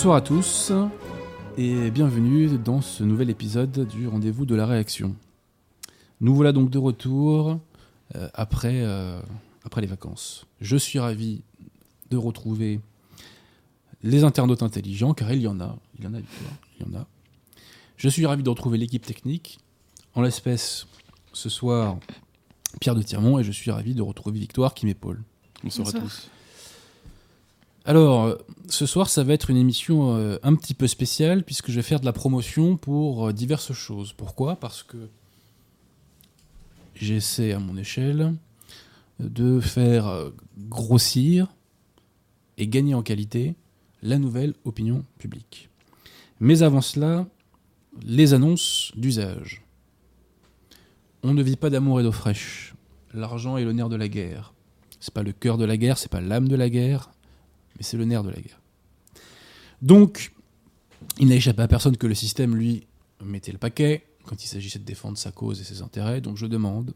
Bonsoir à tous et bienvenue dans ce nouvel épisode du rendez-vous de la réaction. Nous voilà donc de retour euh, après, euh, après les vacances. Je suis ravi de retrouver les internautes intelligents, car il y en a, il y en a, il y en a. Je suis ravi de retrouver l'équipe technique, en l'espèce ce soir Pierre de Tirmont, et je suis ravi de retrouver Victoire qui m'épaule. Bonsoir, à tous. Alors, euh, ce soir, ça va être une émission euh, un petit peu spéciale, puisque je vais faire de la promotion pour euh, diverses choses. Pourquoi? Parce que j'essaie à mon échelle de faire grossir et gagner en qualité la nouvelle opinion publique. Mais avant cela, les annonces d'usage. On ne vit pas d'amour et d'eau fraîche. L'argent est nerf de la guerre. C'est pas le cœur de la guerre, c'est pas l'âme de la guerre, mais c'est le nerf de la guerre. Donc, il n'a échappé à personne que le système, lui, mettait le paquet quand il s'agissait de défendre sa cause et ses intérêts. Donc je demande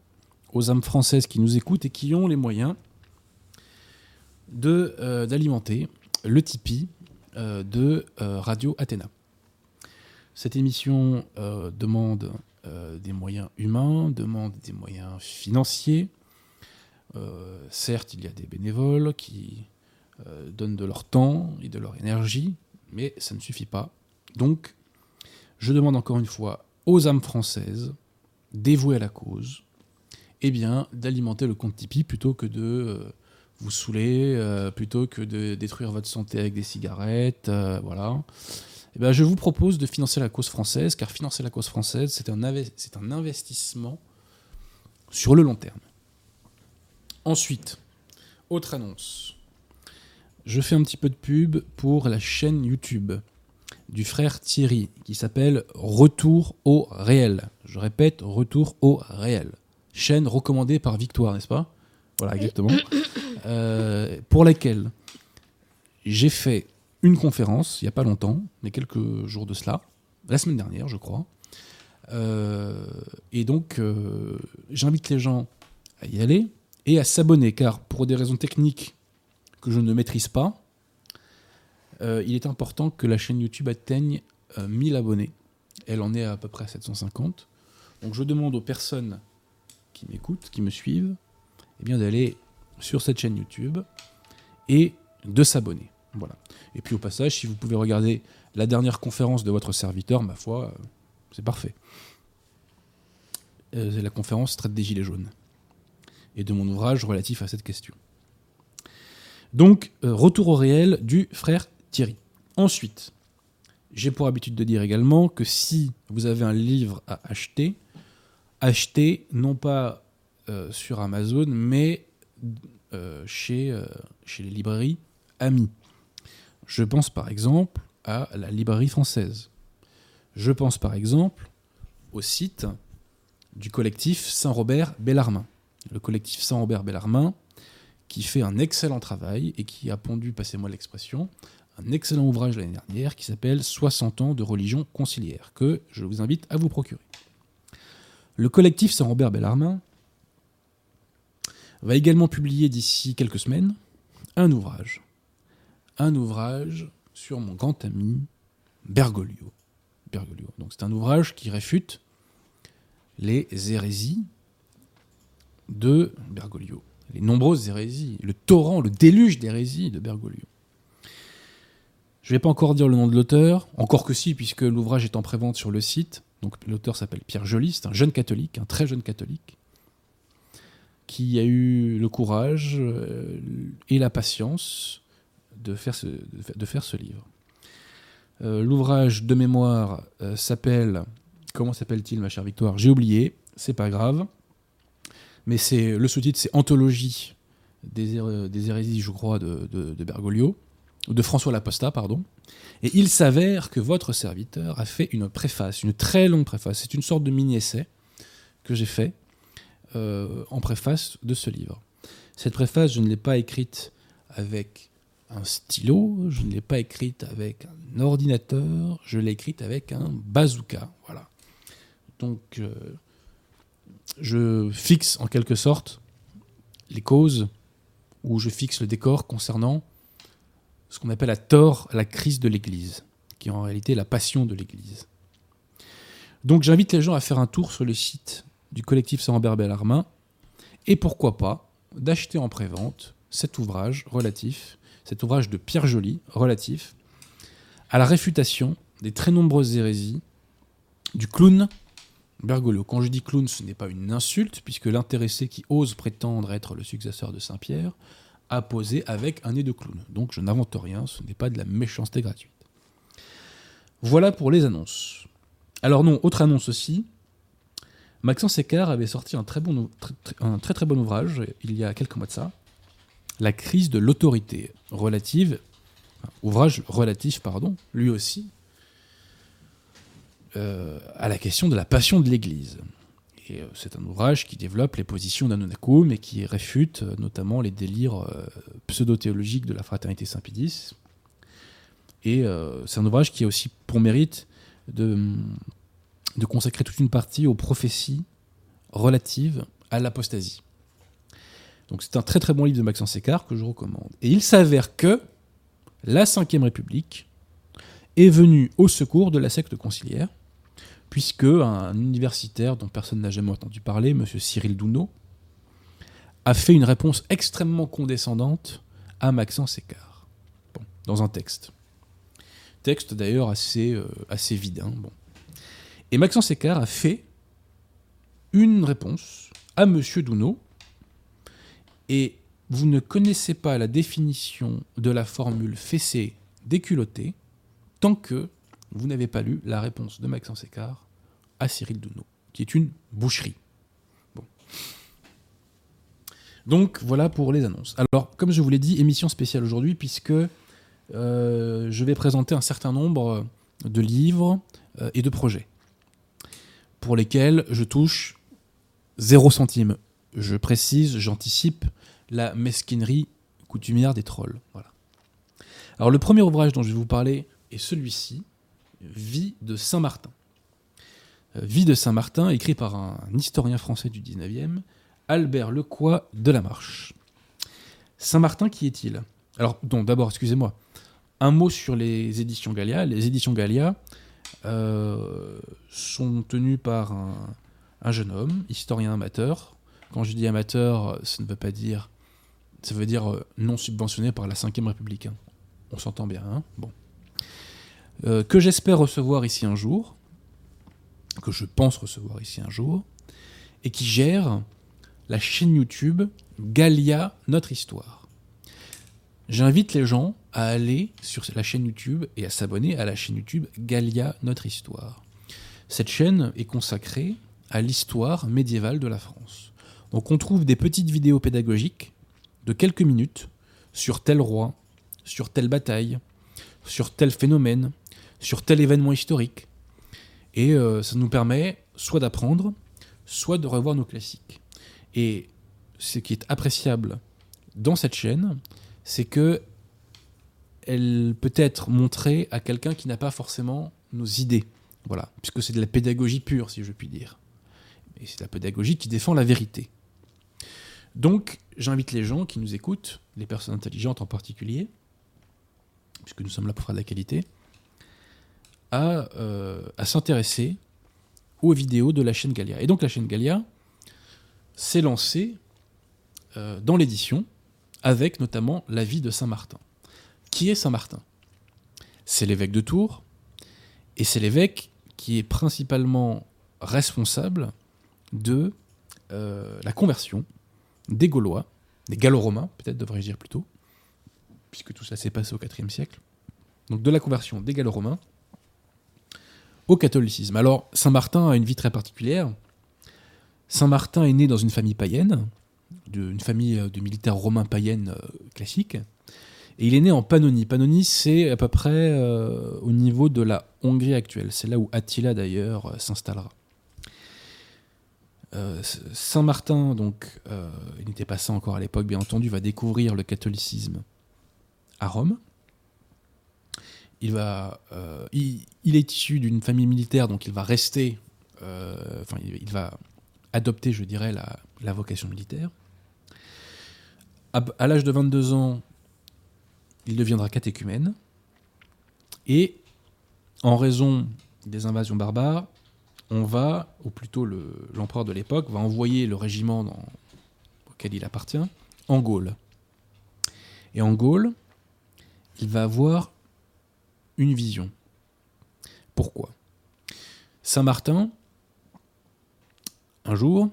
aux âmes françaises qui nous écoutent et qui ont les moyens euh, d'alimenter le Tipeee euh, de euh, Radio Athéna. Cette émission demande des moyens humains, demande des moyens financiers. certes, il y a des bénévoles qui donnent de leur temps et de leur énergie, mais ça ne suffit pas. Donc, je demande encore une fois aux âmes françaises dévouées à la cause, eh bien, d'alimenter le compte Tipeee plutôt que de vous saouler euh, plutôt que de détruire votre santé avec des cigarettes. Euh, voilà. Eh ben, je vous propose de financer la cause française, car financer la cause française, c'est un investissement sur le long terme. Ensuite, autre annonce. Je fais un petit peu de pub pour la chaîne YouTube du frère Thierry, qui s'appelle Retour au réel. Je répète, Retour au réel. Chaîne recommandée par Victoire, n'est-ce pas? Voilà, exactement. Euh, pour laquelle j'ai fait une conférence il n'y a pas longtemps, mais quelques jours de cela, la semaine dernière, je crois. Euh, et donc, euh, j'invite les gens à y aller et à s'abonner, car pour des raisons techniques que je ne maîtrise pas, il est important que la chaîne YouTube atteigne 1000 abonnés. Elle en est à, peu près à 750. Donc, je demande aux personnes qui m'écoutent, qui me suivent, eh bien d'aller sur cette chaîne YouTube et de s'abonner. Voilà. Et puis au passage, si vous pouvez regarder la dernière conférence de votre serviteur, ma foi, euh, c'est parfait. Euh, la conférence traite des Gilets jaunes et de mon ouvrage relatif à cette question. Donc, euh, retour au réel du frère Thierry. Ensuite, j'ai pour habitude de dire également que si vous avez un livre à acheter, achetez non pas sur Amazon, mais euh, chez, euh, les librairies amies. Je pense par exemple à la librairie française. Je pense par exemple au site du collectif Saint-Robert Bellarmin. Le collectif Saint-Robert Bellarmin qui fait un excellent travail et qui a pondu, passez-moi l'expression, un excellent ouvrage l'année dernière qui s'appelle 60 ans de religion conciliaire, que je vous invite à vous procurer. Le collectif Saint-Robert Bellarmin va également publier d'ici quelques semaines un ouvrage. Un ouvrage sur mon grand ami Bergoglio. Bergoglio. Donc c'est un ouvrage qui réfute les hérésies de Bergoglio. Les nombreuses hérésies, le torrent, le déluge d'hérésies de Bergoglio. Je ne vais pas encore dire le nom de l'auteur, encore que si, puisque l'ouvrage est en prévente sur le site. Donc l'auteur s'appelle Pierre Joly, c'est un jeune catholique, un très jeune catholique, qui a eu le courage euh, et la patience de faire ce, livre. Euh, l'ouvrage de mémoire euh, s'appelle. Comment s'appelle-t-il, ma chère Victoire? J'ai oublié, c'est pas grave. Mais c'est le sous-titre, c'est Anthologie des, des, hérésies, je crois, de, de, de Bergoglio, de François Laposta, pardon. Et il s'avère que votre serviteur a fait une préface, une très longue préface. C'est une sorte de mini-essai que j'ai fait euh, en préface de ce livre. Cette préface, je ne l'ai pas écrite avec un stylo, je ne l'ai pas écrite avec un ordinateur, je l'ai écrite avec un bazooka. Voilà. Donc, euh, je fixe en quelque sorte les causes, ou je fixe le décor concernant ce qu'on appelle à tort la crise de l'Église, qui est en réalité la passion de l'Église. Donc j'invite les gens à faire un tour sur le site du collectif Saint-Robert Bellarmin, et pourquoi pas d'acheter en prévente cet ouvrage relatif, cet ouvrage de Pierre Joly relatif à la réfutation des très nombreuses hérésies du clown Bergoglio. Quand je dis clown, ce n'est pas une insulte, puisque l'intéressé qui ose prétendre être le successeur de Saint-Pierre a posé avec un nez de clown. Donc je n'invente rien, ce n'est pas de la méchanceté gratuite. Voilà pour les annonces. Alors non, autre annonce aussi. Maxence Écart avait sorti un très, un très très bon ouvrage il y a quelques mois de ça, La crise de l'autorité relative, ouvrage relatif, pardon, lui aussi, euh, à la question de la passion de l'Église. Euh, c'est un ouvrage qui développe les positions d'Anonakum et qui réfute euh, notamment les délires pseudo-théologiques de la fraternité Saint-Pédis. Et c'est un ouvrage qui a aussi pour mérite de, de consacrer toute une partie aux prophéties relatives à l'apostasie. Donc c'est un très très bon livre de Maxence Écart que je recommande. Et il s'avère que la Ve République est venue au secours de la secte conciliaire, puisque un universitaire dont personne n'a jamais entendu parler, M. Cyril Douneau, a fait une réponse extrêmement condescendante à Maxence Écart, dans un texte. Texte d'ailleurs assez, euh, assez vide. Bon. Et Maxence Écart a fait une réponse à M. Douneau, et vous ne connaissez pas la définition de la formule fessée déculottée tant que vous n'avez pas lu la réponse de Maxence Écart à Cyril Douneau, qui est une boucherie. Donc voilà pour les annonces. Alors, comme je vous l'ai dit, émission spéciale aujourd'hui, puisque euh, je vais présenter un certain nombre de livres euh, et de projets pour lesquels je touche zéro centime. Je précise, j'anticipe la mesquinerie coutumière des trolls. Voilà. Alors le premier ouvrage dont je vais vous parler est celui-ci, Vie de Saint-Martin. Euh, Vie de Saint-Martin, écrit par un historien français du 19e, Albert Lecoy de la Marche. Saint-Martin, qui est-il? Alors, d'abord, excusez-moi, un mot sur les éditions Gallia. Les éditions Gallia euh, sont tenues par un, jeune homme, historien amateur. Quand je dis amateur, ça ne veut pas dire. Ça veut dire euh, non subventionné par la Ve République. Hein. On s'entend bien, hein? Bon. Euh, que j'espère recevoir ici un jour, que je pense recevoir ici un jour, et qui gère la chaîne YouTube Galia Notre Histoire. J'invite les gens à aller sur la chaîne YouTube et à s'abonner à la chaîne YouTube Galia Notre Histoire. Cette chaîne est consacrée à l'histoire médiévale de la France. Donc on trouve des petites vidéos pédagogiques de quelques minutes sur tel roi, sur telle bataille, sur tel phénomène, sur tel événement historique. Et euh, ça nous permet soit d'apprendre, soit de revoir nos classiques. Et ce qui est appréciable dans cette chaîne, c'est que elle peut être montrée à quelqu'un qui n'a pas forcément nos idées. Voilà, puisque c'est de la pédagogie pure, si je puis dire. Et c'est la pédagogie qui défend la vérité. Donc, j'invite les gens qui nous écoutent, les personnes intelligentes en particulier, puisque nous sommes là pour faire de la qualité, euh, à, s'intéresser aux vidéos de la chaîne Galia. Et donc la chaîne Galia s'est lancée euh, dans l'édition avec notamment la vie de Saint Martin. Qui est Saint Martin C'est l'évêque de Tours, et c'est l'évêque qui est principalement responsable de euh, la conversion des Gaulois, des Gallo-Romains, peut-être devrais-je dire plutôt, puisque tout ça s'est passé au IVe siècle. Donc de la conversion des Gallo-Romains au catholicisme. Alors, Saint Martin a une vie très particulière. Saint Martin est né dans une famille païenne, une famille de militaires romains païennes euh, classiques. Et il est né en Pannonie. Pannonie, c'est à peu près euh, au niveau de la Hongrie actuelle. C'est là où Attila, d'ailleurs, euh, s'installera. Saint Martin, donc, il n'était pas ça encore à l'époque, bien entendu, va découvrir le catholicisme à Rome il, va, euh, est issu d'une famille militaire, donc il va rester, euh, il, va adopter, je dirais, la, vocation militaire. À, l'âge de 22 ans, il deviendra catéchumène. Et en raison des invasions barbares, on va, ou plutôt l'empereur de l'époque, va envoyer le régiment auquel il appartient en Gaule. Et en Gaule, il va avoir une vision. Pourquoi? Saint-Martin, un jour,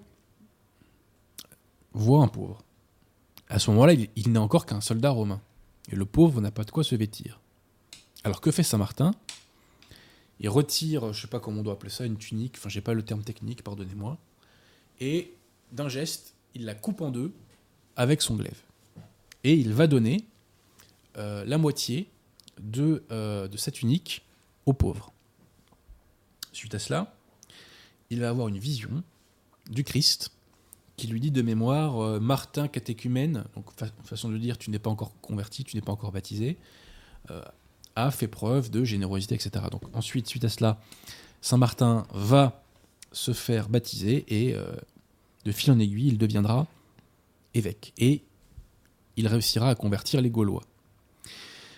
voit un pauvre. À ce moment-là, il, n'est encore qu'un soldat romain. Et le pauvre n'a pas de quoi se vêtir. Alors que fait Saint-Martin? Il retire, je sais pas comment on doit appeler ça, une tunique, enfin j'ai pas le terme technique, pardonnez-moi, et d'un geste, il la coupe en deux avec son glaive. Et il va donner euh, la moitié de, euh, cette tunique aux pauvres. Suite à cela, il va avoir une vision du Christ qui lui dit de mémoire euh, Martin catéchumène, donc façon de dire tu n'es pas encore converti, tu n'es pas encore baptisé, euh, a fait preuve de générosité, etc. Donc ensuite, suite à cela, Saint Martin va se faire baptiser et de fil en aiguille, il deviendra évêque et il réussira à convertir les Gaulois.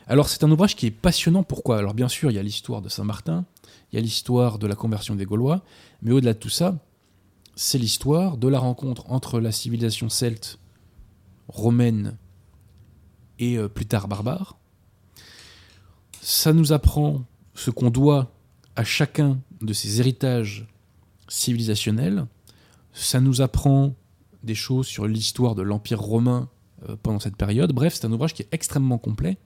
Alors c'est un ouvrage qui est passionnant. Pourquoi? Alors bien sûr, il y a l'histoire de Saint Martin, il y a l'histoire de la conversion des Gaulois, mais au-delà de tout ça, c'est l'histoire de la rencontre entre la civilisation celte, romaine et euh, plus tard barbare. Ça nous apprend ce qu'on doit à chacun de ces héritages civilisationnels. Ça nous apprend des choses sur l'histoire de l'Empire romain euh, pendant cette période. Bref, c'est un ouvrage qui est extrêmement complet.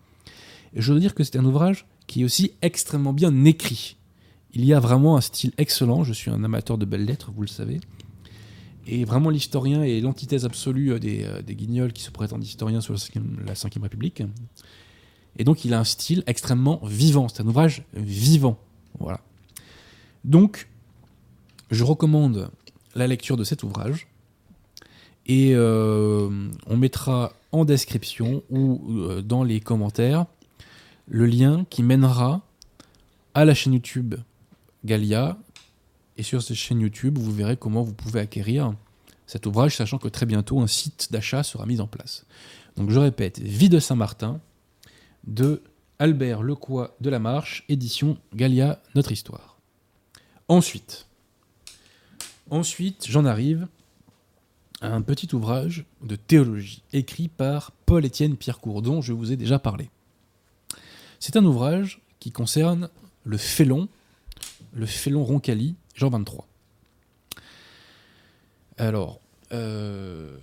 Je veux dire que c'est un ouvrage qui est aussi extrêmement bien écrit. Il y a vraiment un style excellent. Je suis un amateur de belles lettres, vous le savez. Et vraiment, l'historien est l'antithèse absolue euh, euh, des, guignols qui se prétendent historiens sur la 5 République. Et donc, il a un style extrêmement vivant. C'est un ouvrage vivant. Voilà. Donc, je recommande la lecture de cet ouvrage. Et euh, on mettra en description ou dans les commentaires le lien qui mènera à la chaîne YouTube Galia et sur cette chaîne YouTube, vous verrez comment vous pouvez acquérir cet ouvrage, sachant que très bientôt un site d'achat sera mis en place. Donc je répète, Vie de Saint-Martin de Albert Lecoy de la Marche, édition Galia, notre histoire. Ensuite, ensuite j'en arrive à un petit ouvrage de théologie écrit par Paul-Étienne Pierrecourt, dont je vous ai déjà parlé. C'est un ouvrage qui concerne le félon, le félon Roncalli, Jean 23. Alors, euh,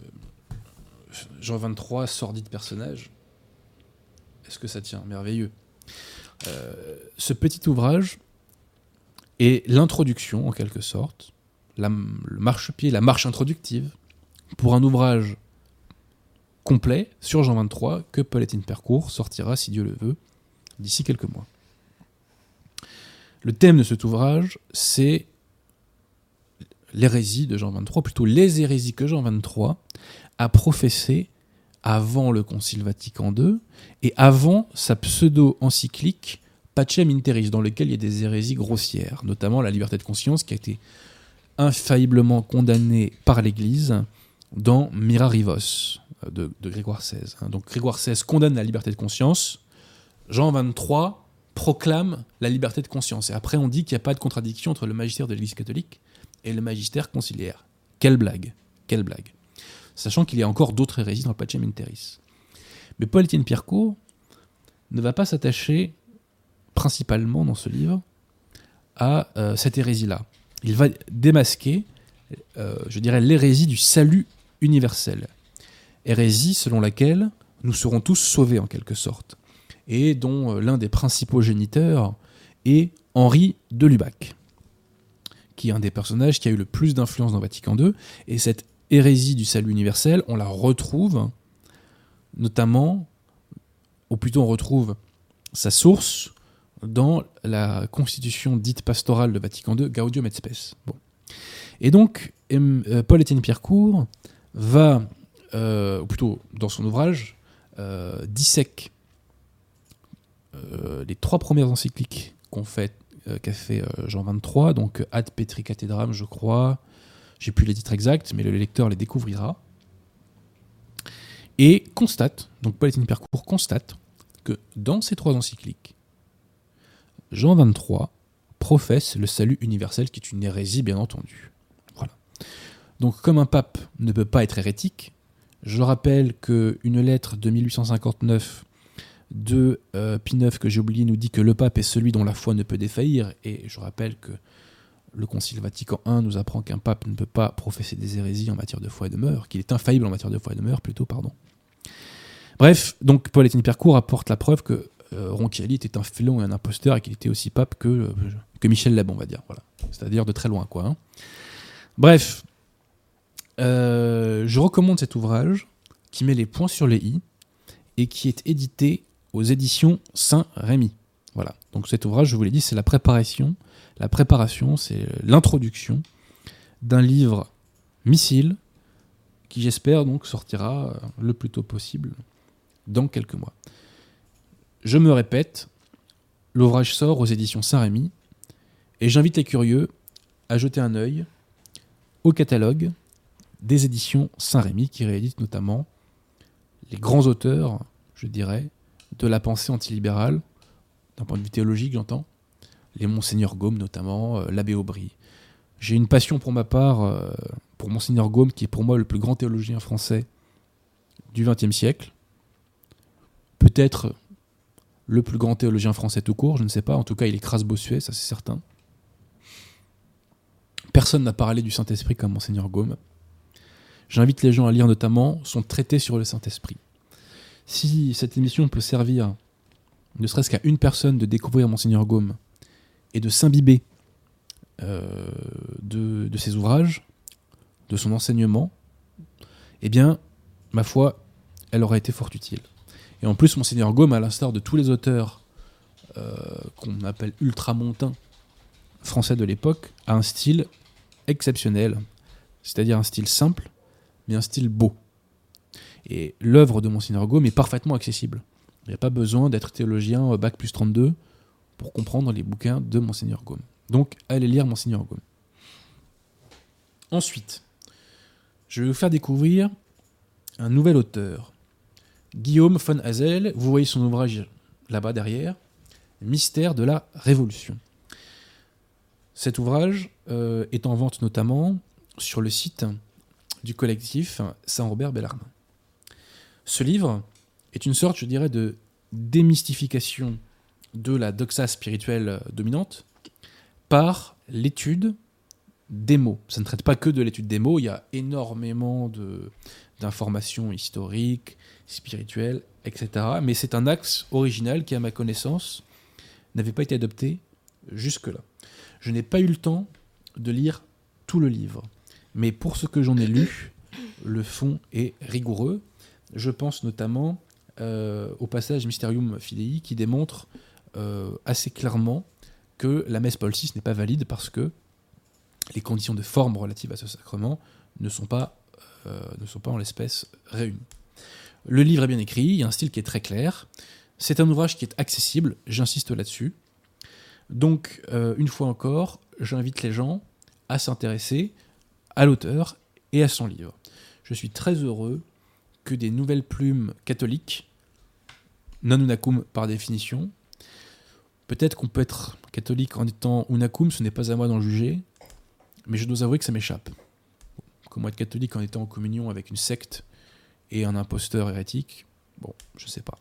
Jean 23, sordide personnage. Est-ce que ça tient? Merveilleux. Euh, ce petit ouvrage est l'introduction, en quelque sorte, le marchepied, la marche introductive, pour un ouvrage complet sur Jean 23 que Paul-Étienne Percourt sortira, si Dieu le veut, d'ici quelques mois. Le thème de cet ouvrage, c'est l'hérésie de Jean 23, plutôt les hérésies que Jean 23 a professées avant le Concile Vatican II et avant sa pseudo-encyclique Pacem Interis, dans lequel il y a des hérésies grossières, notamment la liberté de conscience qui a été infailliblement condamnée par l'Église dans Mirarivos de, de Grégoire XVI. Donc Grégoire XVI condamne la liberté de conscience, Jean 23 proclame la liberté de conscience. Et après, on dit qu'il n'y a pas de contradiction entre le magistère de l'Église catholique et le magistère conciliaire. Quelle blague Quelle blague Sachant qu'il y a encore d'autres hérésies dans le Pacem Interis. Mais Paul-Étienne Pierrecourt ne va pas s'attacher principalement dans ce livre à euh, cette hérésie-là. Il va démasquer, euh, je dirais, l'hérésie du salut universel. Hérésie selon laquelle nous serons tous sauvés en quelque sorte, et dont euh, l'un des principaux géniteurs est Henri de Lubac qui est un des personnages qui a eu le plus d'influence dans Vatican II. Et cette hérésie du salut universel, on la retrouve notamment, ou plutôt on retrouve sa source dans la constitution dite pastorale de Vatican II, Gaudium et Spes. Bon. Et donc, euh, Paul-Étienne Pierrecourt va, euh, ou plutôt dans son ouvrage, dissèque les trois premières encycliques qu'on fait euh, qu'a fait euh, Jean 23, donc euh, Ad Petri Cathedram, je crois. J'ai plus les titres exacts, mais le lecteur les découvrira. Et constate, donc Paul-Étienne Percourt constate que dans ces trois encycliques, Jean 23 professe le salut universel, qui est une hérésie, bien entendu. Voilà. Donc, comme un pape ne peut pas être hérétique, je rappelle qu'une lettre de 1859 de euh, que j'ai oublié nous dit que le pape est celui dont la foi ne peut défaillir, et je rappelle que le Concile Vatican I nous apprend qu'un pape ne peut pas professer des hérésies en matière de foi et de mœurs, qu'il est infaillible en matière de foi et de mœurs, plutôt, pardon. Bref, donc Paul-Étienne Percourt apporte la preuve que euh, était un félon et un imposteur et qu'il était aussi pape que, euh, que Michel Leb, on va dire. Voilà. C'est-à-dire de très loin, quoi. Hein. Bref, euh, je recommande cet ouvrage qui met les points sur les i et qui est édité aux éditions Saint-Rémy. Voilà. Donc cet ouvrage, je vous l'ai dit, c'est la préparation. La préparation, c'est l'introduction d'un livre missile qui, j'espère, donc sortira le plus tôt possible dans quelques mois. Je me répète, l'ouvrage sort aux éditions Saint-Rémy et j'invite les curieux à jeter un œil au catalogue des éditions Saint-Rémy qui réédite notamment les grands auteurs, je dirais, de la pensée antilibérale, d'un point de vue théologique, j'entends, les Monseigneur Gaume notamment, euh, l'abbé Aubry. J'ai une passion pour ma part euh, pour Monseigneur Gaume, qui est pour moi le plus grand théologien français du XXe siècle. Peut-être le plus grand théologien français tout court, je ne sais pas. En tout cas, il écrase Bossuet, ça c'est certain. Personne n'a parlé du Saint-Esprit comme Monseigneur Gaume. J'invite les gens à lire notamment son traité sur le Saint-Esprit. Si cette émission peut servir, ne serait-ce qu'à une personne, de découvrir Monseigneur Gaume et de s'imbiber euh, de, ses ouvrages, de son enseignement, eh bien, ma foi, elle aurait été fort utile. Et en plus, Monseigneur Gaume, à l'instar de tous les auteurs euh, qu'on appelle ultramontains français de l'époque, a un style exceptionnel, c'est-à-dire un style simple, mais un style beau. Et l'œuvre de Monseigneur Gaume est parfaitement accessible. Il n'y a pas besoin d'être théologien Bac plus 32 pour comprendre les bouquins de Monseigneur Gaume. Donc, allez lire Monseigneur Gaume. Ensuite, je vais vous faire découvrir un nouvel auteur. Guillaume von Hazel, vous voyez son ouvrage là-bas derrière, Mystère de la Révolution. Cet ouvrage euh, est en vente notamment sur le site du collectif Saint-Robert Bellarmin. Ce livre est une sorte, je dirais, de démystification de la doxa spirituelle dominante par l'étude des mots. Ça ne traite pas que de l'étude des mots, il y a énormément d'informations historiques, spirituelles, etc. Mais c'est un axe original qui, à ma connaissance, n'avait pas été adopté jusque-là. Je n'ai pas eu le temps de lire tout le livre. Mais pour ce que j'en ai lu, le fond est rigoureux. Je pense notamment euh, au passage Mysterium Fidei qui démontre euh, assez clairement que la messe Paul VI n'est pas valide parce que les conditions de forme relatives à ce sacrement ne sont pas, euh, ne sont pas en l'espèce réunies. Le livre est bien écrit, il y a un style qui est très clair. C'est un ouvrage qui est accessible, j'insiste là-dessus. Donc, une fois encore, j'invite les gens à s'intéresser à l'auteur et à son livre. Je suis très heureux que des nouvelles plumes catholiques, non unacum par définition, peut-être qu'on peut être catholique en étant unacum, ce n'est pas à moi d'en juger, mais je dois avouer que ça m'échappe. Comment être catholique en étant en communion avec une secte et un imposteur hérétique Bon, je sais pas.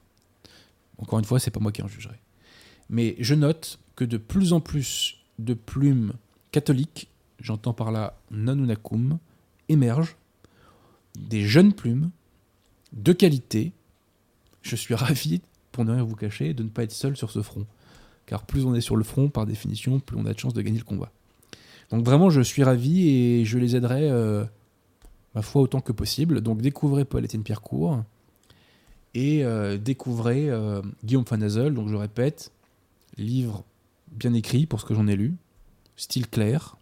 Encore une fois, c'est pas moi qui en jugerai. Mais je note que de plus en plus de plumes catholiques j'entends par là Nanunakum, émergent des jeunes plumes de qualité. Je suis ravi, pour ne rien vous cacher, de ne pas être seul sur ce front. Car plus on est sur le front, par définition, plus on a de chances de gagner le combat. Donc vraiment, je suis ravi et je les aiderai, euh, ma foi, autant que possible. Donc découvrez Paul-Étienne Pierrecourt et euh, découvrez euh, Guillaume Fanazel. Donc je répète, livre bien écrit pour ce que j'en ai lu, style clair,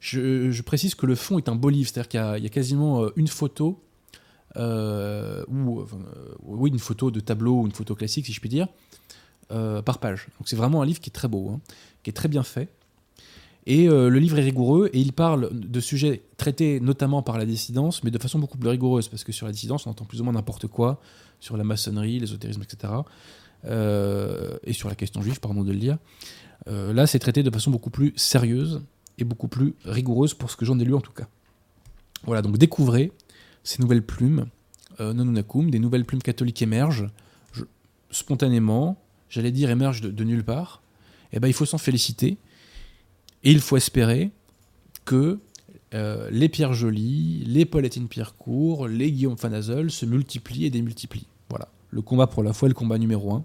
je, précise que le fond est un beau livre, c'est-à-dire qu'il y, a quasiment euh, une photo, euh, ou euh, oui, une photo de tableau ou une photo classique, si je puis dire, par page. Donc c'est vraiment un livre qui est très beau, hein, qui est très bien fait. Et le livre est rigoureux et il parle de sujets traités notamment par la dissidence, mais de façon beaucoup plus rigoureuse, parce que sur la dissidence, on entend plus ou moins n'importe quoi, sur la maçonnerie, l'ésotérisme, etc. et sur la question juive, pardon de le dire. là, c'est traité de façon beaucoup plus sérieuse et beaucoup plus rigoureuse pour ce que j'en ai lu en tout cas. Voilà, donc découvrez ces nouvelles plumes, euh, des nouvelles plumes catholiques émergent spontanément, j'allais dire émergent de, nulle part. Eh ben, il faut s'en féliciter et il faut espérer que euh, les Pierre Joly, les Paulatine Pierrecourt, les Guillaume Fanazel se multiplient et démultiplient. Voilà, le combat pour la foi est le combat numéro un.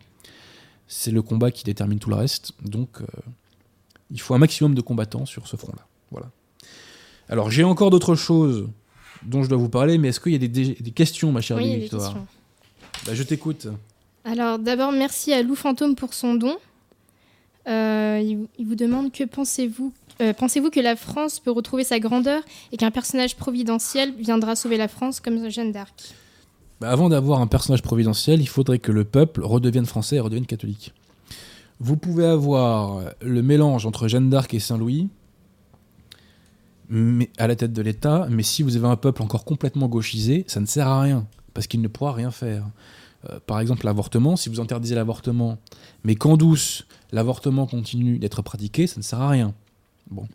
C'est le combat qui détermine tout le reste. Donc, euh, il faut un maximum de combattants sur ce front-là. Voilà. Alors j'ai encore d'autres choses dont je dois vous parler, mais est-ce qu'il y a des, questions, ma chère oui, Victoire bah, Je t'écoute. Alors d'abord, merci à Lou Fantôme pour son don. Euh, il, vous demande que pensez-vous euh, Pensez-vous que la France peut retrouver sa grandeur et qu'un personnage providentiel viendra sauver la France comme Jeanne d'Arc? Bah, Avant d'avoir un personnage providentiel, il faudrait que le peuple redevienne français et redevienne catholique. Vous pouvez avoir le mélange entre Jeanne d'Arc et Saint-Louis à la tête de l'État, mais si vous avez un peuple encore complètement gauchisé, ça ne sert à rien, parce qu'il ne pourra rien faire. Euh, par exemple, l'avortement, si vous interdisez l'avortement, mais qu'en douce, l'avortement continue d'être pratiqué, ça ne sert à rien. Bon.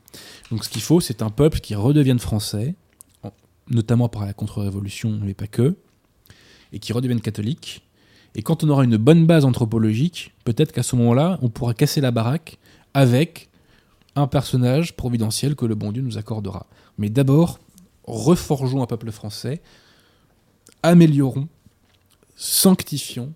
Donc ce qu'il faut, c'est un peuple qui redevienne français, notamment par la contre-révolution, mais pas que, et qui redevienne catholique, et quand on aura une bonne base anthropologique, peut-être qu'à ce moment-là, on pourra casser la baraque avec un personnage providentiel que le bon Dieu nous accordera. Mais d'abord, reforgeons un peuple français, améliorons, sanctifions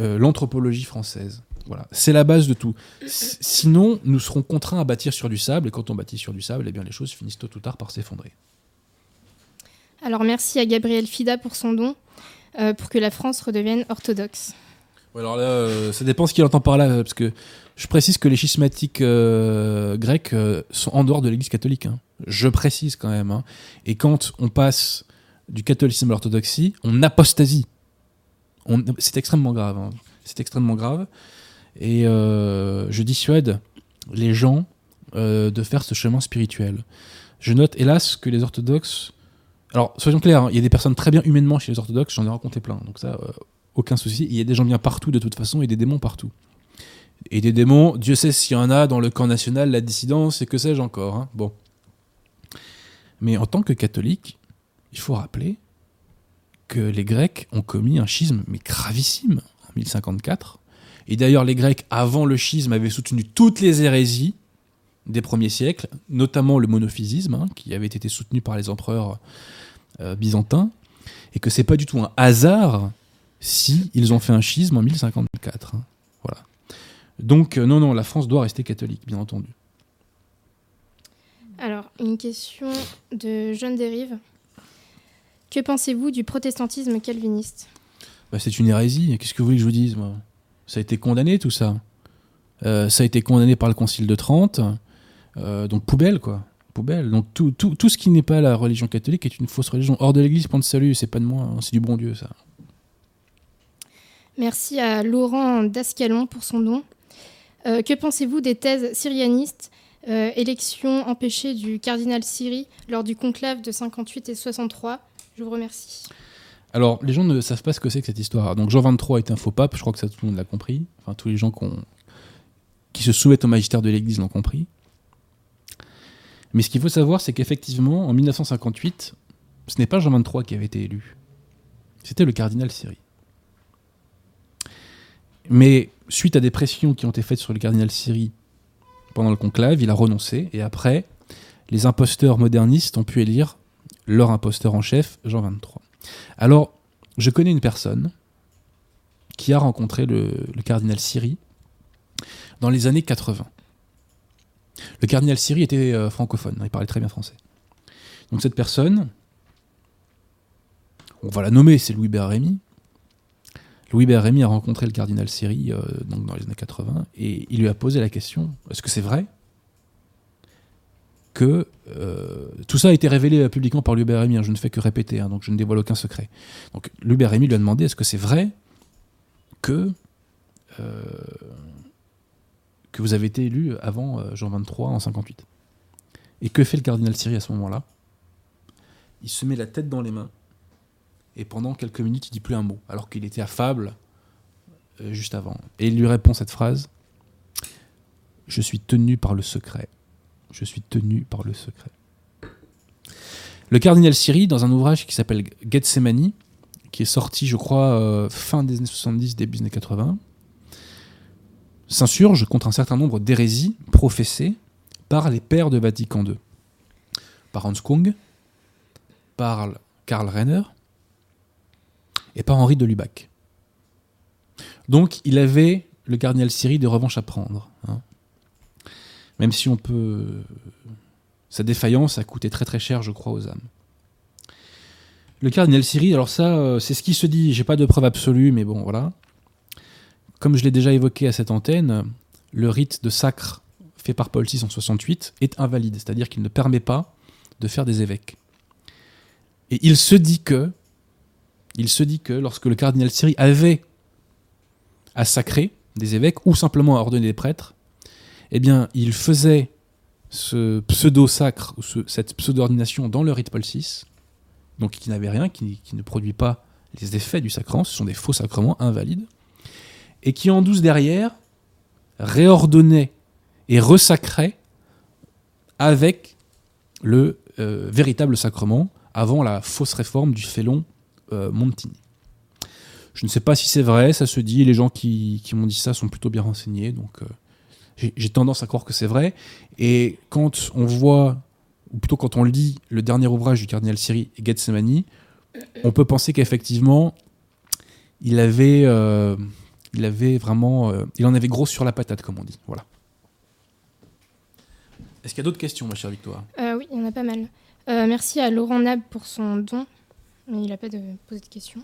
euh, l'anthropologie française. Voilà, c'est la base de tout. sinon, nous serons contraints à bâtir sur du sable, et quand on bâtit sur du sable, eh bien les choses finissent tôt ou tard par s'effondrer. Alors merci à Gabriel Fida pour son don. Euh, pour que la France redevienne orthodoxe alors là, euh, ça dépend ce qu'il entend par là, parce que je précise que les schismatiques euh, grecs sont en dehors de l'Église catholique. Hein. Je précise quand même. Hein. Et quand on passe du catholicisme à l'orthodoxie, on apostasie. C'est extrêmement grave. Hein. C'est extrêmement grave. Et je dissuade les gens de faire ce chemin spirituel. Je note hélas que les orthodoxes alors, soyons clairs, il y a des personnes très bien humainement chez les orthodoxes, j'en ai rencontré plein, donc ça, euh, aucun souci. Il y a des gens bien partout de toute façon et des démons partout. Et des démons, Dieu sait s'il y en a dans le camp national, la dissidence et que sais-je encore. Hein. Bon. Mais en tant que catholique, il faut rappeler que les Grecs ont commis un schisme, mais gravissime, en 1054. Et d'ailleurs, les Grecs, avant le schisme, avaient soutenu toutes les hérésies des premiers siècles, notamment le monophysisme, hein, qui avait été soutenu par les empereurs euh, byzantins, et que c'est pas du tout un hasard si ils ont fait un schisme en 1054. Hein. Voilà. Donc euh, non, non, la France doit rester catholique, bien entendu. Alors, une question de Jeanne Dérive. Que pensez-vous du protestantisme calviniste? Bah, C'est une hérésie. Qu'est-ce que vous voulez que je vous dise moi? Ça a été condamné tout ça. Euh, ça a été condamné par le Concile de Trente. Euh, donc poubelle, quoi. Poubelle. Donc tout, tout, tout ce qui n'est pas la religion catholique est une fausse religion. Hors de l'église, point de salut, c'est pas de moi, hein, c'est du bon Dieu, ça. Merci à Laurent Dascalon pour son don. Euh, que pensez-vous des thèses syrianistes euh, Élection empêchée du cardinal Syrie lors du conclave de 58 et 63 Je vous remercie. Alors, les gens ne savent pas ce que c'est que cette histoire. Donc, Jean 23 est un faux pape, je crois que ça tout le monde l'a compris. Enfin, tous les gens qui se soumettent au magistère de l'Église l'ont compris. Mais ce qu'il faut savoir, c'est qu'effectivement, en 1958, ce n'est pas Jean XXIII qui avait été élu. C'était le cardinal Siri. Mais suite à des pressions qui ont été faites sur le cardinal Siri pendant le conclave, il a renoncé. Et après, les imposteurs modernistes ont pu élire leur imposteur en chef, Jean XXIII. Alors, je connais une personne qui a rencontré le, cardinal Siri dans les années 80. Le cardinal Siri était euh, francophone, il parlait très bien français. Donc cette personne, on va la nommer, c'est Louis Rémy. Louis Rémy a rencontré le cardinal Siri euh, dans les années 80 et il lui a posé la question est-ce que c'est vrai que euh, tout ça a été révélé publiquement par Louis Rémy hein, Je ne fais que répéter, hein, donc je ne dévoile aucun secret. Donc Louis Rémy lui a demandé est-ce que c'est vrai que que vous avez été élu avant euh, Jean 23 en 58. Et que fait le cardinal Siri à ce moment-là? Il se met la tête dans les mains et pendant quelques minutes, il dit plus un mot, alors qu'il était affable euh, juste avant. Et il lui répond cette phrase Je suis tenu par le secret. Je suis tenu par le secret. Le cardinal Siri, dans un ouvrage qui s'appelle Gethsemane, qui est sorti, je crois, euh, fin des années 70, début des années 80, s'insurge contre un certain nombre d'hérésies professées par les pères de Vatican II. Par Hans Kung, par Karl Renner et par Henri de Lubac. Donc il avait, le cardinal Siri, des revanches à prendre. hein. Même si on peut... Sa défaillance a coûté très très cher, je crois, aux âmes. Le cardinal Siri, alors ça, euh, c'est ce qui se dit, j'ai pas de preuve absolue, mais bon, voilà. Comme je l'ai déjà évoqué à cette antenne, le rite de sacre fait par Paul VI en 68 est invalide, c'est-à-dire qu'il ne permet pas de faire des évêques. Et il se dit que, il se dit que lorsque le cardinal Siri avait à sacrer des évêques ou simplement à ordonner des prêtres, eh bien, il faisait ce pseudo-sacre, ou ce- cette pseudo-ordination dans le rite Paul VI, donc qui n'avait rien, qui, ne produit pas les effets du sacrement, ce sont des faux sacrements invalides, et qui en douce derrière réordonnait et resacrait avec le euh, véritable sacrement avant la fausse réforme du félon euh, Montini. Je ne sais pas si c'est vrai, ça se dit, les gens qui, qui m'ont dit ça sont plutôt bien renseignés, donc euh, j'ai tendance à croire que c'est vrai. Et quand on voit, ou plutôt quand on lit le dernier ouvrage du cardinal Siri, Gethsemane, on peut penser qu'effectivement, il avait, euh, il avait vraiment, il en avait gros sur la patate, comme on dit. Voilà. Est-ce qu'il y a d'autres questions, ma chère Victoire? Oui, il y en a pas mal. Merci à Laurent Nab pour son don, mais il n'a pas de, posé de questions.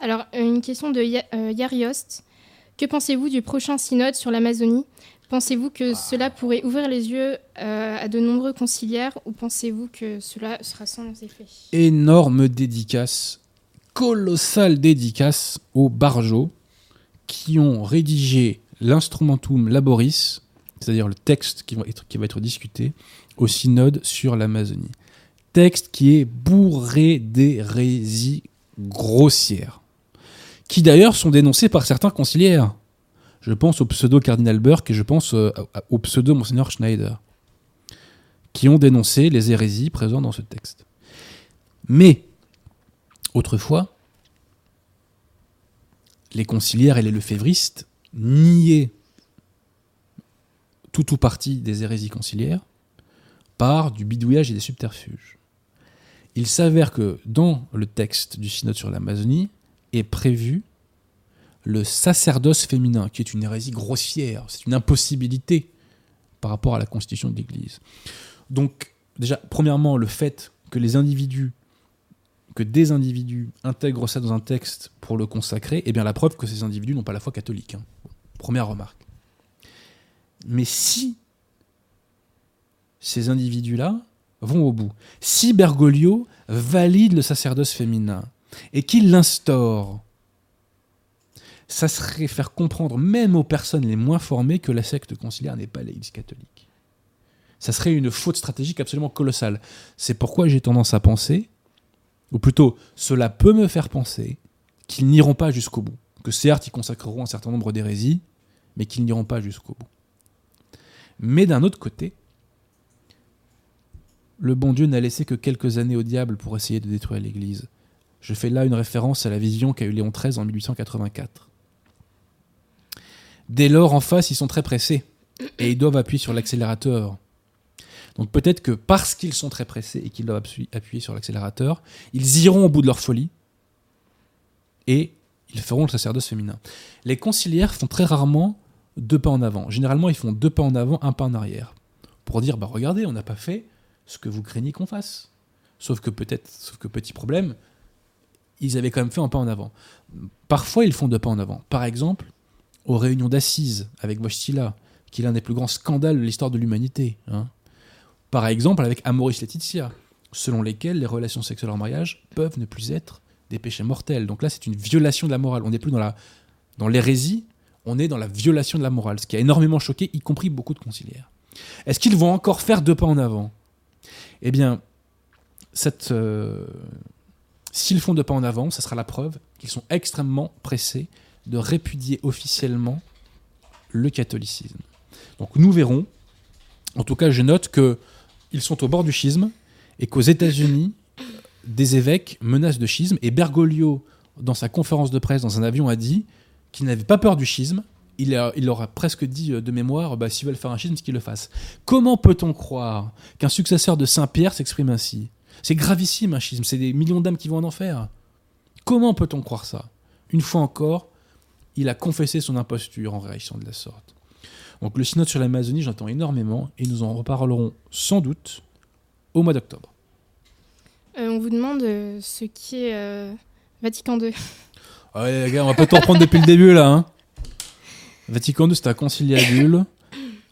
Alors, euh, une question de Ya- euh, Yariost. Que pensez-vous du prochain synode sur l'Amazonie? Pensez-vous que cela pourrait ouvrir les yeux euh, à de nombreux conciliaires ou pensez-vous que cela sera sans effet? Énorme dédicace, colossale dédicace aux Barjots qui ont rédigé l'instrumentum laboris, c'est-à-dire le texte qui va, être, qui va être discuté au synode sur l'Amazonie. Texte qui est bourré d'hérésies grossières, qui d'ailleurs sont dénoncées par certains conciliaires. Je pense au pseudo cardinal Burke et je pense euh, au pseudo monseigneur Schneider, qui ont dénoncé les hérésies présentes dans ce texte. Mais, autrefois, les conciliaires et les lefévristes niaient tout ou partie des hérésies conciliaires par du bidouillage et des subterfuges. Il s'avère que dans le texte du synode sur l'Amazonie est prévu le sacerdoce féminin, qui est une hérésie grossière, c'est une impossibilité par rapport à la constitution de l'Église. Donc, déjà, premièrement, le fait que les individus que des individus intègrent ça dans un texte pour le consacrer, eh bien la preuve que ces individus n'ont pas la foi catholique. hein. Première remarque. Mais si ces individus-là vont au bout, si Bergoglio valide le sacerdoce féminin et qu'il l'instaure, ça serait faire comprendre même aux personnes les moins formées que la secte conciliaire n'est pas l'Église catholique. Ça serait une faute stratégique absolument colossale. C'est pourquoi j'ai tendance à penser ou plutôt cela peut me faire penser qu'ils n'iront pas jusqu'au bout. Que certes, ils consacreront un certain nombre d'hérésies, mais qu'ils n'iront pas jusqu'au bout. Mais d'un autre côté, le bon Dieu n'a laissé que quelques années au diable pour essayer de détruire l'Église. Je fais là une référence à la vision qu'a eu Léon XIII en 1884. Dès lors, en face, ils sont très pressés et ils doivent appuyer sur l'accélérateur. Donc peut-être que parce qu'ils sont très pressés et qu'ils doivent appuyer- sur l'accélérateur, ils iront au bout de leur folie et ils feront le sacerdoce féminin. Les conciliaires font très rarement deux pas en avant. Généralement, ils font deux pas en avant, un pas en arrière. Pour dire, bah regardez, on n'a pas fait ce que vous craignez qu'on fasse. Sauf que peut-être, sauf que petit problème, ils avaient quand même fait un pas en avant. Parfois, ils font deux pas en avant. Par exemple, aux réunions d'assises avec Wojtyla, qui est l'un des plus grands scandales de l'histoire de l'humanité. hein. Par exemple, avec Amoris Laetitia, selon lesquels les relations sexuelles en mariage peuvent ne plus être des péchés mortels. Donc là, c'est une violation de la morale. On n'est plus dans la dans l'hérésie, On est dans la violation de la morale, ce qui a énormément choqué, y compris beaucoup de conciliaires. Est-ce qu'ils vont encore faire deux pas en avant? Eh bien, euh, s'ils font deux pas en avant, ça sera la preuve qu'ils sont extrêmement pressés de répudier officiellement le catholicisme. Donc nous verrons. En tout cas, je note qu'ils sont au bord du schisme et qu'aux États-Unis, des évêques menacent de schisme. Et Bergoglio, dans sa conférence de presse dans un avion, a dit qu'il n'avait pas peur du schisme. Il, a, il leur a presque dit euh, de mémoire bah, s'ils veulent faire un schisme, qu'ils le fassent. Comment peut-on croire qu'un successeur de Saint-Pierre s'exprime ainsi? C'est gravissime un schisme, c'est des millions d'âmes qui vont en enfer. Comment peut-on croire ça? Une fois encore, il a confessé son imposture en réaction de la sorte. Donc le synode sur l'Amazonie, j'entends énormément, et nous en reparlerons sans doute au mois d'octobre. Euh, on vous demande euh, ce qui est euh, Vatican II. Ouais, les gars, on va pas tout reprendre depuis le début là. Hein. Vatican II, c'est un conciliabule.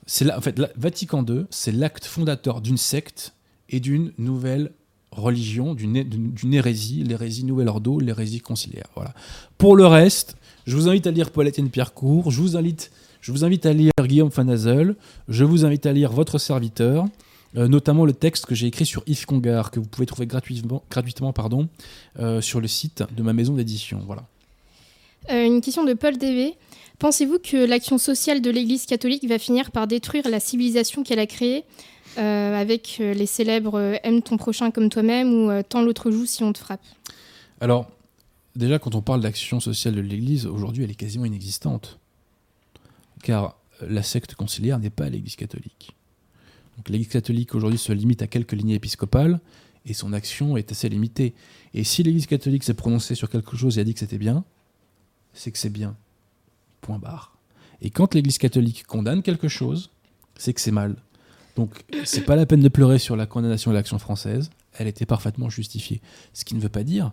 C'est en fait, Vatican II, c'est l'acte fondateur d'une secte et d'une nouvelle religion, d'une hérésie, l'hérésie Nouvel Ordo, l'hérésie conciliaire. Voilà. Pour le reste, je vous invite à lire Paul-Étienne Pierrecourt, je vous invite, je vous invite à lire Guillaume Fanazel, je vous invite à lire Votre Serviteur, euh, notamment le texte que j'ai écrit sur Yves Congar, que vous pouvez trouver gratuitement, gratuitement pardon, euh, sur le site de ma maison d'édition. Voilà. Euh, une question de Paul DV. Pensez-vous que l'action sociale de l'Église catholique va finir par détruire la civilisation qu'elle a créée euh, avec euh, les célèbres euh, Aime ton prochain comme toi-même ou Tends l'autre joue si on te frappe? Alors, déjà, quand on parle d'action sociale de l'Église, aujourd'hui, elle est quasiment inexistante. Car la secte conciliaire n'est pas l'Église catholique. L'Église catholique aujourd'hui se limite à quelques lignées épiscopales et son action est assez limitée. Et si l'Église catholique s'est prononcée sur quelque chose et a dit que c'était bien, c'est que c'est bien. Point barre. Et quand l'Église catholique condamne quelque chose, c'est que c'est mal. Donc, c'est pas la peine de pleurer sur la condamnation de l'action française. Elle était parfaitement justifiée. Ce qui ne veut pas dire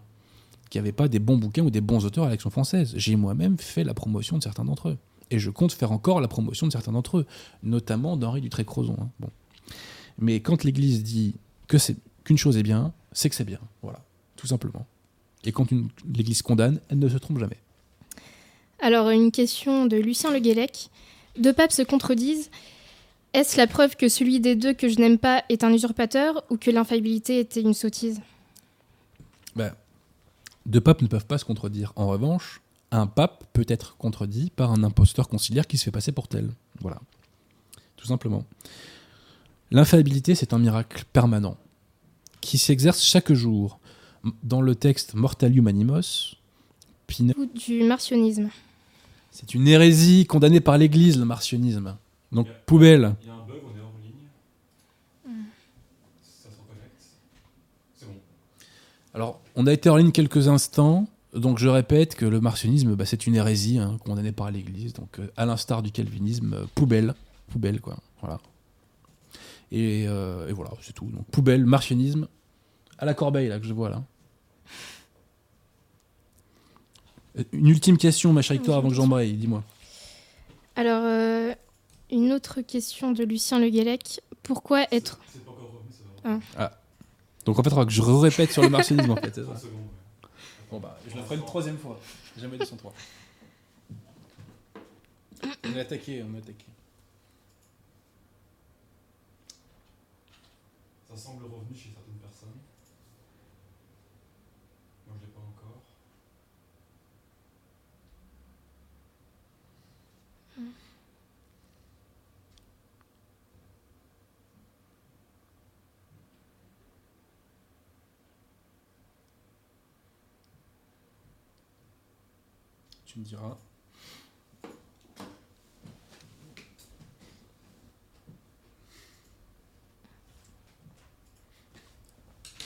qu'il n'y avait pas des bons bouquins ou des bons auteurs à l'action française. J'ai moi-même fait la promotion de certains d'entre eux. Et je compte faire encore la promotion de certains d'entre eux, notamment d'Henri Dutré-Crozon. hein. Bon. Mais quand l'Église dit que c'est qu'une chose est bien, c'est que c'est bien. Voilà, tout simplement. Et quand l'Église condamne, elle ne se trompe jamais. Alors, une question de Lucien Le Guélec. Deux papes se contredisent. Est-ce la preuve que celui des deux que je n'aime pas est un usurpateur ou que l'infaillibilité était une sottise? Ben, deux papes ne peuvent pas se contredire. En revanche, un pape peut être contredit par un imposteur conciliaire qui se fait passer pour tel. Voilà. Tout simplement. L'infaillibilité, c'est un miracle permanent qui s'exerce chaque jour. Dans le texte Mortalium Animos, Pina- du martionnisme c'est une hérésie condamnée par l'Église, le martionnisme. Donc, poubelle. Il y a un bug, on est hors ligne. Ça se reconnecte. C'est bon. Alors, on a été en ligne quelques instants, donc je répète que le martionnisme, bah, c'est une hérésie hein, condamnée par l'Église, donc euh, à l'instar du calvinisme, euh, poubelle, poubelle quoi, voilà. Et, euh, et voilà, c'est tout. Donc poubelle, martionnisme, à la corbeille là que je vois là. Euh, Une ultime question, ma chérie, toi, avant que j'embraye, dis-moi. Alors, euh, une autre question de Lucien Le Guélec. Pourquoi être... C'est pas encore revenu, ça va. Donc en fait, il faudra que je répète sur le martionnisme en fait, c'est ça 30 secondes. ouais. Bon bah, je le ferai une troisième fois. Jamais 203. On est attaqué, on est attaqué. Ça semble revenu chez certaines personnes. Moi, je l'ai pas encore. Tu me diras.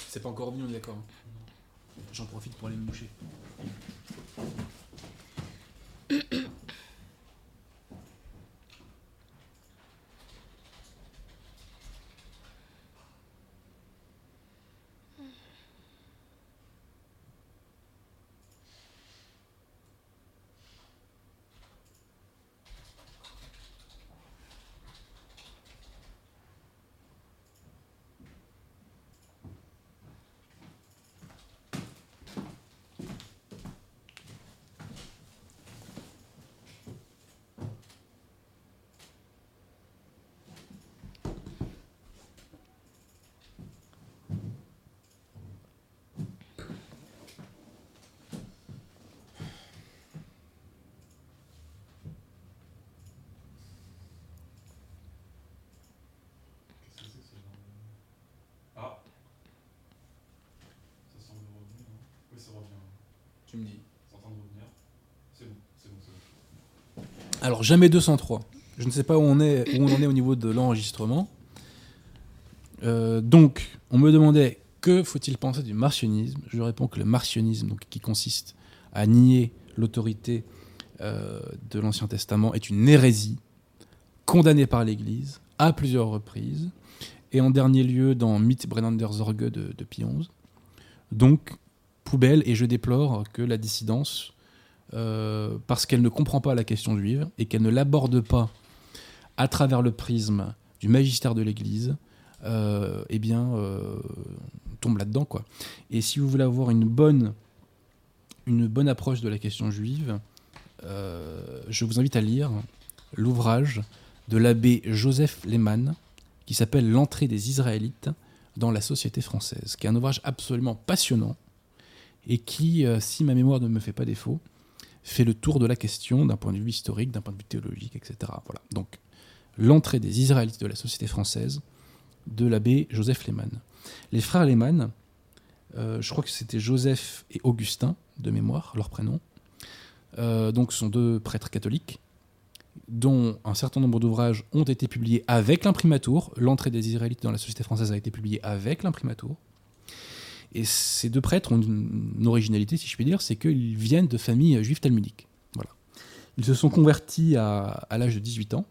C'est pas encore revenu, on est d'accord. J'en profite pour aller me boucher. Me dis. C'est en train de revenir. C'est bon, c'est bon, c'est bon. Alors, jamais 203. Je ne sais pas où on, est, où on en est au niveau de l'enregistrement. Euh, donc, on me demandait que faut-il penser du martionnisme? Je réponds que le martionnisme, donc, qui consiste à nier l'autorité euh, de l'Ancien Testament, est une hérésie condamnée par l'Église à plusieurs reprises, et en dernier lieu dans Mythe Brennander Zorge de, de Pie XI. Donc, poubelle, et je déplore que la dissidence, euh, parce qu'elle ne comprend pas la question juive et qu'elle ne l'aborde pas à travers le prisme du magistère de l'Église, euh, eh bien, euh, tombe là-dedans, quoi. Et si vous voulez avoir une bonne, une bonne approche de la question juive, je vous invite à lire l'ouvrage de l'abbé Joseph Lehmann qui s'appelle L'entrée des Israélites dans la société française, qui est un ouvrage absolument passionnant et qui, euh, si ma mémoire ne me fait pas défaut, fait le tour de la question d'un point de vue historique, d'un point de vue théologique, etc. Voilà. Donc, l'entrée des Israélites de la société française de l'abbé Joseph Lehmann. Les frères Lehmann, euh, je crois que c'était Joseph et Augustin, de mémoire, leur prénom, euh, donc sont deux prêtres catholiques, dont un certain nombre d'ouvrages ont été publiés avec l'imprimatur. L'entrée des Israélites dans la société française a été publiée avec l'imprimatur. Et ces deux prêtres ont une, originalité, si je puis dire, c'est qu'ils viennent de familles juives talmudiques. Voilà. Ils se sont convertis à, l'âge de 18 ans.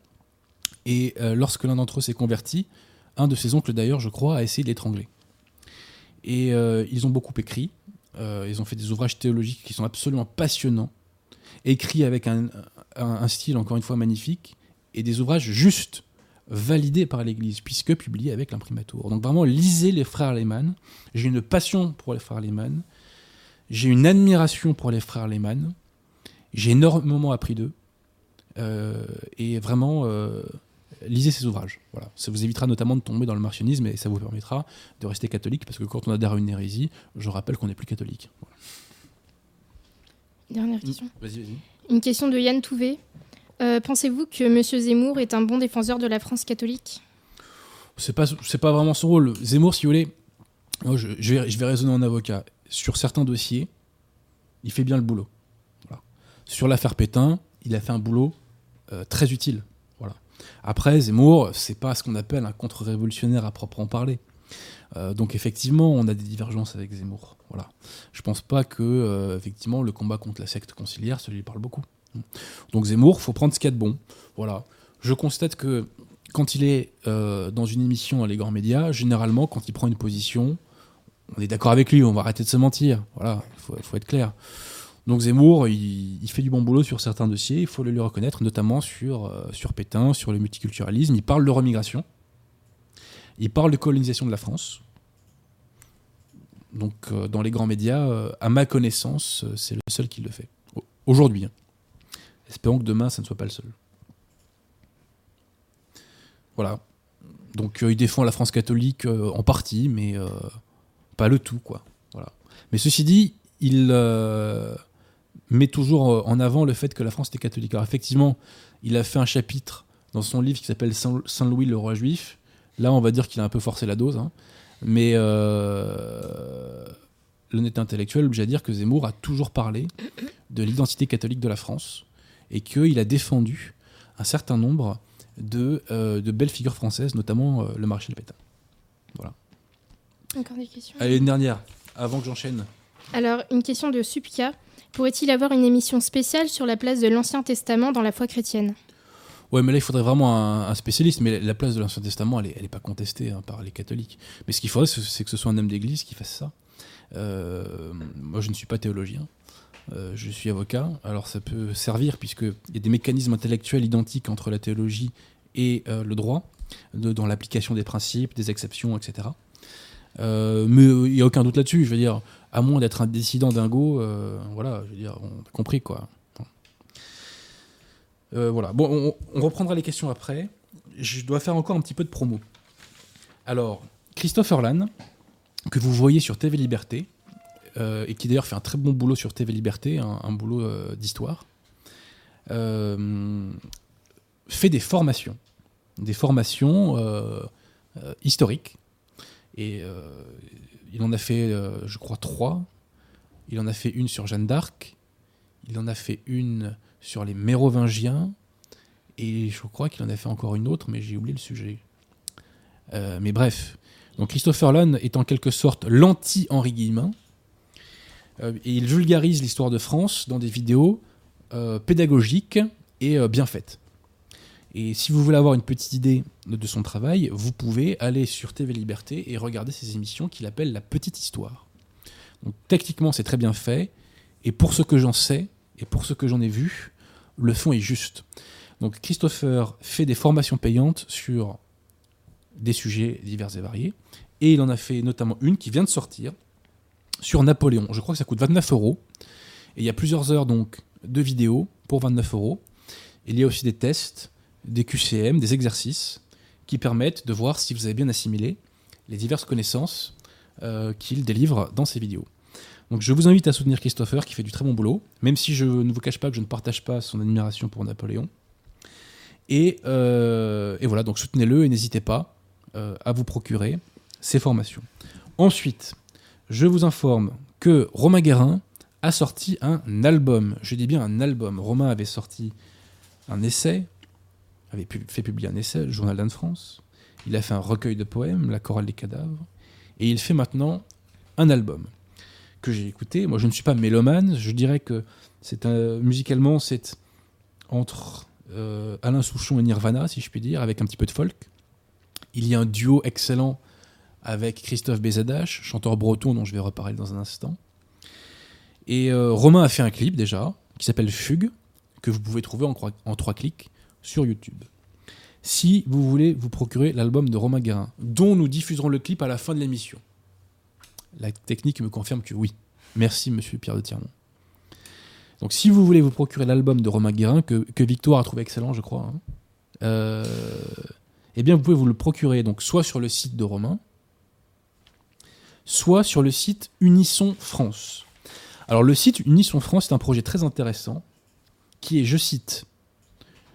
Et euh, lorsque l'un d'entre eux s'est converti, un de ses oncles d'ailleurs, je crois, a essayé de l'étrangler. Et euh, ils ont beaucoup écrit. Euh, ils ont fait des ouvrages théologiques qui sont absolument passionnants, écrits avec un style encore une fois magnifique, et des ouvrages justes, validés par l'Église, puisque publiés avec l'imprimatur. Donc vraiment, lisez les frères Lehmann. J'ai une passion pour les frères Lehmann. J'ai une admiration pour les frères Lehmann. J'ai énormément appris d'eux. Euh, et vraiment, euh, lisez ces ouvrages. Voilà. Ça vous évitera notamment de tomber dans le martionnisme et ça vous permettra de rester catholique parce que quand on adhère à une hérésie, je rappelle qu'on n'est plus catholique. Voilà. Dernière question. Vas-y, vas-y. Une question de Yann Touvet. Euh, Pensez-vous que M. Zemmour est un bon défenseur de la France catholique? C'est pas, pas vraiment son rôle. Zemmour, si vous voulez, je, vais, raisonner en avocat. Sur certains dossiers, il fait bien le boulot. Sur l'affaire Pétain, il a fait un boulot euh, très utile. Après, Zemmour, c'est pas ce qu'on appelle un contre-révolutionnaire à proprement parler. Euh, donc effectivement, on a des divergences avec Zemmour. Voilà. Je pense pas que effectivement le combat contre la secte conciliaire, ça lui parle beaucoup. Donc Zemmour, faut prendre ce qu'il y a de bon. Voilà. Je constate que quand il est euh, dans une émission dans les grands médias, généralement, quand il prend une position, on est d'accord avec lui, on va arrêter de se mentir. Voilà, il faut, être clair. Donc Zemmour, il, fait du bon boulot sur certains dossiers, il faut le lui reconnaître, notamment sur, euh, sur Pétain, sur le multiculturalisme. Il parle de remigration, il parle de colonisation de la France. Donc euh, dans les grands médias, à ma connaissance, c'est le seul qui le fait. Au- Aujourd'hui. hein. Espérons que demain, ça ne soit pas le seul. Voilà. Donc euh, il défend la France catholique euh, en partie, mais euh, pas le tout, quoi. Voilà. Mais ceci dit, il met toujours en avant le fait que la France était catholique. Alors effectivement, il a fait un chapitre dans son livre qui s'appelle Saint Louis le roi juif. Là, on va dire qu'il a un peu forcé la dose, hein. mais l'honnêteté intellectuelle, j'ai à dire que Zemmour a toujours parlé de l'identité catholique de la France et qu'il a défendu un certain nombre de, euh, de belles figures françaises, notamment euh, le maréchal Pétain. Encore des questions? Allez, une dernière, avant que j'enchaîne. Alors, une question de Supka. Pourrait-il avoir une émission spéciale sur la place de l'Ancien Testament dans la foi chrétienne? Ouais, mais là, il faudrait vraiment un, un spécialiste. Mais la place de l'Ancien Testament, elle n'est elle est pas contestée hein, par les catholiques. Mais ce qu'il faudrait, c'est c'est que ce soit un homme d'église qui fasse ça. Euh, moi, je ne suis pas théologien. Euh, je suis avocat. Alors, ça peut servir, puisqu'il y a des mécanismes intellectuels identiques entre la théologie et euh, le droit, dans l'application des principes, des exceptions, etc. Euh, mais il n'y a aucun doute là-dessus. Je veux dire, à moins d'être un dissident dingo, voilà, je veux dire, on a compris quoi. Voilà. Bon, on, on reprendra les questions après. Je dois faire encore un petit peu de promo. Alors, Christophe Orlan, que vous voyez sur TV Liberté, euh, et qui d'ailleurs fait un très bon boulot sur TV Liberté, un, boulot euh, d'histoire, euh, fait des formations. Des formations historiques. Et il en a fait, je crois, trois. il en a fait une sur Jeanne d'Arc, il en a fait une sur les Mérovingiens, et je crois qu'il en a fait encore une autre, mais j'ai oublié le sujet. Mais bref, donc Christopher Lund est en quelque sorte l'anti-Henri Guillemin, et il vulgarise l'histoire de France dans des vidéos euh, pédagogiques et euh, bien faites. Et si vous voulez avoir une petite idée de son travail, vous pouvez aller sur TV Liberté et regarder ses émissions qu'il appelle La Petite Histoire. Donc techniquement, c'est très bien fait, et pour ce que j'en sais, et pour ce que j'en ai vu, le fond est juste. Donc Christopher fait des formations payantes sur des sujets divers et variés, et il en a fait notamment une qui vient de sortir sur Napoléon. Je crois que ça coûte 29 euros, et il y a plusieurs heures donc de vidéos pour 29 euros. Il y a aussi des tests, des QCM, des exercices qui permettent de voir si vous avez bien assimilé les diverses connaissances euh, qu'il délivre dans ses vidéos. Donc je vous invite à soutenir Christopher qui fait du très bon boulot, même si je ne vous cache pas que je ne partage pas son admiration pour Napoléon. Et, euh, voilà, donc soutenez-le et n'hésitez pas euh, à vous procurer ces formations. Ensuite, je vous informe que Romain Guérin a sorti un album. Je dis bien un album. Romain avait sorti un essai, avait fait publier un essai, le Journal d'Anne France. Il a fait un recueil de poèmes, La chorale des cadavres. Et il fait maintenant un album que j'ai écouté. Moi, je ne suis pas mélomane. Je dirais que c'est musicalement, c'est entre euh, Alain Souchon et Nirvana, si je puis dire, avec un petit peu de folk. Il y a un duo excellent avec Christophe Bézadache, chanteur breton dont je vais reparler dans un instant. Et euh, Romain a fait un clip déjà, qui s'appelle Fugue, que vous pouvez trouver en, trois clics sur YouTube. Si vous voulez vous procurer l'album de Romain Guérin, dont nous diffuserons le clip à la fin de l'émission. La technique me confirme que oui. Merci, monsieur Pierre de Tirmont. Donc, si vous voulez vous procurer l'album de Romain Guérin, que, que Victoire a trouvé excellent, je crois, hein, euh, eh bien, vous pouvez vous le procurer donc soit sur le site de Romain, soit sur le site Unisson France. Alors, le site Unisson France est un projet très intéressant qui est, je cite,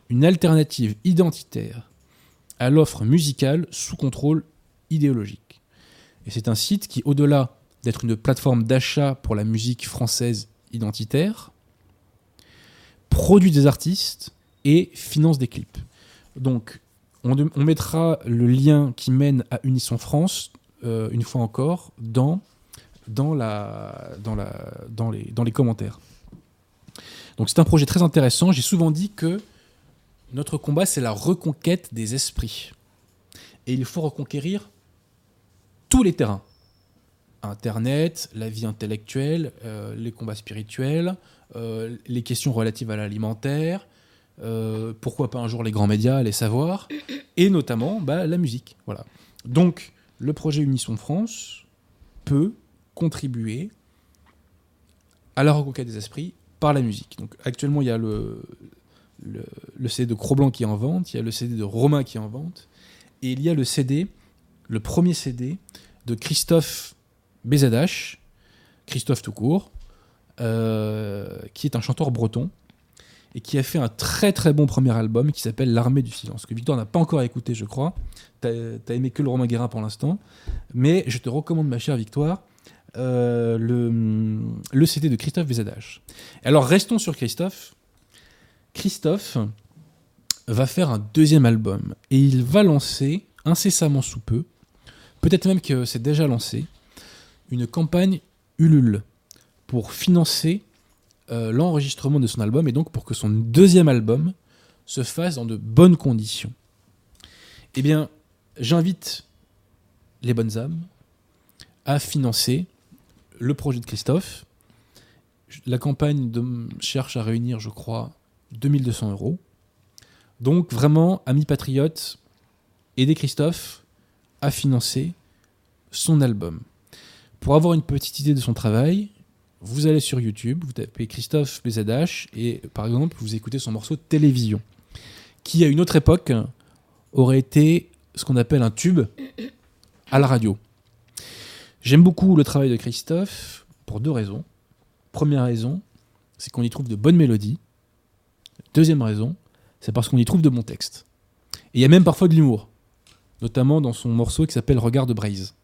une alternative identitaire à l'offre musicale sous contrôle idéologique. Et c'est un site qui, au-delà d'être une plateforme d'achat pour la musique française identitaire, produit des artistes et finance des clips. Donc, on, on mettra le lien qui mène à Unisson France, euh, une fois encore, dans, dans, la, dans, la, dans, les, dans les commentaires. Donc, c'est un projet très intéressant. J'ai souvent dit que notre combat, c'est la reconquête des esprits. Et il faut reconquérir tous les terrains. Internet, la vie intellectuelle, euh, les combats spirituels, euh, les questions relatives à l'alimentaire, pourquoi pas un jour les grands médias, les savoirs, et notamment bah, la musique. Voilà. Donc, le projet Unisson France peut contribuer à la reconquête des esprits par la musique. Donc, actuellement, il y a le, CD de Cro-Blanc qui est en vente, il y a le CD de Romain qui est en vente, et il y a le CD, le premier CD de Christophe Bézadache, Christophe tout court, euh, qui est un chanteur breton et qui a fait un très très bon premier album qui s'appelle L'armée du silence, que Victor n'a pas encore écouté, je crois. T'as as aimé que le Romain Guérin pour l'instant, mais je te recommande, ma chère Victoire, euh, le, CD de Christophe Bézadache. Alors restons sur Christophe. Christophe va faire un deuxième album et il va lancer incessamment sous peu, peut-être même que c'est déjà lancé, une campagne Ulule pour financer euh, l'enregistrement de son album et donc pour que son deuxième album se fasse dans de bonnes conditions. Eh bien, j'invite les bonnes âmes à financer le projet de Christophe. La campagne cherche à réunir, je crois, 2200 euros. Donc vraiment, amis patriotes, aidez Christophe à financer son album. Pour avoir une petite idée de son travail, vous allez sur YouTube, vous tapez Christophe BZH et par exemple, vous écoutez son morceau Télévision, qui à une autre époque aurait été ce qu'on appelle un tube à la radio. J'aime beaucoup le travail de Christophe pour deux raisons. Première raison, c'est qu'on y trouve de bonnes mélodies. Deuxième raison, c'est parce qu'on y trouve de bons textes. Et il y a même parfois de l'humour, notamment dans son morceau qui s'appelle Regard de Braise,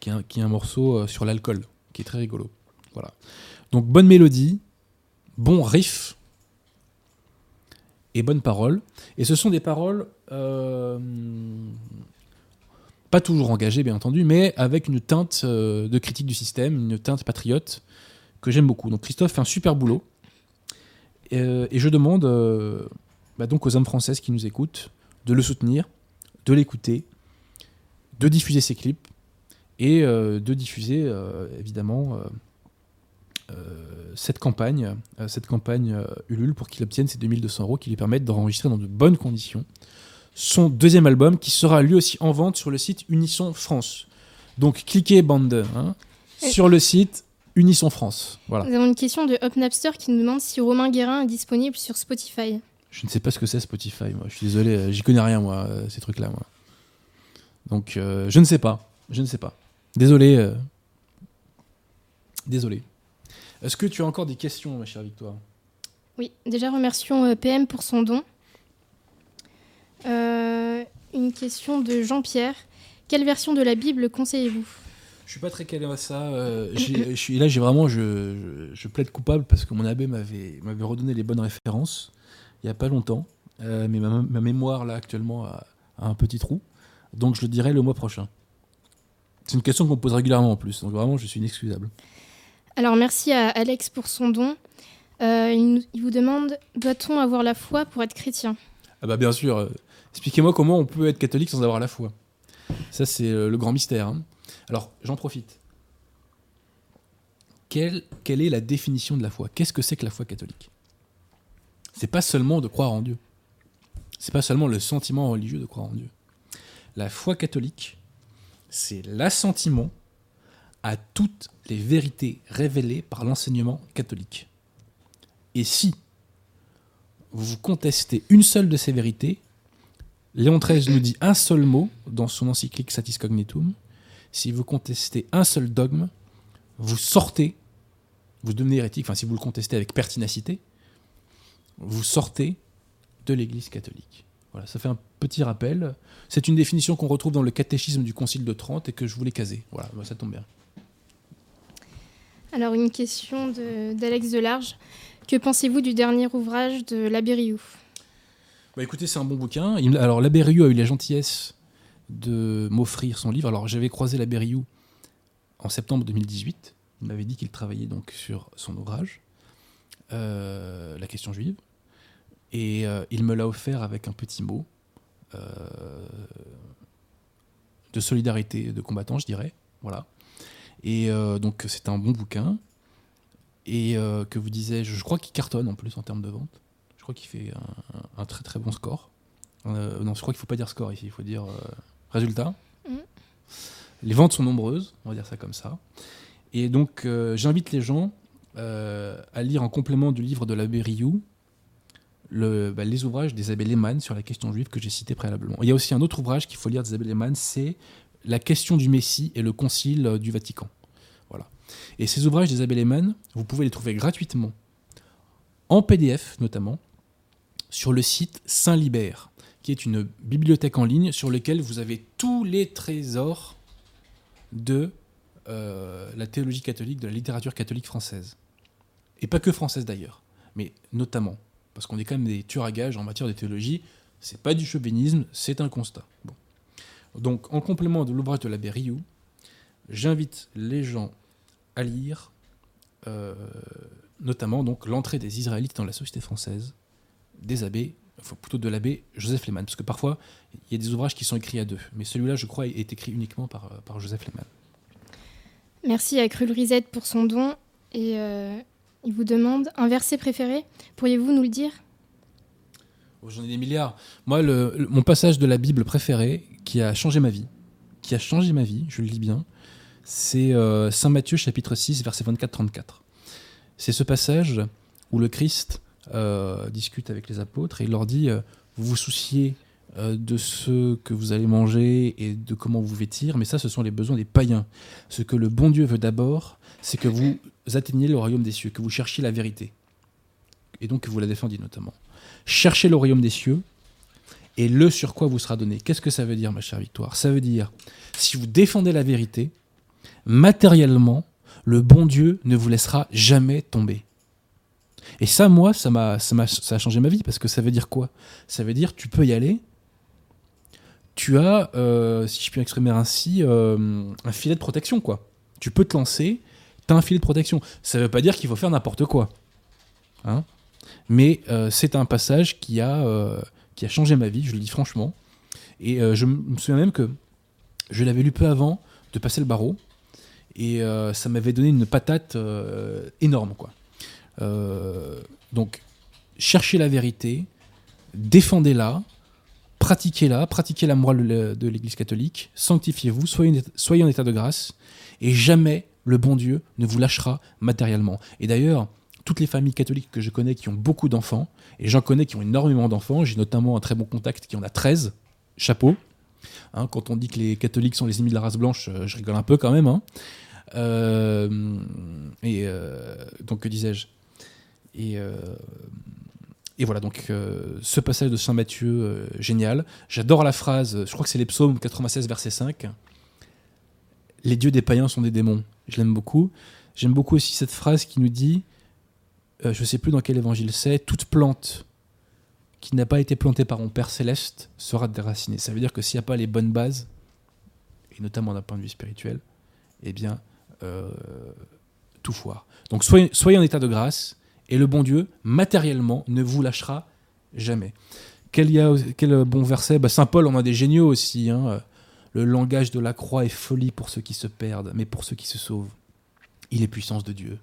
qui est un, morceau euh, sur l'alcool, qui est très rigolo. Voilà. Donc bonne mélodie, bon riff et bonnes paroles. Et ce sont des paroles euh, pas toujours engagées, bien entendu, mais avec une teinte euh, de critique du système, une teinte patriote que j'aime beaucoup. Donc Christophe fait un super boulot. Euh, et je demande euh, bah, donc aux hommes françaises qui nous écoutent de le soutenir, de l'écouter, de diffuser ses clips et euh, de diffuser euh, évidemment euh, euh, cette campagne, euh, cette campagne euh, Ulule pour qu'il obtienne ces 2200 euros qui lui permettent d'enregistrer dans de bonnes conditions son deuxième album qui sera lui aussi en vente sur le site Unisson France. Donc cliquez bande hein, sur le site Unisson France. Voilà. Nous avons une question de Hop Napster qui nous demande si Romain Guérin est disponible sur Spotify. Je ne sais pas ce que c'est Spotify, moi. Je suis désolé, euh, j'y connais rien, moi, euh, ces trucs-là, moi. Donc, euh, je ne sais pas. Je ne sais pas. Désolé. euh, Désolé. Est-ce que tu as encore des questions, ma chère Victoire? Oui, déjà remercions euh, PM pour son don. Euh, une question de Jean-Pierre. Quelle version de la Bible conseillez-vous? Je suis pas très calé à ça. euh, j'ai- je suis là, j'ai vraiment, je, je, je plaide coupable parce que mon abbé m'avait redonné les bonnes références il y a pas longtemps, Euh, mais ma, ma mémoire là actuellement a, a un petit trou, donc je le dirai le mois prochain. C'est une question qu'on me pose régulièrement en plus, donc vraiment je suis inexcusable. Alors merci à Alex pour son don. Euh, il, vous demande doit-on avoir la foi pour être chrétien? Ah bah bien sûr. Expliquez-moi comment on peut être catholique sans avoir la foi. Ça c'est euh, le grand mystère. hein. Alors j'en profite. Quelle, quelle est la définition de la foi? Qu'est-ce que c'est que la foi catholique? C'est pas seulement de croire en Dieu. C'est pas seulement le sentiment religieux de croire en Dieu. La foi catholique, c'est l'assentiment à toutes les vérités révélées par l'enseignement catholique. Et si vous contestez une seule de ces vérités, Léon XIII nous dit un seul mot dans son encyclique Satis Cognitum. Si vous contestez un seul dogme, vous sortez, vous devenez hérétique, enfin si vous le contestez avec pertinacité, vous sortez de l'Église catholique. Voilà, ça fait un petit rappel. C'est une définition qu'on retrouve dans le catéchisme du Concile de Trente et que je voulais caser. Voilà, ça tombe bien. Alors une question d'Alex Delarge. Que pensez-vous du dernier ouvrage de l'abbé Rioux? Bah écoutez, c'est un bon bouquin. Alors l'abbé Rioux a eu la gentillesse de m'offrir son livre. Alors j'avais croisé l'abbé Rioux en septembre 2018. Il m'avait dit qu'il travaillait donc sur son ouvrage, euh, La question juive. Et euh, il me l'a offert avec un petit mot euh, de solidarité de combattants, je dirais. Voilà. Et euh, donc c'est un bon bouquin. Et euh, que vous disais, je crois qu'il cartonne en plus en termes de vente. Je crois qu'il fait un, un très très bon score. Euh, non, je crois qu'il ne faut pas dire score ici, il faut dire résultat. Mhm. Les ventes sont nombreuses, on va dire ça comme ça. Et donc, j'invite les gens à lire en complément du livre de l'abbé Rioux le, bah, les ouvrages d'Isabelle Lehmann sur la question juive que j'ai cité préalablement. Il y a aussi un autre ouvrage qu'il faut lire d'Isabelle Lehmann, c'est La question du Messie et le Concile euh, du Vatican. Voilà. Et ces ouvrages d'Isabelle Lehmann, vous pouvez les trouver gratuitement, en PDF notamment, sur le site Saint-Libert, qui est une bibliothèque en ligne sur laquelle vous avez tous les trésors de euh, la théologie catholique, de la littérature catholique française. Et pas que française d'ailleurs, mais notamment. Parce qu'on est quand même des tueurs à gages en matière de théologie. C'est pas du chauvinisme, c'est un constat. Donc, en complément de l'ouvrage de l'abbé Rioux, j'invite les gens à lire euh, notamment donc l'entrée des Israélites dans la société française des abbés, enfin plutôt de l'abbé Joseph Lehmann, parce que parfois il y a des ouvrages qui sont écrits à deux, mais celui-là, je crois, est écrit uniquement par, par Joseph Lehmann. Merci à Krul Risette pour son don. Et euh, il vous demande un verset préféré. Pourriez-vous nous le dire? Oh, J'en ai des milliards. Moi, le- le- mon passage de la Bible préféré, qui a changé ma vie, qui a changé ma vie, je le lis bien, c'est euh, Saint Matthieu chapitre 6, verset 24-34. C'est ce passage où le Christ euh, discute avec les apôtres et il leur dit euh, Vous vous souciez de ce que vous allez manger et de comment vous vêtir, mais ça, ce sont les besoins des païens. Ce que le bon Dieu veut d'abord, c'est que vous atteigniez le royaume des cieux, que vous cherchiez la vérité. Et donc que vous la défendiez notamment. Cherchez le royaume des cieux et le sur quoi vous sera donné. Qu'est-ce que ça veut dire, ma chère Victoire? Ça veut dire, si vous défendez la vérité, matériellement, le bon Dieu ne vous laissera jamais tomber. Et ça, moi, ça, m'a, ça, m'a, ça a changé ma vie parce que ça veut dire quoi? Ça veut dire tu peux y aller. Tu as, euh, si je puis exprimer ainsi, euh, un filet de protection, quoi. Tu peux te lancer, tu as un filet de protection. Ça ne veut pas dire qu'il faut faire n'importe quoi. Hein Mais euh, c'est un passage qui a, qui a changé ma vie, je le dis franchement. Et euh, je me souviens même que je l'avais lu peu avant de passer le barreau. Et euh, ça m'avait donné une patate euh, énorme, quoi. Donc, cherchez la vérité, défendez-la, pratiquez-la, pratiquez la morale de l'Église catholique, sanctifiez-vous, soyez en état de grâce, et jamais le bon Dieu ne vous lâchera matériellement. Et d'ailleurs, toutes les familles catholiques que je connais qui ont beaucoup d'enfants, et j'en connais qui ont énormément d'enfants, j'ai notamment un très bon contact qui en a 13, chapeau. Hein, quand on dit que les catholiques sont les ennemis de la race blanche, euh, je rigole un peu quand même. hein. Euh, et euh, donc, que disais-je? Et, et voilà, donc ce passage de Saint Matthieu, génial. J'adore la phrase, je crois que c'est les psaumes 96, verset 5. Les dieux des païens sont des démons. Je l'aime beaucoup. J'aime beaucoup aussi cette phrase qui nous dit, euh, je ne sais plus dans quel évangile c'est, toute plante qui n'a pas été plantée par mon Père céleste sera déracinée. Ça veut dire que s'il n'y a pas les bonnes bases, et notamment d'un point de vue spirituel, eh bien, euh, tout foire. Donc soyez, en état de grâce, et le bon Dieu, matériellement, ne vous lâchera jamais. Quel bon verset? Bah, Saint Paul en a des géniaux aussi. hein. Le langage de la croix est folie pour ceux qui se perdent, mais pour ceux qui se sauvent, il est puissance de Dieu.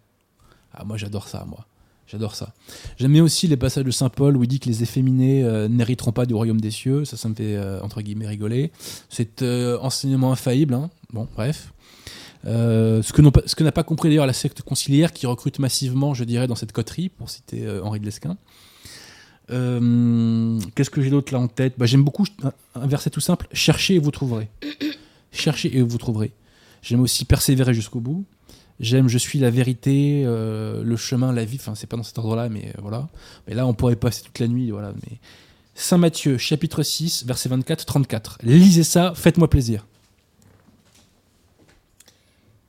Ah, moi j'adore ça, moi. J'adore ça. J'aime bien aussi les passages de Saint Paul où il dit que les efféminés euh, n'hériteront pas du royaume des cieux. Ça, ça me fait, euh, entre guillemets, rigoler. C'est euh, enseignement infaillible. hein. Bon, bref. Ce que n'a pas compris d'ailleurs la secte conciliaire qui recrute massivement, je dirais, dans cette coterie, pour citer Henri de Lesquin. Qu'est-ce que j'ai d'autre là en tête? Bah, J'aime beaucoup un verset tout simple cherchez et vous trouverez. cherchez et vous trouverez. J'aime aussi persévérer jusqu'au bout. J'aime je suis la vérité, euh, le chemin, la vie. Enfin, c'est pas dans cet ordre-là, mais euh, voilà. Mais là, on pourrait passer toute la nuit. Voilà. Mais... Saint Matthieu, chapitre 6, verset 24-34. Lisez ça, faites-moi plaisir.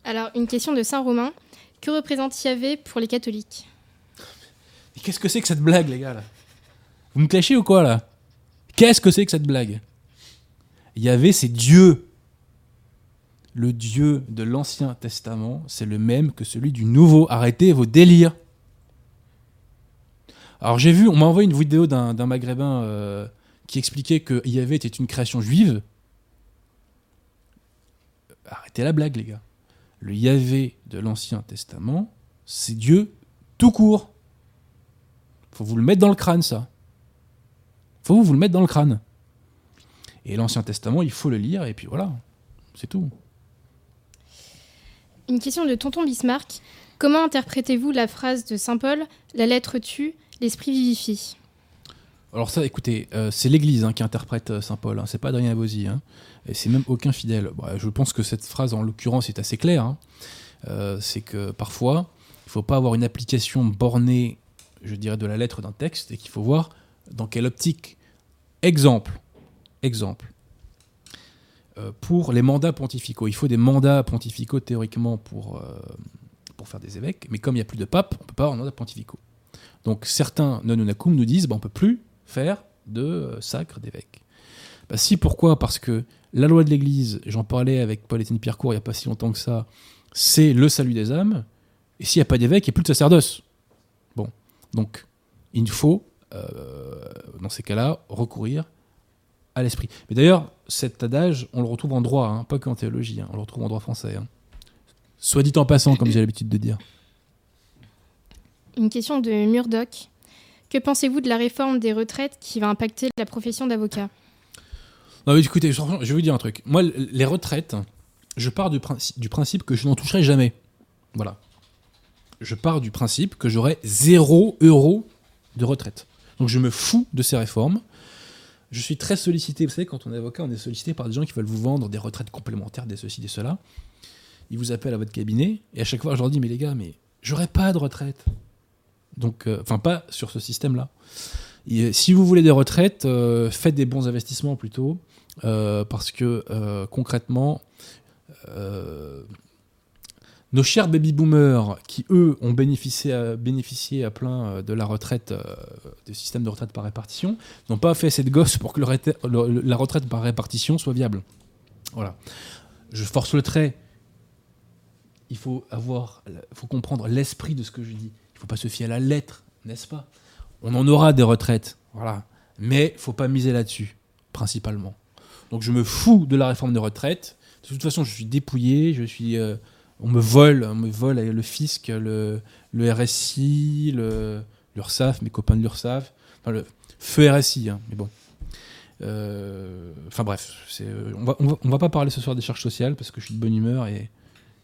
Alors, une question de Saint Romain. Que représente Yahvé pour les catholiques? Et Qu'est-ce que c'est que cette blague, les gars là? Vous me cachez ou quoi là? Qu'est-ce que c'est que cette blague? Yahvé, c'est Dieu. Le Dieu de l'Ancien Testament, c'est le même que celui du Nouveau. Arrêtez vos délires. Alors j'ai vu, on m'a envoyé une vidéo d'un maghrébin euh, qui expliquait que Yahvé était une création juive. Arrêtez la blague, les gars. Le Yahvé de l'Ancien Testament, c'est Dieu tout court. Faut vous le mettre dans le crâne, ça. Faut vous le mettre dans le crâne. Et l'Ancien Testament, il faut le lire, et puis voilà. C'est tout. Une question de Tonton Bismarck. Comment interprétez-vous la phrase de Saint Paul La lettre tue, l'esprit vivifie Alors ça, écoutez, euh, c'est l'Église hein, qui interprète euh, Saint Paul, hein, c'est pas Adrien Abosi, hein, et c'est même aucun fidèle. Bon, je pense que cette phrase, en l'occurrence, est assez claire. Euh, c'est que parfois, il faut pas avoir une application bornée, je dirais, de la lettre d'un texte, et qu'il faut voir dans quelle optique. Exemple, exemple. Euh, pour les mandats pontificaux, il faut des mandats pontificaux théoriquement pour, euh, pour faire des évêques, mais comme il n'y a plus de pape, on peut pas avoir de mandats pontificaux. Donc certains nonunacum nous disent bah, on peut plus faire de euh, sacre d'évêque. Bah, si, pourquoi? Parce que la loi de l'Église, j'en parlais avec Paul-Étienne Pierrecourt il n'y a pas si longtemps que ça, c'est le salut des âmes, et s'il n'y a pas d'évêque, il n'y a plus de sacerdoce. Bon, donc il faut, dans ces cas-là, recourir à l'esprit. Mais d'ailleurs, cet adage, on le retrouve en droit, hein, pas qu'en théologie, hein, on le retrouve en droit français. hein. Soit dit en passant, comme j'ai l'habitude de dire. Une question de Murdoch. Que pensez-vous de la réforme des retraites qui va impacter la profession d'avocat? Non, mais écoutez, je vais vous dire un truc. Moi, les retraites, je pars du, princi- du principe que je n'en toucherai jamais. Voilà. Je pars du principe que j'aurai zéro euro de retraite. Donc je me fous de ces réformes. Je suis très sollicité. Vous savez, quand on est avocat, on est sollicité par des gens qui veulent vous vendre des retraites complémentaires, des ceci, des cela. Ils vous appellent à votre cabinet et à chaque fois, je leur dis Mais les gars, mais j'aurai pas de retraite. Donc, euh, enfin, pas sur ce système-là. Et si vous voulez des retraites, euh, faites des bons investissements plutôt. Euh, parce que euh, concrètement, euh, nos chers baby-boomers, qui eux ont bénéficié à, bénéficié à plein euh, de la retraite, euh, du système de retraite par répartition, n'ont pas fait cette gosse pour que la retraite par répartition soit viable. Voilà. Je force le trait. Il faut avoir, faut comprendre l'esprit de ce que je dis. Il ne faut pas se fier à la lettre, n'est-ce pas? On en aura des retraites, voilà. Mais faut pas miser là-dessus, principalement. Donc je me fous de la réforme des retraites. De toute façon, je suis dépouillé, je suis, euh, on me vole, on me vole le fisc, le, le RSI, le l'URSSAF, mes copains de l'URSSAF, enfin le feu RSI, hein, mais bon. Euh, Enfin bref, on va, on, va, on va pas parler ce soir des charges sociales parce que je suis de bonne humeur et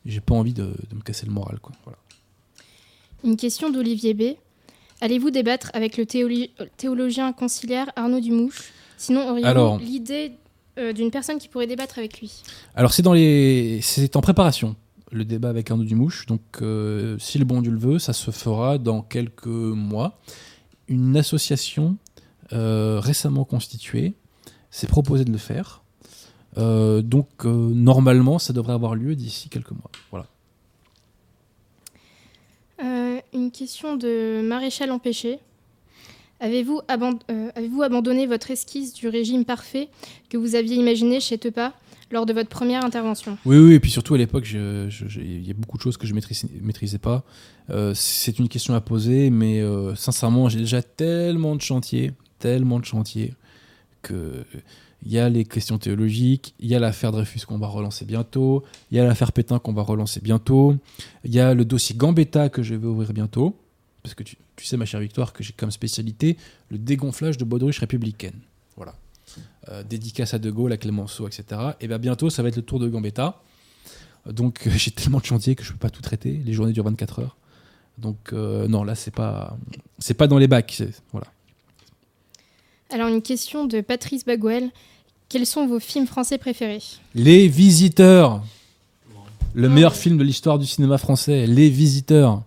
j'ai pas envie de, de me casser le moral, quoi. Voilà. Une question d'Olivier B. Allez-vous débattre avec le théologien conciliaire Arnaud Dumouche? Sinon, auriez-vous Alors- l'idée euh, d'une personne qui pourrait débattre avec lui? Alors c'est dans les, c'est en préparation le débat avec Arnaud Dumouche. Donc euh, si le bon Dieu le veut, ça se fera dans quelques mois. Une association euh, récemment constituée s'est proposée de le faire. Euh, donc normalement, ça devrait avoir lieu d'ici quelques mois. Voilà. Une question de Maréchal Empêché. Avez-vous abandonné votre esquisse du régime parfait que vous aviez imaginé chez Tepa lors de votre première intervention Oui, oui, et puis surtout à l'époque, il y a beaucoup de choses que je ne maîtrisais, maîtrisais pas. Euh, c'est une question à poser, mais euh, sincèrement, j'ai déjà tellement de chantiers, tellement de chantiers, que il y a les questions théologiques, il y a l'affaire Dreyfus qu'on va relancer bientôt, il y a l'affaire Pétain qu'on va relancer bientôt, il y a le dossier Gambetta que je vais ouvrir bientôt, parce que tu, tu sais, ma chère Victoire, que j'ai comme spécialité le dégonflage de baudruche républicaine. Euh, dédicace à De Gaulle, à Clémenceau, etc. Et bien bientôt, ça va être le tour de Gambetta. Donc euh, j'ai tellement de chantiers que je peux pas tout traiter. Les journées durent 24 heures. Donc euh, non, là c'est pas c'est pas dans les bacs. c'est- Voilà. Alors, une question de Patrice Baguel. Quels sont vos films français préférés? Les Visiteurs, le meilleur film de l'histoire du cinéma français. Les Visiteurs.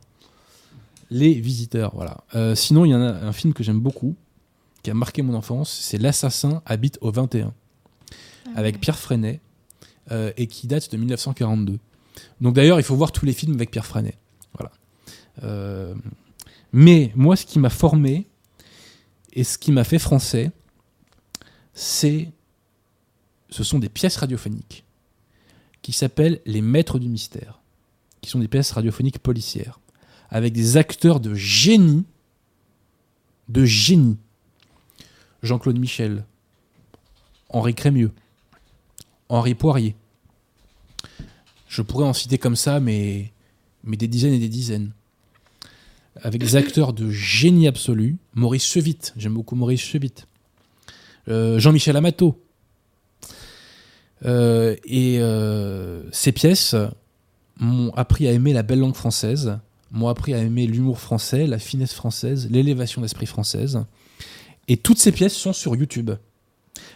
Les Visiteurs, voilà. Euh, sinon, il y en a un film que j'aime beaucoup, qui a marqué mon enfance, c'est L'Assassin habite au 21, avec Pierre Freinet, euh, et qui date de 1942. Donc d'ailleurs, il faut voir tous les films avec Pierre Freinet. Voilà. Euh, mais moi, ce qui m'a formé et ce qui m'a fait français, c'est, ce sont des pièces radiophoniques qui s'appellent Les Maîtres du Mystère, qui sont des pièces radiophoniques policières, avec des acteurs de génie, de génie. Jean-Claude Michel, Henri Crémieux, Henri Poirier. Je pourrais en citer comme ça, mais, des dizaines et des dizaines. Avec des acteurs de génie absolu. Maurice Chevite, j'aime beaucoup Maurice Chevite. Euh, Jean-Michel Amato. Euh, et euh, ces pièces m'ont appris à aimer la belle langue française, m'ont appris à aimer l'humour français, la finesse française, l'élévation d'esprit française. Et toutes ces pièces sont sur YouTube.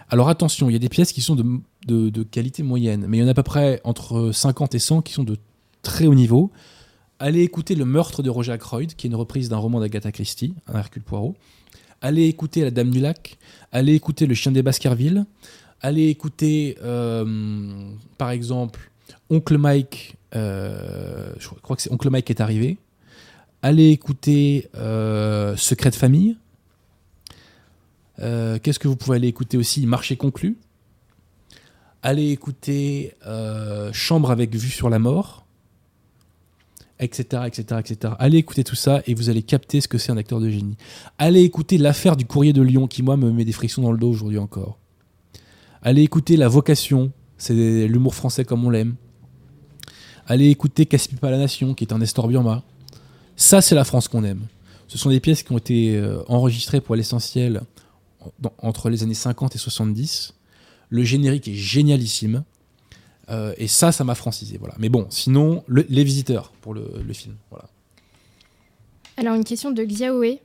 Alors attention, il y a des pièces qui sont de, qualité moyenne, mais il y en a à peu près entre 50 et 100 qui sont de très haut niveau. Allez écouter Le meurtre de Roger Ackroyd, qui est une reprise d'un roman d'Agatha Christie, un Hercule Poirot. Allez écouter La Dame du Lac. Allez écouter Le Chien des Baskerville. Allez écouter, euh, par exemple, Oncle Mike. euh, je crois que c'est Oncle Mike qui est arrivé. Allez écouter euh, Secret de famille. Euh, Qu'est-ce que vous pouvez aller écouter aussi Marché conclu? Allez écouter euh, Chambre avec vue sur la mort, etc., etc., etc. Allez écouter tout ça et vous allez capter ce que c'est un acteur de génie. Allez écouter l'affaire du courrier de Lyon qui, moi, me met des frictions dans le dos aujourd'hui encore. Allez écouter La vocation, c'est l'humour français comme on l'aime. Allez écouter Casse pas la nation, qui est un Nestor Burma. Ça, c'est la France qu'on aime. Ce sont des pièces qui ont été euh, enregistrées pour l'essentiel dans- entre les années 50 et 70. Le générique est génialissime. Euh, et ça, ça m'a francisé. Voilà. Mais bon, sinon, le- les visiteurs pour le, le film. Voilà. Alors, une question de Xiaoé.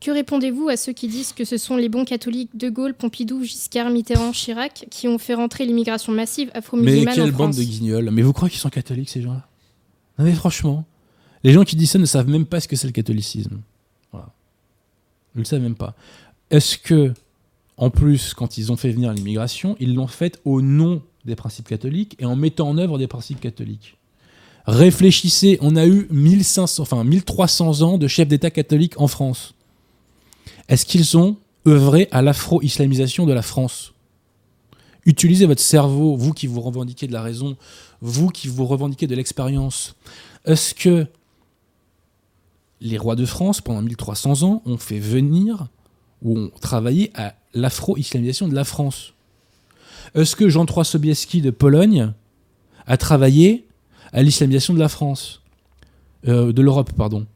Que répondez-vous à ceux qui disent que ce sont les bons catholiques De Gaulle, Pompidou, Giscard, Mitterrand, Chirac qui ont fait rentrer l'immigration massive Mais afro-musulmane quelle en bande France de guignols. Mais vous croyez qu'ils sont catholiques, ces gens-là? Non, mais franchement, les gens qui disent ça ne savent même pas ce que c'est le catholicisme. Voilà. Ils ne le savent même pas. Est-ce que, en plus, quand ils ont fait venir l'immigration, ils l'ont fait au nom des principes catholiques et en mettant en œuvre des principes catholiques? Réfléchissez, on a eu 1500, enfin 1300 ans de chefs d'État catholiques en France. Est-ce qu'ils ont œuvré à l'afro-islamisation de la France? Utilisez votre cerveau, vous qui vous revendiquez de la raison, vous qui vous revendiquez de l'expérience. Est-ce que les rois de France, pendant 1300 ans, ont fait venir ou ont travaillé à l'afro-islamisation de la France Est-ce que Jean III Sobieski de Pologne a travaillé à l'islamisation de la France? Euh, De l'Europe, pardon.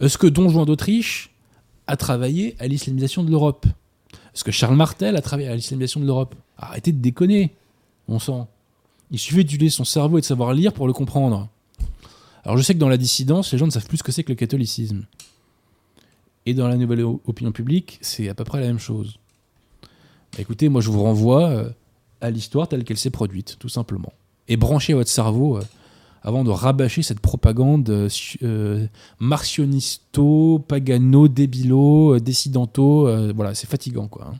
Est-ce que Don Juan d'Autriche a travaillé à l'islamisation de l'Europe? Est-ce que Charles Martel a travaillé à l'islamisation de l'Europe? Arrêtez de déconner, on sent. Il suffit d'utiliser son cerveau et de savoir lire pour le comprendre. Alors je sais que dans la dissidence, les gens ne savent plus ce que c'est que le catholicisme. Et dans la nouvelle opinion publique, c'est à peu près la même chose. Bah, écoutez, moi je vous renvoie euh, à l'histoire telle qu'elle s'est produite, tout simplement. Et branchez votre cerveau euh, avant de rabâcher cette propagande euh, martionisto, pagano, débilo, décidanto. voilà, c'est fatigant, quoi. Hein.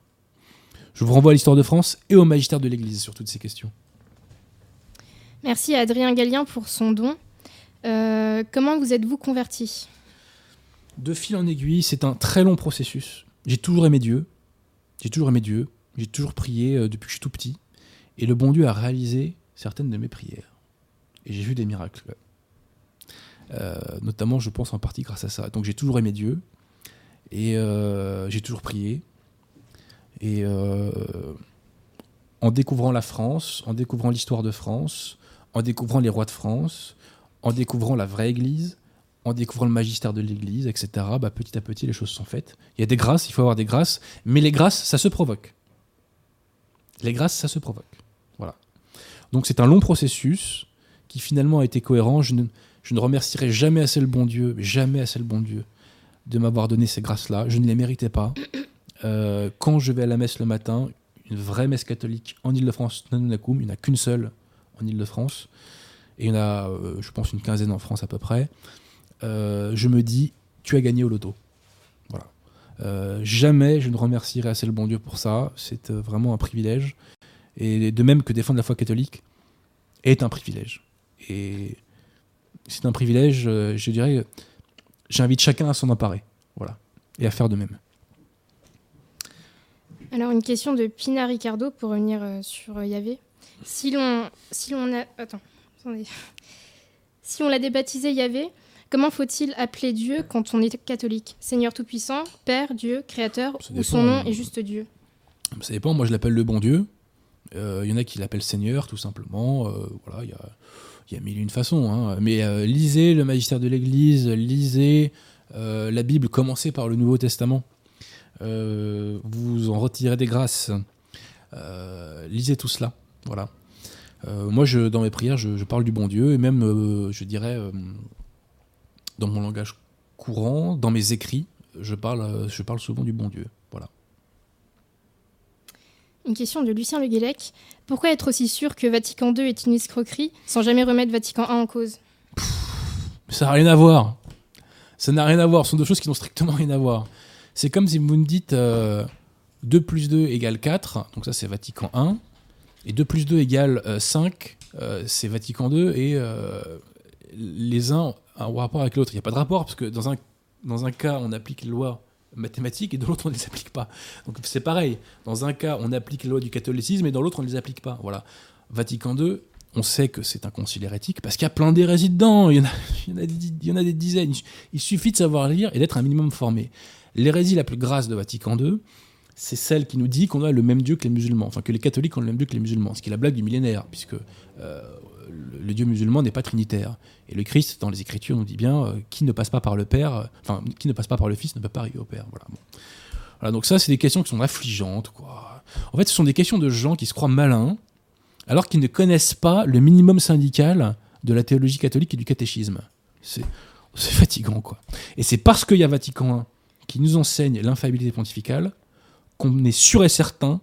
Je vous renvoie à l'histoire de France et au magistère de l'Église sur toutes ces questions. Merci à Adrien Gallien pour son don. Euh, comment vous êtes-vous converti? De fil en aiguille, c'est un très long processus. J'ai toujours aimé Dieu. J'ai toujours aimé Dieu. J'ai toujours prié euh, depuis que je suis tout petit. Et le bon Dieu a réalisé certaines de mes prières. Et j'ai vu des miracles. Euh, notamment, je pense en partie grâce à ça. Donc j'ai toujours aimé Dieu. Et j'ai toujours prié. Et en découvrant la France, en découvrant l'histoire de France, en découvrant les rois de France, en découvrant la vraie Église, en découvrant le magistère de l'Église, etc., bah, petit à petit, les choses sont faites. Il y a des grâces, il faut avoir des grâces, mais les grâces, ça se provoque. Les grâces, ça se provoque. Voilà. Donc c'est un long processus qui finalement a été cohérent. Je ne, je ne remercierai jamais assez le bon Dieu, jamais assez le bon Dieu, de m'avoir donné ces grâces-là. Je ne les méritais pas. Euh, quand je vais à la messe le matin, une vraie messe catholique en Ile-de-France, il n'y en a qu'une seule en Ile-de-France et il y en a, euh, je pense, une quinzaine en France à peu près, je me dis, tu as gagné au loto. Voilà. Euh, jamais je ne remercierai assez le bon Dieu pour ça. C'est vraiment un privilège. Et de même que défendre la foi catholique est un privilège. Et c'est un privilège, je dirais, j'invite chacun à s'en emparer. Voilà. Et à faire de même. Alors, une question de Pina Ricardo pour revenir sur Yahvé. Si l'on si a attends, si on l'a débaptisé Yahvé, comment faut-il appeler Dieu quand on est catholique? Seigneur Tout-Puissant, Père, Dieu, Créateur, ou son nom est juste Dieu Ça dépend, moi je l'appelle le bon Dieu. Il euh, y en a qui l'appellent Seigneur, tout simplement. Euh, voilà, il y a, y a, mille et une façons. Hein. Mais euh, lisez le magistère de l'Église, lisez la Bible, commencez par le Nouveau Testament. vous en retirez des grâces. lisez tout cela. Voilà. Moi, je, dans mes prières, je, parle du bon Dieu, et même, je dirais, dans mon langage courant, dans mes écrits, je parle, je parle souvent du bon Dieu. Voilà. Une question de Lucien Le Guélec. Pourquoi être aussi sûr que Vatican II est une escroquerie sans jamais remettre Vatican I en cause? Ça n'a rien à voir. Ça n'a rien à voir. Ce sont deux choses qui n'ont strictement rien à voir. C'est comme si vous me dites 2 plus 2 égale 4, donc ça c'est Vatican I. Et 2 plus 2 égale 5, euh, euh, c'est Vatican II, et euh, les uns un rapport avec l'autre. Il n'y a pas de rapport, parce que dans un, dans un cas, on applique les lois mathématiques, et dans l'autre, on ne les applique pas. Donc c'est pareil. Dans un cas, on applique les lois du catholicisme, et dans l'autre, on ne les applique pas. Voilà. Vatican II, on sait que c'est un concile hérétique, parce qu'il y a plein d'hérésies dedans. Il y, en a, des dizaines. Il suffit de savoir lire et d'être un minimum formé. L'hérésie la plus grasse de Vatican II, c'est celle qui nous dit qu'on a le même Dieu que les musulmans, enfin que les catholiques ont le même Dieu que les musulmans, ce qui est la blague du millénaire, puisque euh, le, Dieu musulman n'est pas trinitaire. Et le Christ, dans les Écritures, nous dit bien euh, qui ne passe pas par le Père, euh, enfin qui ne passe pas par le Fils ne peut pas arriver au Père. Voilà. donc ça, c'est des questions qui sont affligeantes. En fait, ce sont des questions de gens qui se croient malins, alors qu'ils ne connaissent pas le minimum syndical de la théologie catholique et du catéchisme. C'est fatigant, quoi. Et c'est parce qu'il y a Vatican I qui nous enseigne l'infaillibilité pontificale qu'on est sûr et certain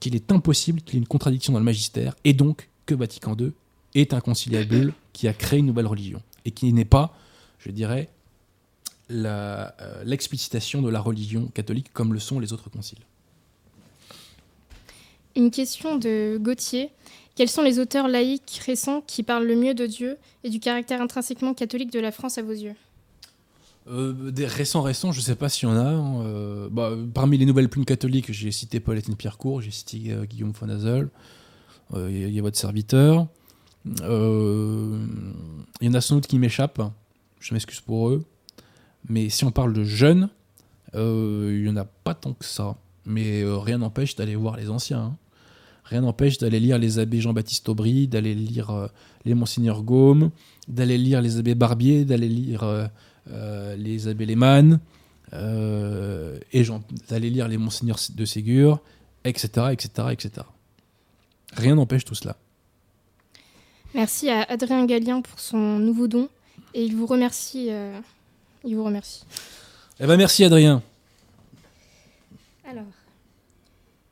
qu'il est impossible qu'il y ait une contradiction dans le magistère, et donc que Vatican II est inconciliable, qui a créé une nouvelle religion, et qui n'est pas, je dirais, euh, l'explicitation de la religion catholique comme le sont les autres conciles. une question de Gauthier. Quels sont les auteurs laïcs récents qui parlent le mieux de Dieu et du caractère intrinsèquement catholique de la France à vos yeux? Euh, des récents récents, je sais pas s'il y en a. hein, euh, bah, parmi les nouvelles plumes catholiques, j'ai cité Paul-Étienne Pierrecourt, j'ai cité euh, Guillaume Fonazel, il y, a- il y a votre serviteur. Euh, Il y en a sans doute qui m'échappent, je m'excuse pour eux. Mais si on parle de jeunes, euh, il y en a pas tant que ça. Mais euh, rien n'empêche d'aller voir les anciens. hein. Rien n'empêche d'aller lire les abbés Jean-Baptiste Aubry, d'aller lire euh, les Monseigneur Gaume, d'aller lire les abbés Barbier, d'aller lire euh, euh, les abbés Lehmann, euh, et d'aller lire les Monseigneurs de Ségur, etc., etc., etc. Rien n'empêche tout cela. Merci à Adrien Gallien pour son nouveau don et il vous remercie. euh, il vous remercie. Eh ben merci Adrien. Alors,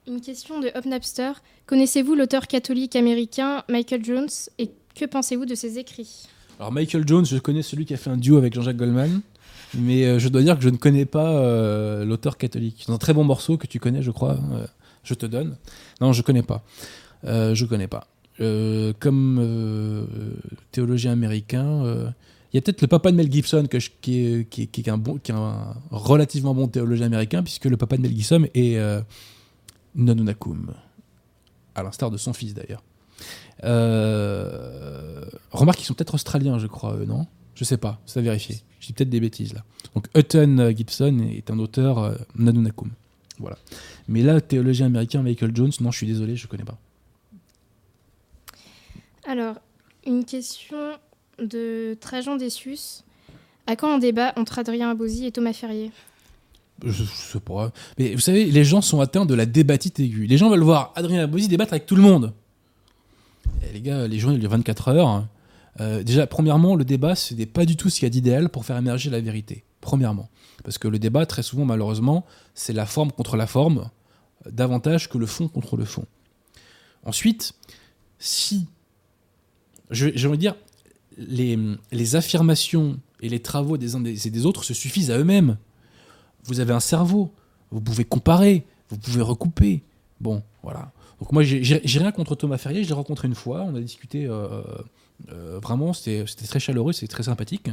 une question de Hop Napster. Connaissez-vous l'auteur catholique américain Michael Jones et que pensez-vous de ses écrits? Alors Michael Jones, je connais celui qui a fait un duo avec Jean-Jacques Goldman, mais euh, je dois dire que je ne connais pas euh, l'auteur catholique. C'est un très bon morceau que tu connais, je crois. je te donne. Non, je connais pas. Je connais pas. Euh, comme euh, théologien américain, euh, il y a peut-être le papa de Mel Gibson qui, est, un bon, qui est relativement bon théologien américain, puisque le papa de Mel Gibson est Nanunakum, à l'instar de son fils d'ailleurs. Remarque, ils sont peut-être australiens, je crois, non? Je sais pas, c'est à vérifier. Je dis peut-être des bêtises là. Donc Hutton Gibson est un auteur Nanunakum. Voilà. Mais là, théologien américain Michael Jones, non, je suis désolé, je connais pas. Alors, une question de Trajan Decius. À quand un débat entre Adrien Abosi et Thomas Ferrier? Je, sais pas. Mais vous savez, les gens sont atteints de la débatite aiguë. Les gens veulent voir Adrien Abosi débattre avec tout le monde. Et les gars, les journées durent 24 heures. Euh, déjà, premièrement, le débat, ce n'est pas du tout ce qu'il y a d'idéal pour faire émerger la vérité. Premièrement. Parce que le débat, très souvent, malheureusement, c'est la forme contre la forme, euh, davantage que le fond contre le fond. Ensuite, si, je, veux dire, les, affirmations et les travaux des uns et des autres se suffisent à eux-mêmes. Vous avez un cerveau, vous pouvez comparer, vous pouvez recouper. Bon, voilà. Donc moi, j'ai j'ai- j'ai rien contre Thomas Ferrier, je l'ai rencontré une fois, on a discuté euh, euh, vraiment, c'était très chaleureux, c'était très sympathique.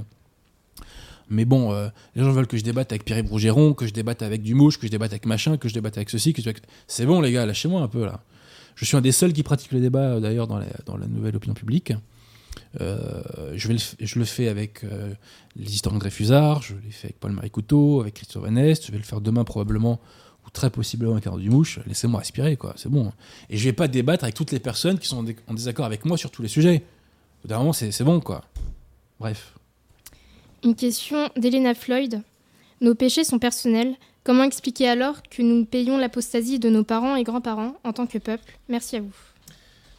Mais bon, euh, les gens veulent que je débatte avec Pierre Brougeron, que je débatte avec Dumouche, que je débatte avec machin, que je débatte avec ceci, que je C'est bon les gars, lâchez-moi un peu là. Je suis un des seuls qui pratique le débat euh, d'ailleurs dans la, nouvelle opinion publique. Euh, je, le fais avec euh, les historiens de Dreyfusard, je l'ai fait avec Paul-Marie Couteau, avec Christophe Van Est, je vais le faire demain probablement, ou très possiblement avec Arnaud Dumouche. Laissez-moi respirer, quoi, c'est bon. Et je vais pas débattre avec toutes les personnes qui sont en, dé- en désaccord avec moi sur tous les sujets. D'un c'est bon, quoi. Bref. Une question d'Elena Floyd. Nos péchés sont personnels. Comment expliquer alors que nous payons l'apostasie de nos parents et grands-parents en tant que peuple? Merci à vous.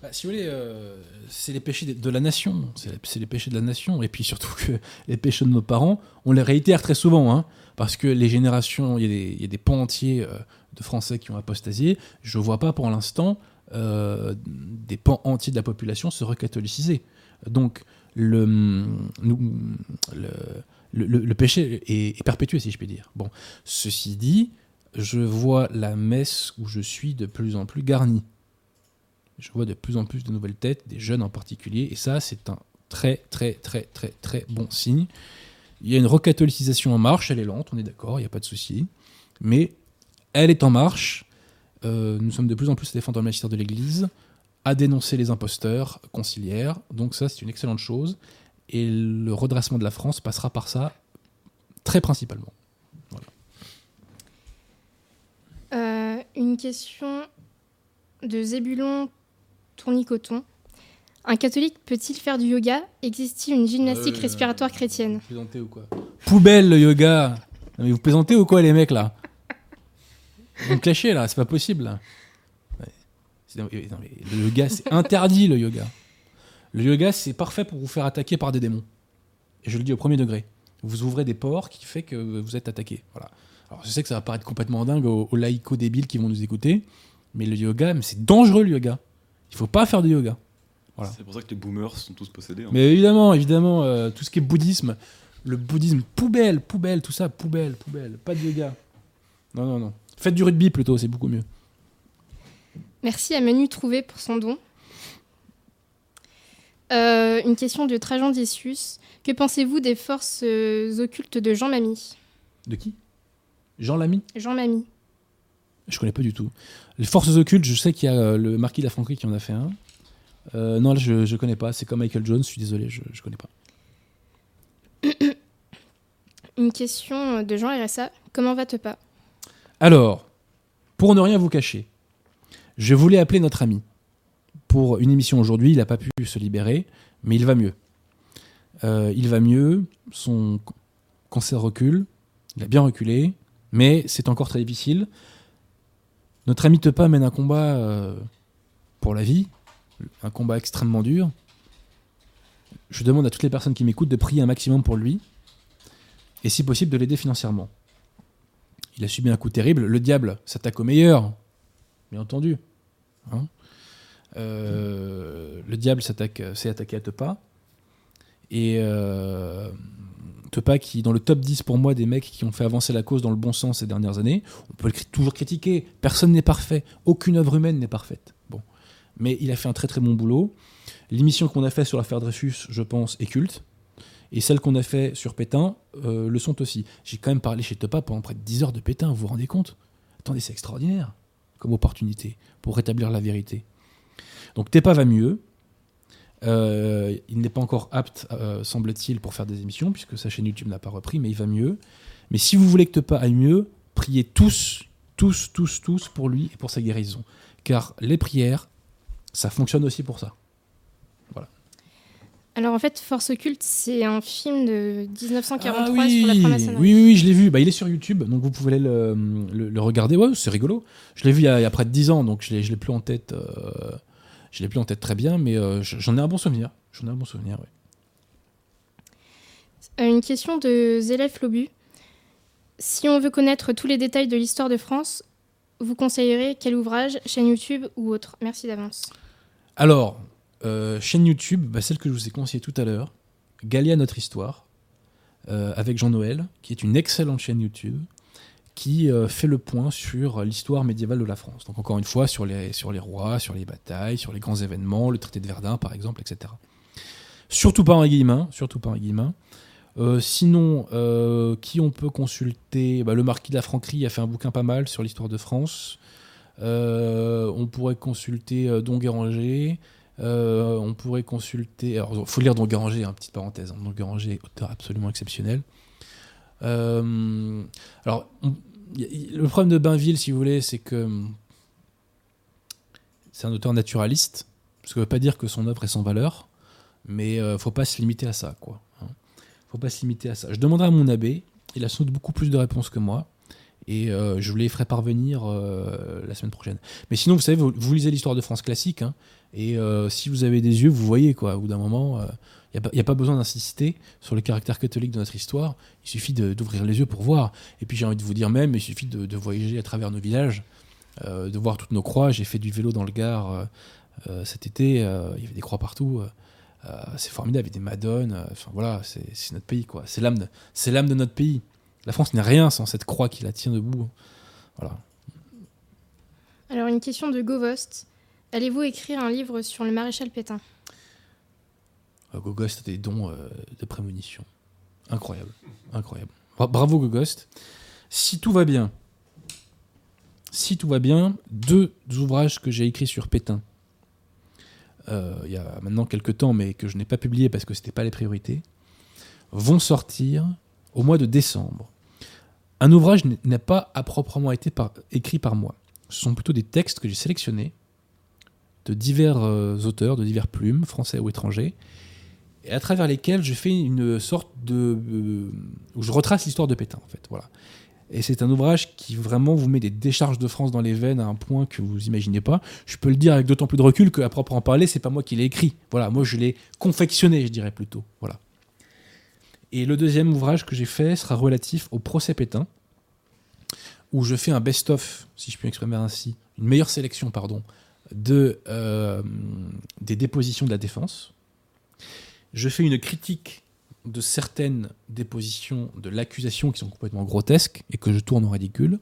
Bah, si vous voulez, euh, c'est les péchés de, la nation. C'est les péchés de la nation. Et puis surtout que les péchés de nos parents, on les réitère très souvent. hein, parce que les générations, il y, a des- pans entiers euh, de Français qui ont apostasié. Je ne vois pas pour l'instant euh, des pans entiers de la population se recatholiciser. Donc, nous- le, le- péché est, perpétué, si je puis dire. Bon, ceci dit, je vois la messe où je suis de plus en plus garnie. Je vois de plus en plus de nouvelles têtes, des jeunes en particulier, et ça, c'est un très, très, très, très, très bon signe. Il y a une recatholicisation en marche, elle est lente, on est d'accord, il n'y a pas de souci, mais elle est en marche. Euh, nous sommes de plus en plus à défendre le magistère de l'Église, à dénoncer les imposteurs conciliaires, donc ça, c'est une excellente chose, et le redressement de la France passera par ça, très principalement. Euh, une question de Zébulon Tournicoton. Un catholique peut-il faire du yoga? Existe-t-il une gymnastique Euh, respiratoire chrétienne? Vous plaisantez ou quoi? Poubelle le yoga Non, mais vous plaisantez ou quoi les mecs là? Vous me clashez là, c'est pas possible là. Ouais. C'est- non, mais- non, mais le yoga c'est interdit le yoga. Le yoga c'est parfait pour vous faire attaquer par des démons. Et je le dis au premier degré. Vous ouvrez des ports qui fait que vous êtes attaqué. Voilà. Alors je sais que ça va paraître complètement dingue aux, aux laïcos débiles qui vont nous écouter, mais le yoga, c'est dangereux le yoga. Il faut pas faire de yoga. Voilà. C'est pour ça que les boomers sont tous possédés. hein. Mais évidemment, évidemment, euh, tout ce qui est bouddhisme, le bouddhisme, poubelle, poubelle, tout ça, poubelle, poubelle, pas de yoga. Non, non, non. Faites du rugby plutôt, c'est beaucoup mieux. Merci à Menu Trouvé pour son don. Euh, une question de Trajan Decius. Que pensez-vous des forces euh, occultes de Jean Mamie De qui? Jean Lamy? Jean Mamie. Je connais pas du tout. Les forces occultes, je sais qu'il y a euh, le marquis de la Franquerie qui en a fait un. Non, là, je, je connais pas. C'est comme Michael Jones, je suis désolé, je, je connais pas. Une question de Jean RSA. Comment va te pas? Alors, pour ne rien vous cacher, je voulais appeler notre ami pour une émission aujourd'hui. Il n'a pas pu se libérer, mais il va mieux. Euh, il va mieux. Son cancer recule. Il a bien reculé, mais c'est encore très difficile. Notre ami Tepa mène un combat euh, pour la vie, un combat extrêmement dur. Je demande à toutes les personnes qui m'écoutent de prier un maximum pour lui, et si possible de l'aider financièrement. Il a subi un coup terrible. Le diable s'attaque au meilleur, bien entendu. Hein. Euh, le diable s'attaque, s'est attaqué à Tepa. Et euh, Tepa, qui dans le top 10 pour moi des mecs qui ont fait avancer la cause dans le bon sens ces dernières années, on peut le toujours critiquer. Personne n'est parfait. Aucune œuvre humaine n'est parfaite. Bon. Mais il a fait un très très bon boulot. L'émission qu'on a fait sur l'affaire Dreyfus, je pense, est culte. Et celle qu'on a fait sur Pétain euh, le sont aussi. J'ai quand même parlé chez Tepa pendant près de 10 heures de Pétain, vous vous rendez compte? Attendez, c'est extraordinaire comme opportunité pour rétablir la vérité. Donc Tepa va mieux. Euh, il n'est pas encore apte, euh, semble-t-il, pour faire des émissions, puisque sa chaîne YouTube n'a pas repris, mais il va mieux. Mais si vous voulez que Tepa aille mieux, priez tous, tous, tous, tous pour lui et pour sa guérison. Car les prières, ça fonctionne aussi pour ça. Alors en fait, Force occulte, c'est un film de 1943 Ah oui, sur la oui, franc-maçonnerie. oui, oui, je l'ai vu. Bah, il est sur YouTube, donc vous pouvez aller le, le- le regarder. Ouais, c'est rigolo. Je l'ai vu il y, a, il y a près de 10 ans, donc je je l'ai plus en tête. euh, je l'ai plus en tête très bien, mais euh, j'en ai un bon souvenir. J'en ai un bon souvenir. ouais. Euh, Une question de Zélef Lobu. Si on veut connaître tous les détails de l'histoire de France, vous conseillerez quel ouvrage, chaîne YouTube ou autre? Merci d'avance. Alors, euh, chaîne YouTube, bah, celle que je vous ai conseillée tout à l'heure, Galia Notre Histoire, euh, avec Jean-Noël, qui est une excellente chaîne YouTube, qui euh, fait le point sur l'histoire médiévale de la France. Donc encore une fois, sur les, sur les rois, sur les batailles, sur les grands événements, le traité de Verdun par exemple, etc. Surtout pas en Guillemin, surtout pas en Guillemin. Euh, sinon, euh, qui on peut consulter? Bah, Le Marquis de la Franquerie a fait un bouquin pas mal sur l'histoire de France. On pourrait consulter Don Guéranger. On pourrait consulter. Alors, faut lire Don Guéranger, hein, petite parenthèse. hein. Don Guéranger, auteur absolument exceptionnel. Euh, alors, le problème de Bainville, si vous voulez, c'est que hum, c'est un auteur naturaliste. Ce qui ne veut pas dire que son œuvre est sans valeur, mais euh, faut pas se limiter à ça, quoi. hein. Faut pas se limiter à ça. Je demanderai à mon abbé. Il a sans doute beaucoup plus de réponses que moi. Et euh, je vous les ferai parvenir euh, la semaine prochaine. Mais sinon, vous savez, vous, vous lisez l'histoire de France classique, hein, et si vous avez des yeux, vous voyez, quoi. Au bout d'un moment, il n'y a, pas besoin d'insister sur le caractère catholique de notre histoire. Il suffit d'ouvrir les yeux pour voir. Et puis j'ai envie de vous dire même, il suffit de, de voyager à travers nos villages, euh, de voir toutes nos croix. J'ai fait du vélo dans le Gard euh, euh, cet été, il y avait des croix partout. c'est formidable, il y a des madones. Enfin voilà, c'est notre pays, quoi. C'est l'âme de, l'âme de notre pays. La France n'est rien sans cette croix qui la tient debout. Voilà. Alors une question de Govost. Allez-vous écrire un livre sur le maréchal Pétain? Gogost a des dons euh, de prémonition. Incroyable. Incroyable. Bra- Bravo Gogost. Si tout va bien, si tout va bien, deux ouvrages que j'ai écrits sur Pétain, euh, il y a maintenant quelques temps, mais que je n'ai pas publié parce que ce n'était pas les priorités, vont sortir au mois de décembre. Un ouvrage n'a pas à proprement été écrit par moi. Ce sont plutôt des textes que j'ai sélectionnés de divers euh, auteurs, de divers plumes, français ou étrangers, et à travers lesquels je fais une sorte de. euh, où je retrace l'histoire de Pétain, en fait. Voilà. Et c'est un ouvrage qui vraiment vous met des décharges de France dans les veines à un point que vous imaginez pas. Je peux le dire avec d'autant plus de recul qu'à proprement parler, c'est pas moi qui l'ai écrit. Voilà, moi je l'ai confectionné, je dirais plutôt. Voilà. Et le deuxième ouvrage que j'ai fait sera relatif au procès Pétain, où je fais un best-of, si je puis m'exprimer ainsi, une meilleure sélection, pardon, de, euh, des dépositions de la défense. Je fais une critique de certaines dépositions de l'accusation qui sont complètement grotesques et que je tourne en ridicule.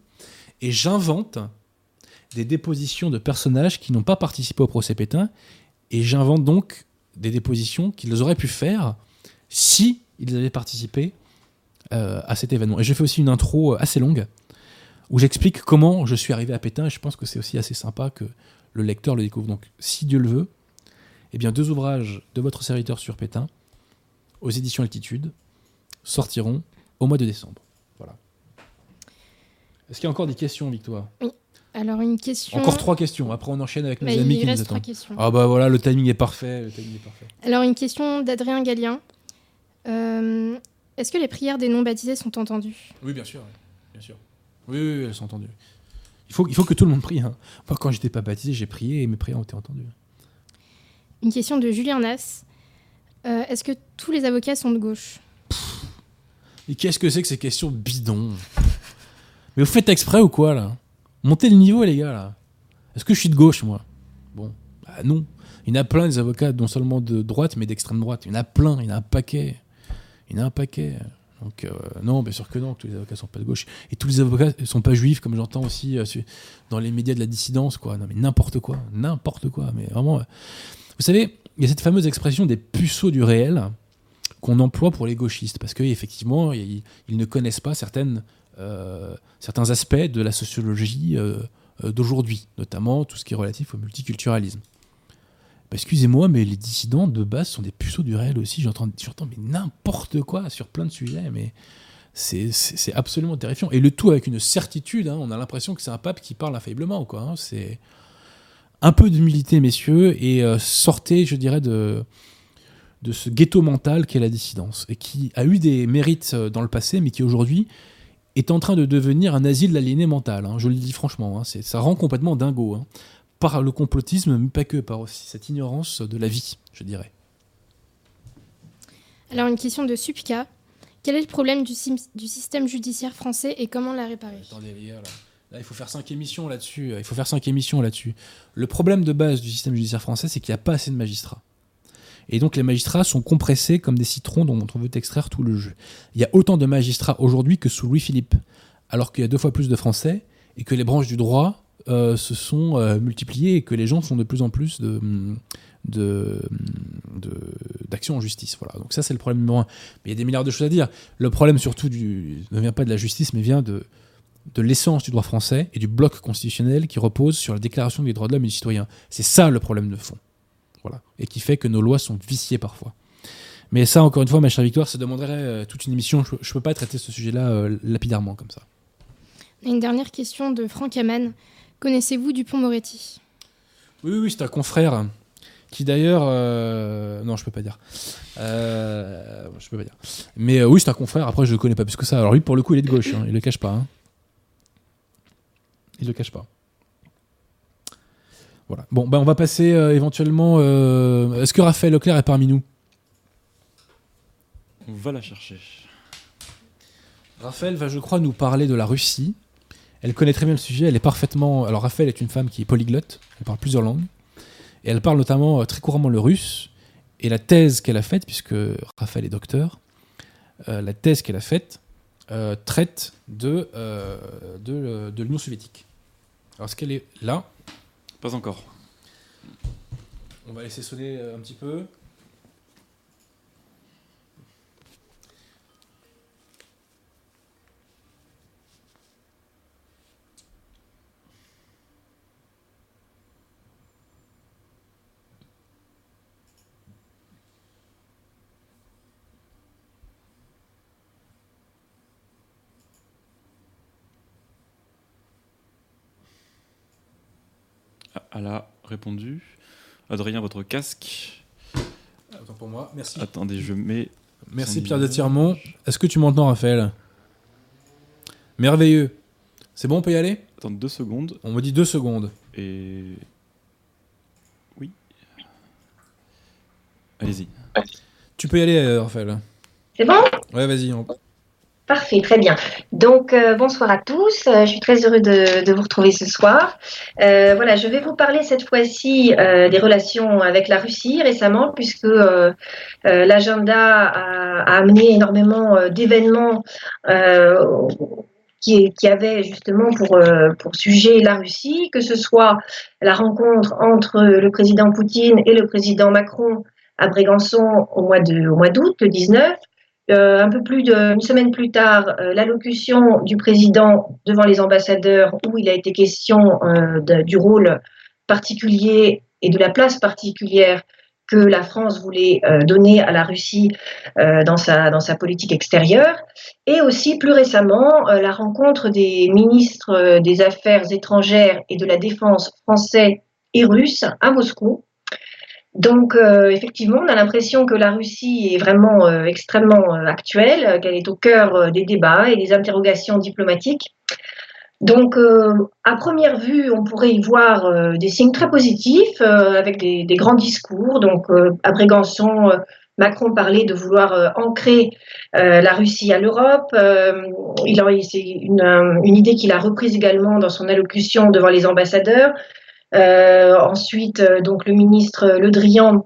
Et j'invente des dépositions de personnages qui n'ont pas participé au procès Pétain, et j'invente donc des dépositions qu'ils auraient pu faire si ils avaient participé euh, à cet événement. Et je fais aussi une intro assez longue où j'explique comment je suis arrivé à Pétain, et je pense que c'est aussi assez sympa que le lecteur le découvre. Donc, si Dieu le veut, eh bien, deux ouvrages de votre serviteur sur Pétain, aux éditions Altitude, sortiront au mois de décembre. Voilà. Est-ce qu'il y a encore des questions, Victoire? Alors, une question. Encore trois questions. Après, on enchaîne avec nos Bah, amis il qui nous reste trois attendent. questions. Ah bah voilà, le timing est parfait. Le timing est parfait. Alors, une question d'Adrien Gallien. Euh, Est-ce que les prières des non-baptisés sont entendues? Oui, bien sûr. oui. Bien sûr. Oui, oui, oui, elles sont entendues. Il faut, il faut que tout le monde prie. hein. Moi, quand j'étais pas baptisé, j'ai prié et mes prières ont été entendues. Une question de Julien Nas. Euh, Est-ce que tous les avocats sont de gauche? Et qu'est-ce que c'est que ces questions bidons? Mais vous faites exprès ou quoi, là? Montez le niveau, les gars, là. Est-ce que je suis de gauche, moi? Bon, bah non. Il y en a plein, des avocats, non seulement de droite, mais d'extrême droite. Il y en a plein, il y en a un paquet. Il y en a un paquet. Donc, euh, non, bien sûr que non, tous les avocats sont pas de gauche. Et tous les avocats ne sont pas juifs, comme j'entends aussi euh, dans les médias de la dissidence, quoi. Non, mais n'importe quoi. N'importe quoi. Mais vraiment. Vous savez, il y a cette fameuse expression des puceaux du réel qu'on emploie pour les gauchistes, parce qu'effectivement, ils, ne connaissent pas euh, certains aspects de la sociologie euh, euh, d'aujourd'hui, notamment tout ce qui est relatif au multiculturalisme. Bah, Excusez-moi, mais les dissidents de base sont des puceaux du réel aussi. J'entends, mais n'importe quoi sur plein de sujets, mais c'est, absolument terrifiant. Et le tout avec une certitude. hein, on a l'impression que c'est un pape qui parle infailliblement. Quoi, hein, un peu d'humilité, messieurs, et euh, sortez, je dirais, de, de ce ghetto mental qu'est la dissidence, et qui a eu des mérites euh, dans le passé, mais qui aujourd'hui est en train de devenir un asile d'aliéné mental. hein, je le dis franchement, hein, ça rend complètement dingo. hein, par le complotisme, mais pas que, par aussi cette ignorance de la vie, je dirais. Alors, une question de Supka. Quel est le problème du, système judiciaire français et comment la réparer? Attendez, les gars, là. Là, il faut faire cinq émissions là-dessus. Le problème de base du système judiciaire français, c'est qu'il n'y a pas assez de magistrats. Et donc, les magistrats sont compressés comme des citrons dont on veut extraire tout le jus. Il y a autant de magistrats aujourd'hui que sous Louis-Philippe, alors qu'il y a deux fois plus de Français et que les branches du droit euh, se sont euh, multipliées et que les gens font de plus en plus de. en justice donc ça c'est le problème numéro un mais il y a des milliards de choses à dire le problème surtout ne vient pas de la justice mais vient de de l'essence du droit français et du bloc constitutionnel qui repose sur la déclaration des droits de l'homme et du citoyen. C'est ça le problème de fond. Voilà. Et qui fait que nos lois sont viciées parfois. Mais ça, encore une fois, ma chère Victoire, ça demanderait euh, toute une émission. Je ne peux pas traiter ce sujet-là euh, lapidairement comme ça. Une dernière question de Franck Hamann. Connaissez-vous Dupont-Moretti? Oui, oui, oui, c'est un confrère qui d'ailleurs... euh, Non, je peux pas dire. Je peux pas dire. Mais oui, c'est un confrère. Après, je le connais pas plus que ça. Alors lui, pour le coup, il est de gauche. hein. Il le cache pas. hein. Il le cache pas. Voilà. Bon, ben on va passer euh, éventuellement... euh, Est-ce que Raphaël Leclerc est parmi nous? On va la chercher. Raphaël va, je crois, nous parler de la Russie. Elle connaît très bien le sujet. Elle est parfaitement. Alors, Raphaël est une femme qui est polyglotte. Elle parle plusieurs langues. Et elle parle notamment euh, très couramment le russe. Et la thèse qu'elle a faite, puisque Raphaël est docteur, euh, la thèse qu'elle a faite euh, traite de, euh, de, euh, de l'Union soviétique. Alors, est-ce qu'elle est là? Pas encore. On va laisser sonner euh, un petit peu. Elle a répondu. Adrien, votre casque. Attends pour moi. Merci. Attendez, je mets. Merci Pierre de. Tirmont. Est-ce que tu m'entends, Raphaël? Merveilleux. C'est bon, on peut y aller? Attends deux secondes. On me dit deux secondes. Et. Oui. Allez-y. Tu peux y aller, euh, Raphaël. C'est bon? Ouais, vas-y. on- Parfait, très bien. Donc, euh, bonsoir à tous. Euh, je suis très heureux de, vous retrouver ce soir. Euh, voilà, je vais vous parler cette fois-ci des relations avec la Russie récemment, puisque l'agenda a, amené énormément d'événements qui, qui avait justement pour, sujet la Russie, que ce soit la rencontre entre le président Poutine et le président Macron à Brégançon au mois d'août, le 19. Un peu plus d'une semaine plus tard, l'allocution du président devant les ambassadeurs où il a été question du rôle particulier et de la place particulière que la France voulait euh, donner à la Russie euh, dans, sa, dans sa politique extérieure, et aussi plus récemment euh, la rencontre des ministres des Affaires étrangères et de la Défense français et russe à Moscou. Donc effectivement, on a l'impression que la Russie est vraiment extrêmement actuelle, qu'elle est au cœur des débats et des interrogations diplomatiques. Donc, euh, à première vue, on pourrait y voir euh, des signes très positifs euh, avec des, grands discours. Donc, à Brégançon, Macron parlait de vouloir ancrer la Russie à l'Europe. c'est une, une, idée qu'il a reprise également dans son allocution devant les ambassadeurs. Ensuite, donc le ministre Le Drian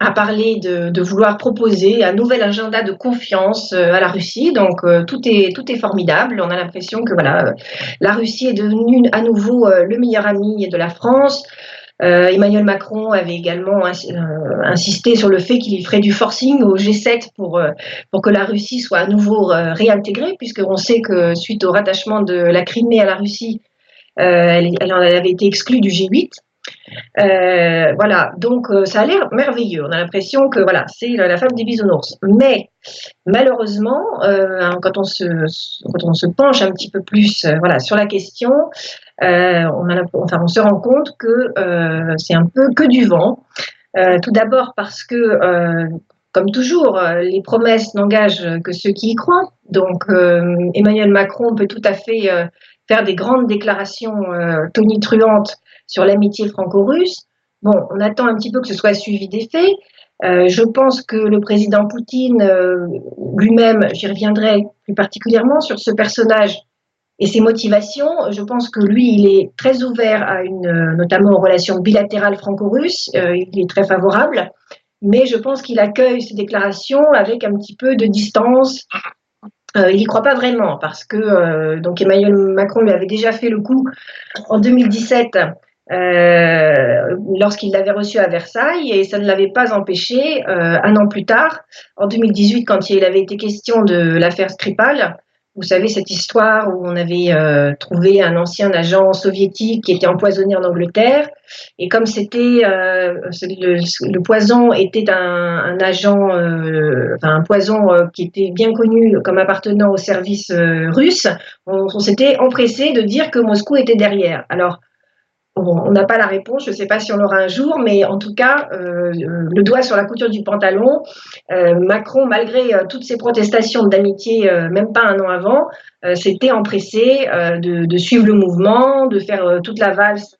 a parlé de, vouloir proposer un nouvel agenda de confiance euh, à la Russie. Donc euh, tout est tout est formidable. On a l'impression que voilà, la Russie est devenue à nouveau euh, le meilleur ami de la France. Emmanuel Macron avait également insisté sur le fait qu'il ferait du forcing au G7 pour, pour que la Russie soit à nouveau réintégrée, puisqu'on sait que suite au rattachement de la Crimée à la Russie, elle, elle, avait été exclue du G8. Euh, voilà, donc euh, ça a l'air merveilleux. On a l'impression que voilà, c'est la femme des bisounours. Mais malheureusement, euh, quand, on se, quand on se penche un petit peu plus voilà, sur la question, on, enfin, on se rend compte que c'est un peu que du vent. tout d'abord parce que, comme toujours, les promesses n'engagent que ceux qui y croient. Donc Emmanuel Macron peut tout à fait faire des grandes déclarations tonitruantes sur l'amitié franco-russe. Bon, on attend un petit peu que ce soit suivi des faits. Euh, je pense que le président Poutine euh, lui-même, j'y reviendrai plus particulièrement sur ce personnage et ses motivations. Je pense que lui, il est très ouvert à une, euh, notamment aux relations bilatérales franco-russes. il est très favorable, mais je pense qu'il accueille ces déclarations avec un petit peu de distance. Il n'y croit pas vraiment parce que donc Emmanuel Macron lui avait déjà fait le coup en 2017 euh, lorsqu'il l'avait reçu à Versailles et ça ne l'avait pas empêché euh, un an plus tard, en 2018, quand il avait été question de l'affaire Skripal. Vous savez cette histoire où on avait euh, trouvé un ancien agent soviétique qui était empoisonné en Angleterre et comme c'était le, poison était un, agent, enfin un poison qui était bien connu comme appartenant au service russe, on, on s'était empressé de dire que Moscou était derrière. Alors on n'a pas la réponse, je ne sais pas si on l'aura un jour, mais en tout cas, euh, le doigt sur la couture du pantalon, euh, Macron, malgré euh, toutes ses protestations d'amitié, même pas un an avant, s'était empressé de, suivre le mouvement, de faire toute la valse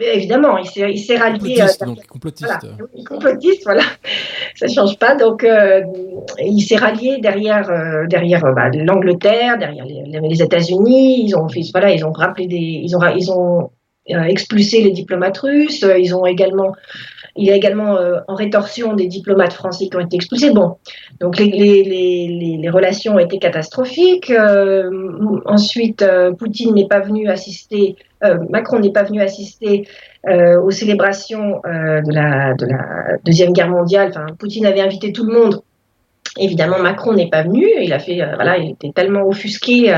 évidemment, il s'est rallié. Complotiste, donc, complotiste. Voilà, complotiste, voilà. Ça change pas. Donc, euh, il s'est rallié derrière, euh, derrière euh, bah, l'Angleterre, derrière les, États-Unis. Ils ont fait, voilà, ils ont rappelé des, ils ont, ils ont expulsé les diplomates russes. Ils ont également il y a également euh, en rétorsion des diplomates français qui ont été expulsés. Bon, donc les, relations ont été catastrophiques. Euh, ensuite, euh, Poutine n'est pas venu assister, Macron n'est pas venu assister aux célébrations de la, de, la, Deuxième Guerre mondiale. Enfin, Poutine avait invité tout le monde. Évidemment, Macron n'est pas venu. Il a fait, voilà, il était tellement offusqué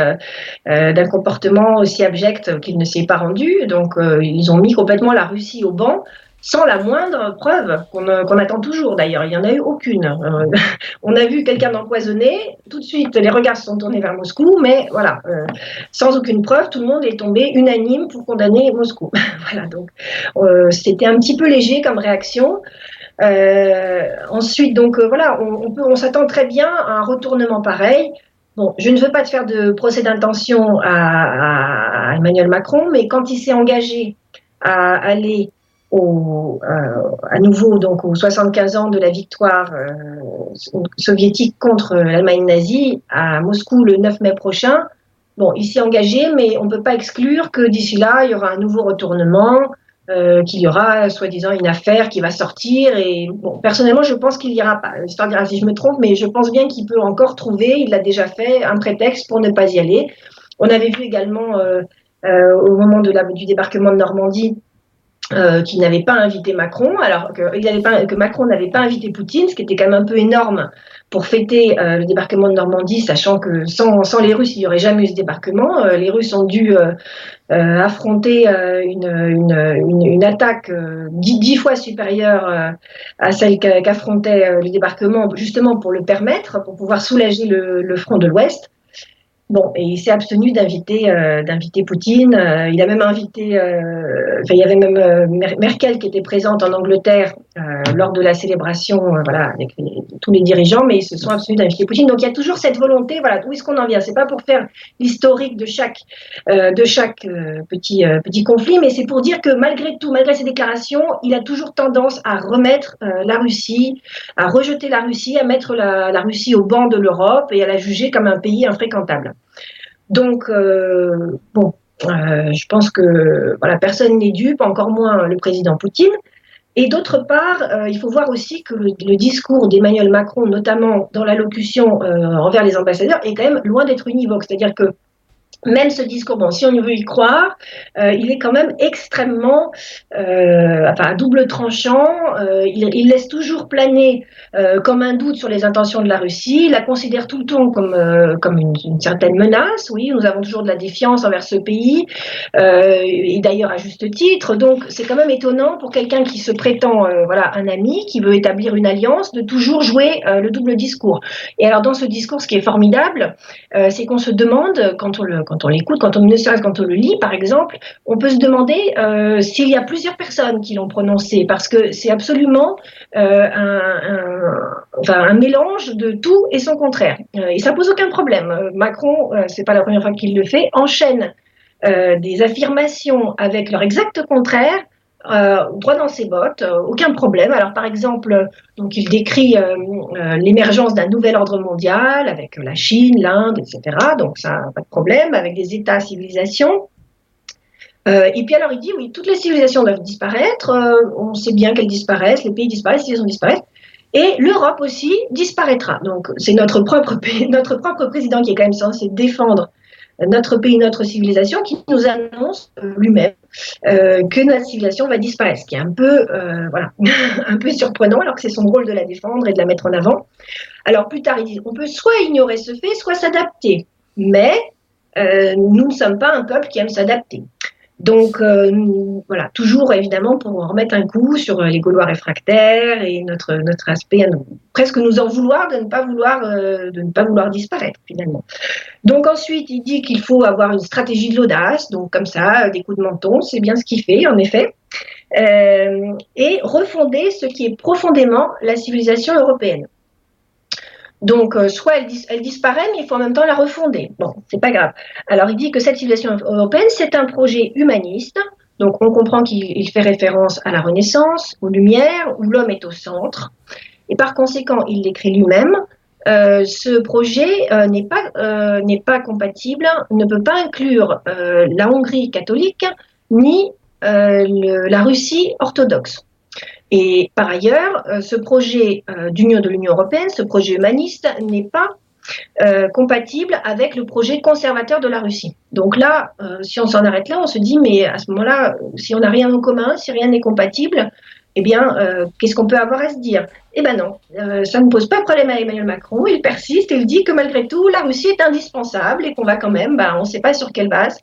d'un comportement aussi abject qu'il ne s'est pas rendu. Donc, ils ont mis complètement la Russie au banc sans la moindre preuve euh, qu'on attend toujours d'ailleurs. Il n'y en a eu aucune. Euh, on a vu quelqu'un empoisonné, tout de suite les regards se sont tournés vers Moscou, mais voilà, euh, sans aucune preuve, tout le monde est tombé unanime pour condamner Moscou. voilà, donc c'était un petit peu léger comme réaction. ensuite, donc voilà, on, s'attend très bien à un retournement pareil. Bon, je ne veux pas te faire de procès d'intention à Emmanuel Macron, mais quand il s'est engagé à aller au, euh, à nouveau donc aux 75 ans de la victoire euh, soviétique contre l'Allemagne nazie à Moscou le 9 mai prochain. Bon, il s'est engagé, mais on ne peut pas exclure que d'ici là, il y aura un nouveau retournement, qu'il y aura soi-disant une affaire qui va sortir. Et bon, personnellement, je pense qu'il ira pas. L'histoire dira si je me trompe, mais je pense bien qu'il peut encore trouver, il l'a déjà fait, un prétexte pour ne pas y aller. On avait vu également au moment de la, du débarquement de Normandie euh, qui n'avait pas invité Macron, alors que, Macron n'avait pas invité Poutine, ce qui était quand même un peu énorme pour fêter euh, le débarquement de Normandie, sachant que sans, les Russes, il n'y aurait jamais eu ce débarquement. Euh, les Russes ont dû affronter une, une, une, attaque dix, fois supérieure à celle qu'affrontait le débarquement, justement pour le permettre, pour pouvoir soulager le front de l'Ouest. Bon, et il s'est abstenu d'inviter euh, d'inviter Poutine. Euh, il a même invité, euh, il y avait même Merkel qui était présente en Angleterre lors de la célébration, voilà, avec tous les dirigeants, mais ils se sont abstenus d'inviter Poutine. Donc il y a toujours cette volonté, voilà, où est-ce qu'on en vient? C'est pas pour faire l'historique de chaque de chaque petit petit conflit, mais c'est pour dire que malgré tout, malgré ces déclarations, il a toujours tendance à remettre la Russie, à rejeter la Russie, à mettre la, la Russie au banc de l'Europe et à la juger comme un pays infréquentable. Donc, euh, bon, euh, je pense que voilà, personne n'est dupe, encore moins le président Poutine. Et d'autre part, euh, il faut voir aussi que le, le discours d'Emmanuel Macron, notamment dans l'allocution envers les ambassadeurs, est quand même loin d'être univoque. C'est-à-dire que même ce discours, bon, si on veut y croire, euh, il est quand même extrêmement, euh, enfin, double tranchant. Euh, il, laisse toujours planer comme un doute sur les intentions de la Russie. Il la considère tout le temps comme, comme une, une, certaine menace. Oui, nous avons toujours de la défiance envers ce pays, et d'ailleurs à juste titre. Donc, c'est quand même étonnant pour quelqu'un qui se prétend, voilà, un ami, qui veut établir une alliance, de toujours jouer le double discours. Et alors, dans ce discours, ce qui est formidable, c'est qu'on se demande quand on le quand on l'écoute, quand on ne serait quand on le lit, par exemple, on peut se demander euh, s'il y a plusieurs personnes qui l'ont prononcé, parce que c'est absolument euh, un, mélange de tout et son contraire. Euh, et ça pose aucun problème. Macron, c'est pas la première fois qu'il le fait, enchaîne des affirmations avec leur exact contraire euh, droit dans ses bottes, euh, aucun problème. Alors par exemple, donc il décrit euh, l'émergence d'un nouvel ordre mondial avec la Chine, l'Inde, etc. Donc ça, pas de problème, avec des États, civilisations. Et puis alors il dit oui, toutes les civilisations doivent disparaître. on sait bien qu'elles disparaissent, les pays disparaissent, les civilisations disparaissent. Et l'Europe aussi disparaîtra. Donc c'est notre propre notre propre président qui est quand même censé défendre notre pays, notre civilisation, qui nous annonce lui-même euh, que notre civilisation va disparaître, ce qui est un peu, euh, un peu surprenant, alors que c'est son rôle de la défendre et de la mettre en avant. Alors plus tard, il dit, on peut soit ignorer ce fait, soit s'adapter, mais euh, nous ne sommes pas un peuple qui aime s'adapter. Donc euh, nous, voilà, toujours évidemment pour remettre un coup sur les Gaulois réfractaires et notre notre aspect, nous, presque nous en vouloir de ne pas vouloir euh, de ne pas vouloir disparaître finalement. Donc ensuite, il dit qu'il faut avoir une stratégie de l'audace, donc comme ça, des coups de menton, c'est bien ce qu'il fait en effet, euh, et refonder ce qui est profondément la civilisation européenne. Donc, euh, soit elle, dis elle, disparaît, mais il faut en même temps la refonder. Bon, c'est pas grave. Alors, il dit que cette civilisation européenne, c'est un projet humaniste. Donc, on comprend qu'il fait référence à la Renaissance, aux Lumières, où l'homme est au centre. Et par conséquent, il l'écrit lui-même. Euh, ce projet euh, n'est pas, euh, compatible, ne peut pas inclure euh, la Hongrie catholique ni euh, la Russie orthodoxe. Et par ailleurs, euh, ce projet euh, d'union de l'Union européenne, ce projet humaniste, n'est pas euh, compatible avec le projet conservateur de la Russie. Donc là, si on s'en arrête là, on se dit, mais à ce moment-là, si on n'a rien en commun, si rien n'est compatible, eh bien, qu'est-ce qu'on peut avoir à se dire? Eh bien non, ça ne pose pas de problème à Emmanuel Macron. Il persiste et il dit que malgré tout, la Russie est indispensable et qu'on va quand même, bah, on ne sait pas sur quelle base,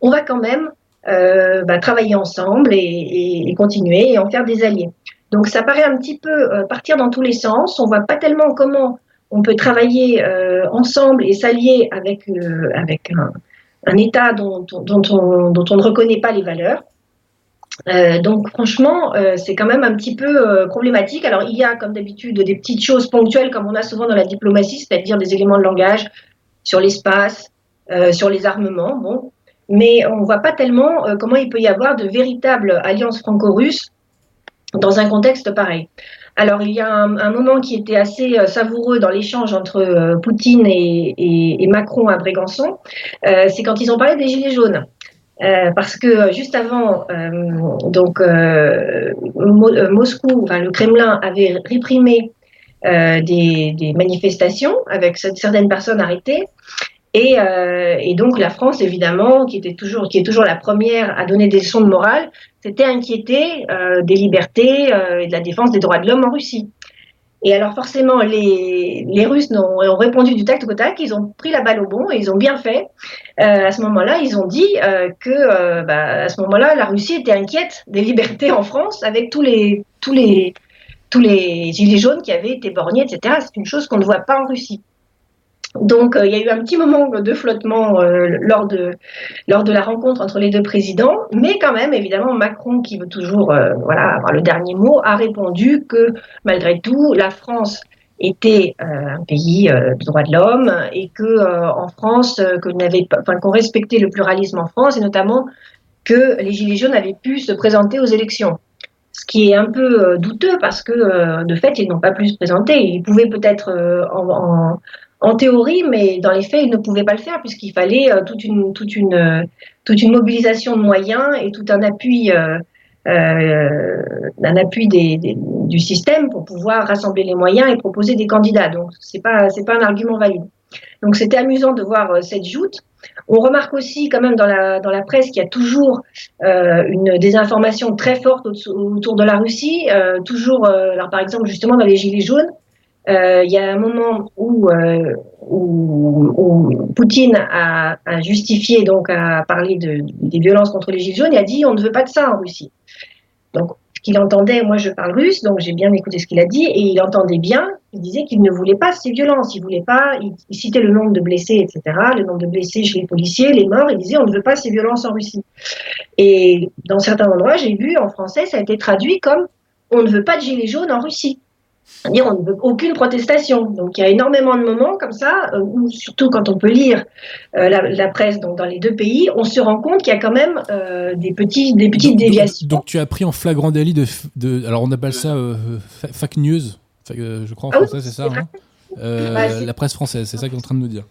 on va quand même bah, travailler ensemble et, continuer et en faire des alliés. Donc ça paraît un petit peu euh, partir dans tous les sens. On voit pas tellement comment on peut travailler euh, ensemble et s'allier avec, euh, avec un, État dont, dont, on, ne reconnaît pas les valeurs. Donc franchement, c'est quand même un petit peu problématique. Alors il y a comme d'habitude des petites choses ponctuelles comme on a souvent dans la diplomatie, c'est-à-dire des éléments de langage sur l'espace, sur les armements. Bon, mais on ne voit pas tellement comment il peut y avoir de véritables alliances franco-russes dans un contexte pareil. Alors, il y a un, un moment qui était assez euh, savoureux dans l'échange entre euh, Poutine et, et, et, Macron à Brégançon, euh, c'est quand ils ont parlé des Gilets jaunes. parce que juste avant, donc Moscou, enfin, le Kremlin avait réprimé des, des, manifestations avec certaines personnes arrêtées. Et, euh, et, donc la France, évidemment, qui, était toujours, qui est toujours la première à donner des leçons de morale, s'était inquiétée euh, des libertés euh, et de la défense des droits de l'homme en Russie. Et alors forcément, les, les Russes ont, ont, répondu du tac au tac, ils ont pris la balle au bon et ils ont bien fait. À ce moment-là, ils ont dit que bah, à ce moment-là, la Russie était inquiète des libertés en France avec tous les, tous les, tous les gilets jaunes qui avaient été borgnés, etc. C'est une chose qu'on ne voit pas en Russie. Donc, euh, il y a eu un petit moment de flottement euh, lors, de, lors de la rencontre entre les deux présidents, mais quand même, évidemment, Macron, qui veut toujours euh, voilà, avoir le dernier mot, a répondu que malgré tout, la France était un pays de droits de l'homme et que en France, que n'avait enfin, qu'on respectait le pluralisme en France et notamment que les Gilets jaunes avaient pu se présenter aux élections ce qui est un peu douteux parce que de fait ils n'ont pas pu se présenter. Ils pouvaient peut-être en, en théorie, mais dans les faits, ils ne pouvaient pas le faire puisqu'il fallait euh, toute, une, toute, une, euh, toute une mobilisation de moyens et tout un appui, euh, euh un appui des, des, du système pour pouvoir rassembler les moyens et proposer des candidats. Donc, ce n'est pas, pas un argument valide. Donc, c'était amusant de voir cette joute. On remarque aussi quand même dans la, dans la presse qu'il y a toujours euh, une désinformation très forte autour de la Russie. Euh, toujours, alors par exemple justement dans les Gilets jaunes, euh, il y a un moment où, euh, Poutine a, justifié, donc a parlé de, des violences contre les Gilets jaunes et a dit on ne veut pas de ça en Russie. Donc, ce qu'il entendait, moi je parle russe, donc j'ai bien écouté ce qu'il a dit, et il entendait bien, il disait qu'il ne voulait pas ces violences, il voulait pas, il, citait le nombre de blessés, etc., le nombre de blessés chez les policiers, les morts, il disait on ne veut pas ces violences en Russie. Et dans certains endroits, j'ai vu en français, ça a été traduit comme on ne veut pas de gilets jaunes en Russie dire on ne veut aucune protestation. Donc il y a énormément de moments comme ça, euh, où surtout quand on peut lire euh, la, la, presse donc, dans les deux pays, on se rend compte qu'il y a quand même euh, des, petits, des petites donc, déviations. Donc, donc, tu as pris en flagrant délit de, de alors on appelle ça euh, fake news, je crois en ah français, oui, c'est ça hein bah, La presse française, c'est ça que tu es en train de nous dire.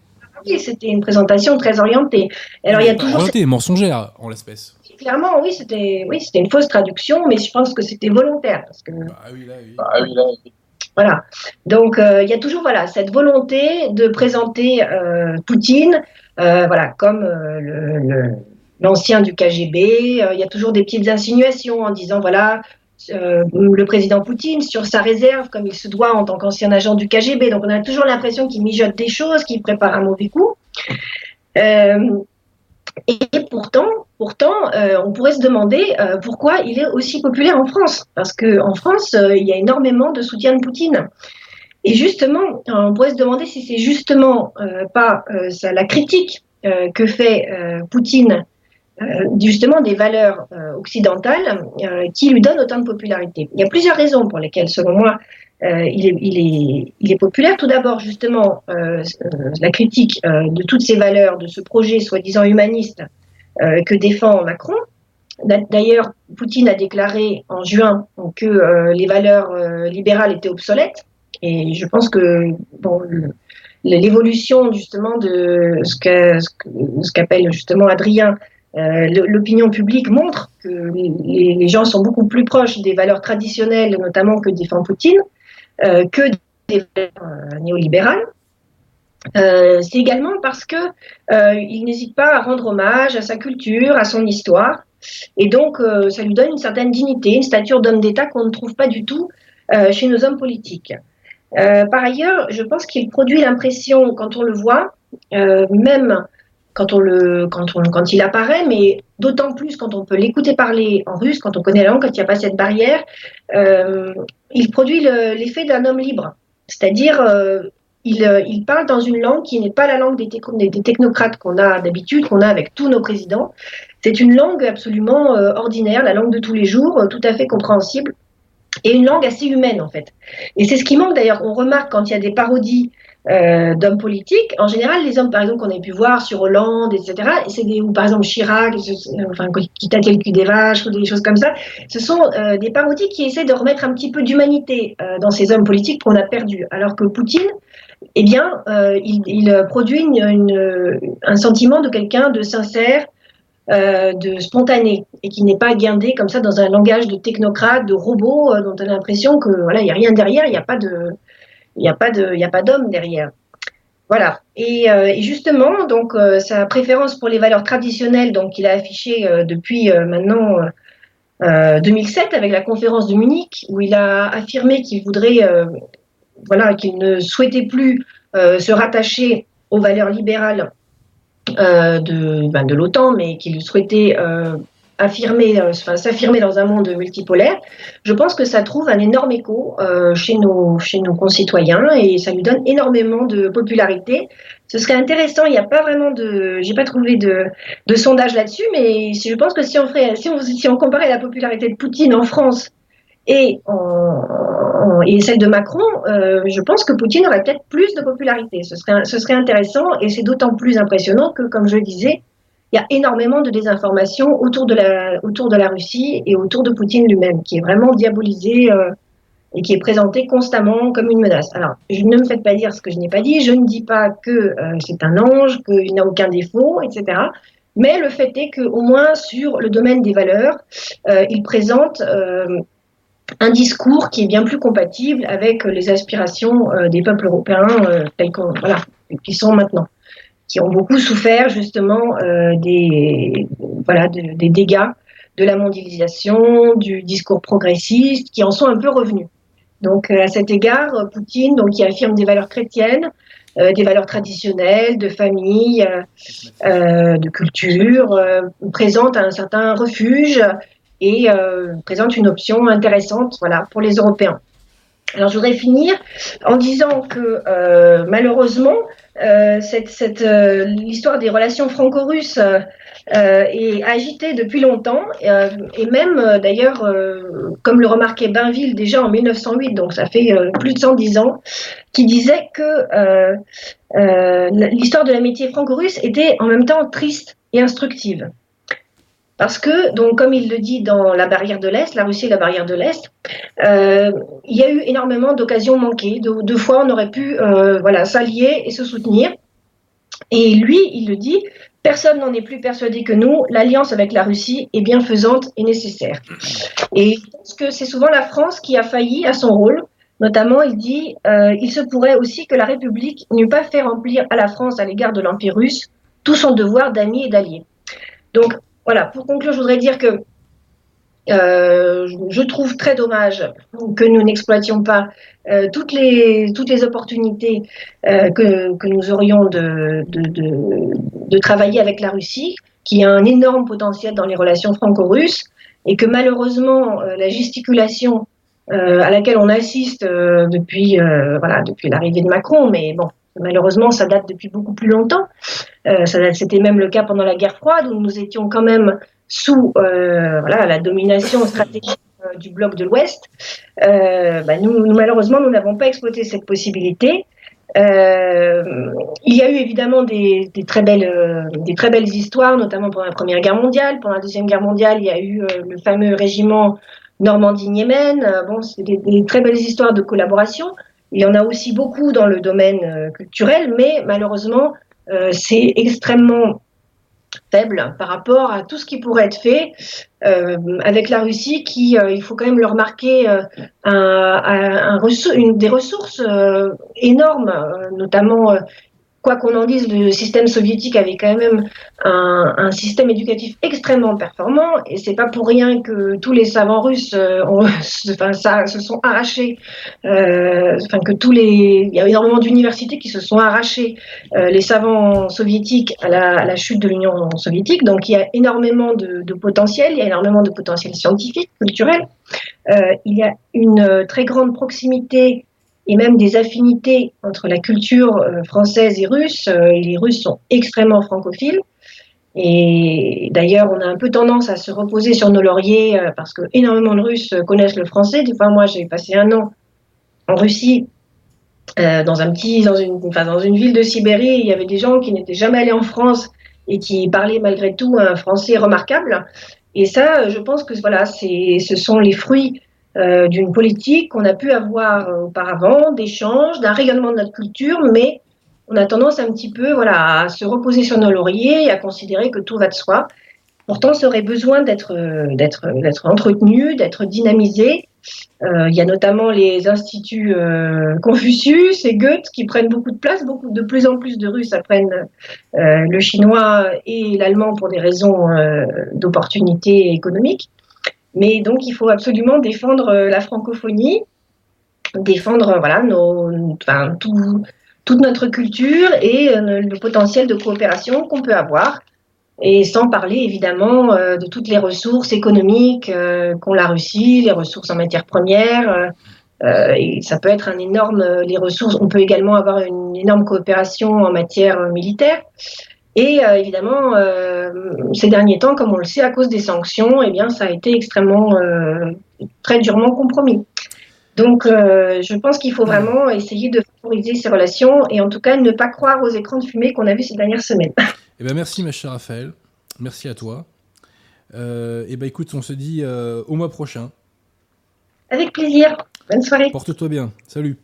Oui, c'était une présentation très orientée. Alors, il y a toujours orientée, cette... mensongère en l'espèce clairement, oui, c'était oui, c'était une fausse traduction, mais je pense que c'était volontaire. Parce que... Bah oui, là, oui. Bah oui, là, oui. Voilà. Donc euh, il y a toujours voilà cette volonté de présenter euh, Poutine euh, voilà comme l'ancien le, du KGB. Il y a toujours des petites insinuations en disant voilà le président Poutine sur sa réserve comme il se doit en tant qu'ancien agent du KGB. Donc on a toujours l'impression qu'il mijote des choses, qu'il prépare un mauvais coup. Et pourtant, pourtant euh, on pourrait se demander euh, pourquoi il est aussi populaire en France. Parce qu'en France, euh, il y a énormément de soutien de Poutine. Et justement, on pourrait se demander si c'est justement pas la critique que fait Poutine justement des valeurs occidentales qui lui donne autant de popularité. Il y a plusieurs raisons pour lesquelles, selon moi, euh, il, est, populaire. Tout d'abord, justement, euh, la critique euh, de toutes ces valeurs, de ce projet soi-disant humaniste euh, que défend Macron. D'ailleurs, Poutine a déclaré en juin que euh, les valeurs libérales étaient obsolètes. Et je pense que l'évolution justement de ce qu'appelle qu justement Adrien l'opinion publique montre que les, les, gens sont beaucoup plus proches des valeurs traditionnelles, notamment que défend Poutine. Euh, que des valeurs néolibérales. Euh, c'est également parce que euh, il n'hésite pas à rendre hommage à sa culture, à son histoire, et donc ça lui donne une certaine dignité, une stature d'homme d'État qu'on ne trouve pas du tout chez nos hommes politiques. par ailleurs, je pense qu'il produit l'impression, quand on le voit, même quand, on le, il apparaît, mais d'autant plus quand on peut l'écouter parler en russe, quand on connaît la langue, quand il n'y a pas cette barrière, euh, il produit l'effet le, d'un homme libre. C'est-à-dire, euh, il, il, parle dans une langue qui n'est pas la langue des, technocrates qu'on a d'habitude, qu'on a avec tous nos présidents. C'est une langue absolument euh, ordinaire, la langue de tous les jours, euh, tout à fait compréhensible, et une langue assez humaine en fait. Et c'est ce qui manque d'ailleurs. On remarque quand il y a des parodies euh, d'hommes politiques. En général, les hommes, par exemple, qu'on a pu voir sur Hollande, etc., ou par exemple Chirac, enfin, qui tâtait le cul des vaches, ou des choses comme ça, ce sont euh, des parodies qui essaient de remettre un petit peu d'humanité euh, dans ces hommes politiques qu'on a perdus. Alors que Poutine, eh bien, il, produit un sentiment de quelqu'un de sincère, de spontané et qui n'est pas guindé comme ça dans un langage de technocrate, de robot dont on a l'impression que voilà, il n'y a rien derrière, il n'y a pas de, il n'y a pas de, d'homme derrière. Voilà. Et, et, justement, donc sa préférence pour les valeurs traditionnelles, donc il a affiché depuis maintenant 2007 avec la conférence de Munich, où il a affirmé qu'il voudrait, voilà, qu'il ne souhaitait plus se rattacher aux valeurs libérales euh, de, ben, de l'OTAN, mais qu'il souhaitait euh, affirmer, euh, enfin, s'affirmer dans un monde multipolaire, je pense que ça trouve un énorme écho chez, nos, chez nos concitoyens et ça lui donne énormément de popularité. Ce serait intéressant, il n'y a pas vraiment de, j'ai pas trouvé de, de sondage là-dessus, mais je pense que si on ferait, si on, si on comparait la popularité de Poutine en France et, et celle de Macron, euh, je pense que Poutine aurait peut-être plus de popularité. Ce serait, ce serait intéressant et c'est d'autant plus impressionnant que, comme je le disais, il y a énormément de désinformation autour de la, Russie et autour de Poutine lui-même, qui est vraiment diabolisé euh, et qui est présenté constamment comme une menace. Alors, ne me faites pas dire ce que je n'ai pas dit. Je ne dis pas que euh, c'est un ange, qu'il n'a aucun défaut, etc. Mais le fait est qu'au moins sur le domaine des valeurs, euh, il présente un discours qui est bien plus compatible avec les aspirations des peuples européens tels voilà, qui sont maintenant, qui ont beaucoup souffert justement euh, des, voilà, des dégâts de la mondialisation, du discours progressiste, qui en sont un peu revenus. Donc à cet égard, Poutine, donc, qui affirme des valeurs chrétiennes, des valeurs traditionnelles, de famille, de culture, présente un certain refuge et euh, présente une option intéressante voilà, pour les Européens. Alors je voudrais finir en disant que euh, malheureusement, euh, cette, cette l'histoire des relations franco-russes est agitée depuis longtemps et même d'ailleurs, comme le remarquait Bainville déjà en 1908, donc ça fait plus de 110 ans, qui disait que l'histoire de l'amitié franco-russe était en même temps triste et instructive. Parce que, donc, comme il le dit dans la barrière de l'Est, la Russie et la barrière de l'Est, euh, il y a eu énormément d'occasions manquées. Deux, fois, on aurait pu euh, voilà, s'allier et se soutenir. Et lui, il le dit, personne n'en est plus persuadé que nous, l'alliance avec la Russie est bienfaisante et nécessaire. Et je pense que c'est souvent la France qui a failli à son rôle. Notamment, il dit, euh, il se pourrait aussi que la République n'eût pas fait remplir à la France à l'égard de l'Empire russe tout son devoir d'amis et d'alliés. Donc, voilà, pour conclure, je voudrais dire que euh, je trouve très dommage que nous n'exploitions pas euh, toutes, les, toutes les opportunités euh, que, que, nous aurions de, de, de, travailler avec la Russie, qui a un énorme potentiel dans les relations franco-russes, et que malheureusement, la gesticulation à laquelle on assiste depuis, depuis l'arrivée de Macron, mais bon, Malheureusement, ça date depuis beaucoup plus longtemps. Euh, C'était même le cas pendant la guerre froide, où nous étions quand même sous euh, la domination stratégique euh, du bloc de l'Ouest. Bah, malheureusement, nous n'avons pas exploité cette possibilité. Il y a eu évidemment des, très belles, histoires, notamment pendant la Première Guerre mondiale. Pendant la Deuxième Guerre mondiale, il y a eu le fameux régiment Normandie-Niemen. bon, c'est des, très belles histoires de collaboration. Il y en a aussi beaucoup dans le domaine euh, culturel, mais malheureusement, euh, c'est extrêmement faible par rapport à tout ce qui pourrait être fait euh, avec la Russie, qui, il faut quand même leur marquer euh, des ressources énormes, notamment quoi qu'on en dise, le système soviétique avait quand même un, un système éducatif extrêmement performant, et c'est pas pour rien que tous les savants russes euh, ont, enfin, ça, se sont arrachés, euh, enfin que tous les, il y a énormément d'universités qui se sont arrachés euh, les savants soviétiques à la, à la chute de l'Union soviétique, donc il y a énormément de, de, potentiel, il y a énormément de potentiel scientifique, culturel, euh, il y a une très grande proximité et même des affinités entre la culture euh, française et russe. Euh, les Russes sont extrêmement francophiles. Et d'ailleurs, on a un peu tendance à se reposer sur nos lauriers euh, parce que énormément de Russes connaissent le français. Fois, moi, j'ai passé un an en Russie, dans un petit, dans une, enfin, dans une ville de Sibérie. Il y avait des gens qui n'étaient jamais allés en France et qui parlaient malgré tout un français remarquable. Et ça, je pense que voilà, ce sont les fruits euh, d'une politique qu'on a pu avoir euh, auparavant, d'échanges, d'un rayonnement de notre culture, mais on a tendance un petit peu voilà, à se reposer sur nos lauriers et à considérer que tout va de soi. pourtant ça aurait besoin d'être d'être entretenu, d'être dynamisé. Euh, il y a notamment les instituts euh, Confucius et Goethe qui prennent beaucoup de place. Beaucoup, de plus en plus de Russes apprennent euh, le chinois et l'allemand pour des raisons d'opportunité économique. Mais donc, il faut absolument défendre la francophonie, défendre voilà, nos, enfin, tout, toute notre culture et le potentiel de coopération qu'on peut avoir et sans parler évidemment euh, de toutes les ressources économiques euh, qu'ont la Russie, les ressources en matières premières. Euh, et ça peut être un énorme, les ressources. On peut également avoir une énorme coopération en matière militaire. Et évidemment, ces derniers temps, comme on le sait, à cause des sanctions, eh bien, ça a été extrêmement, très durement compromis. Donc, je pense qu'il faut vraiment essayer de favoriser ces relations et en tout cas ne pas croire aux écrans de fumée qu'on a vus ces dernières semaines. Eh ben merci, ma chère Raphaël. Merci à toi. Euh, eh ben écoute, on se dit euh, au mois prochain. Avec plaisir. Bonne soirée. Porte-toi bien. Salut.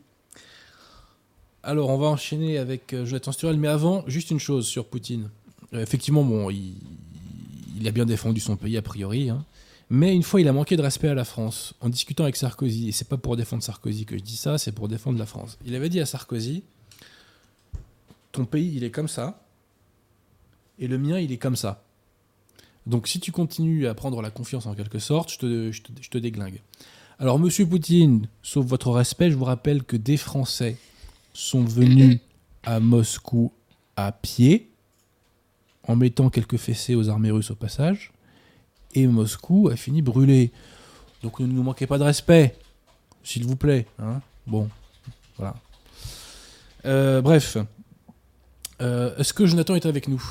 Alors, on va enchaîner avec euh, Jonathan mais avant, juste une chose sur Poutine. Euh, effectivement, bon, il, a bien défendu son pays a priori, hein. mais une fois, il a manqué de respect à la France en discutant avec Sarkozy. Et c'est pas pour défendre Sarkozy que je dis ça, c'est pour défendre la France. Il avait dit à Sarkozy Ton pays, il est comme ça et le mien, il est comme ça. Donc si tu continues à prendre la confiance en quelque sorte, je te, je te, déglingue. Alors Monsieur Poutine, sauf votre respect, je vous rappelle que des Français sont venus à Moscou à pied, en mettant quelques fessées aux armées russes au passage, et Moscou a fini brûlé. Donc ne nous manquez pas de respect, s'il vous plaît. Hein. bon, voilà. Euh, bref, euh, est-ce que Jonathan est avec nous?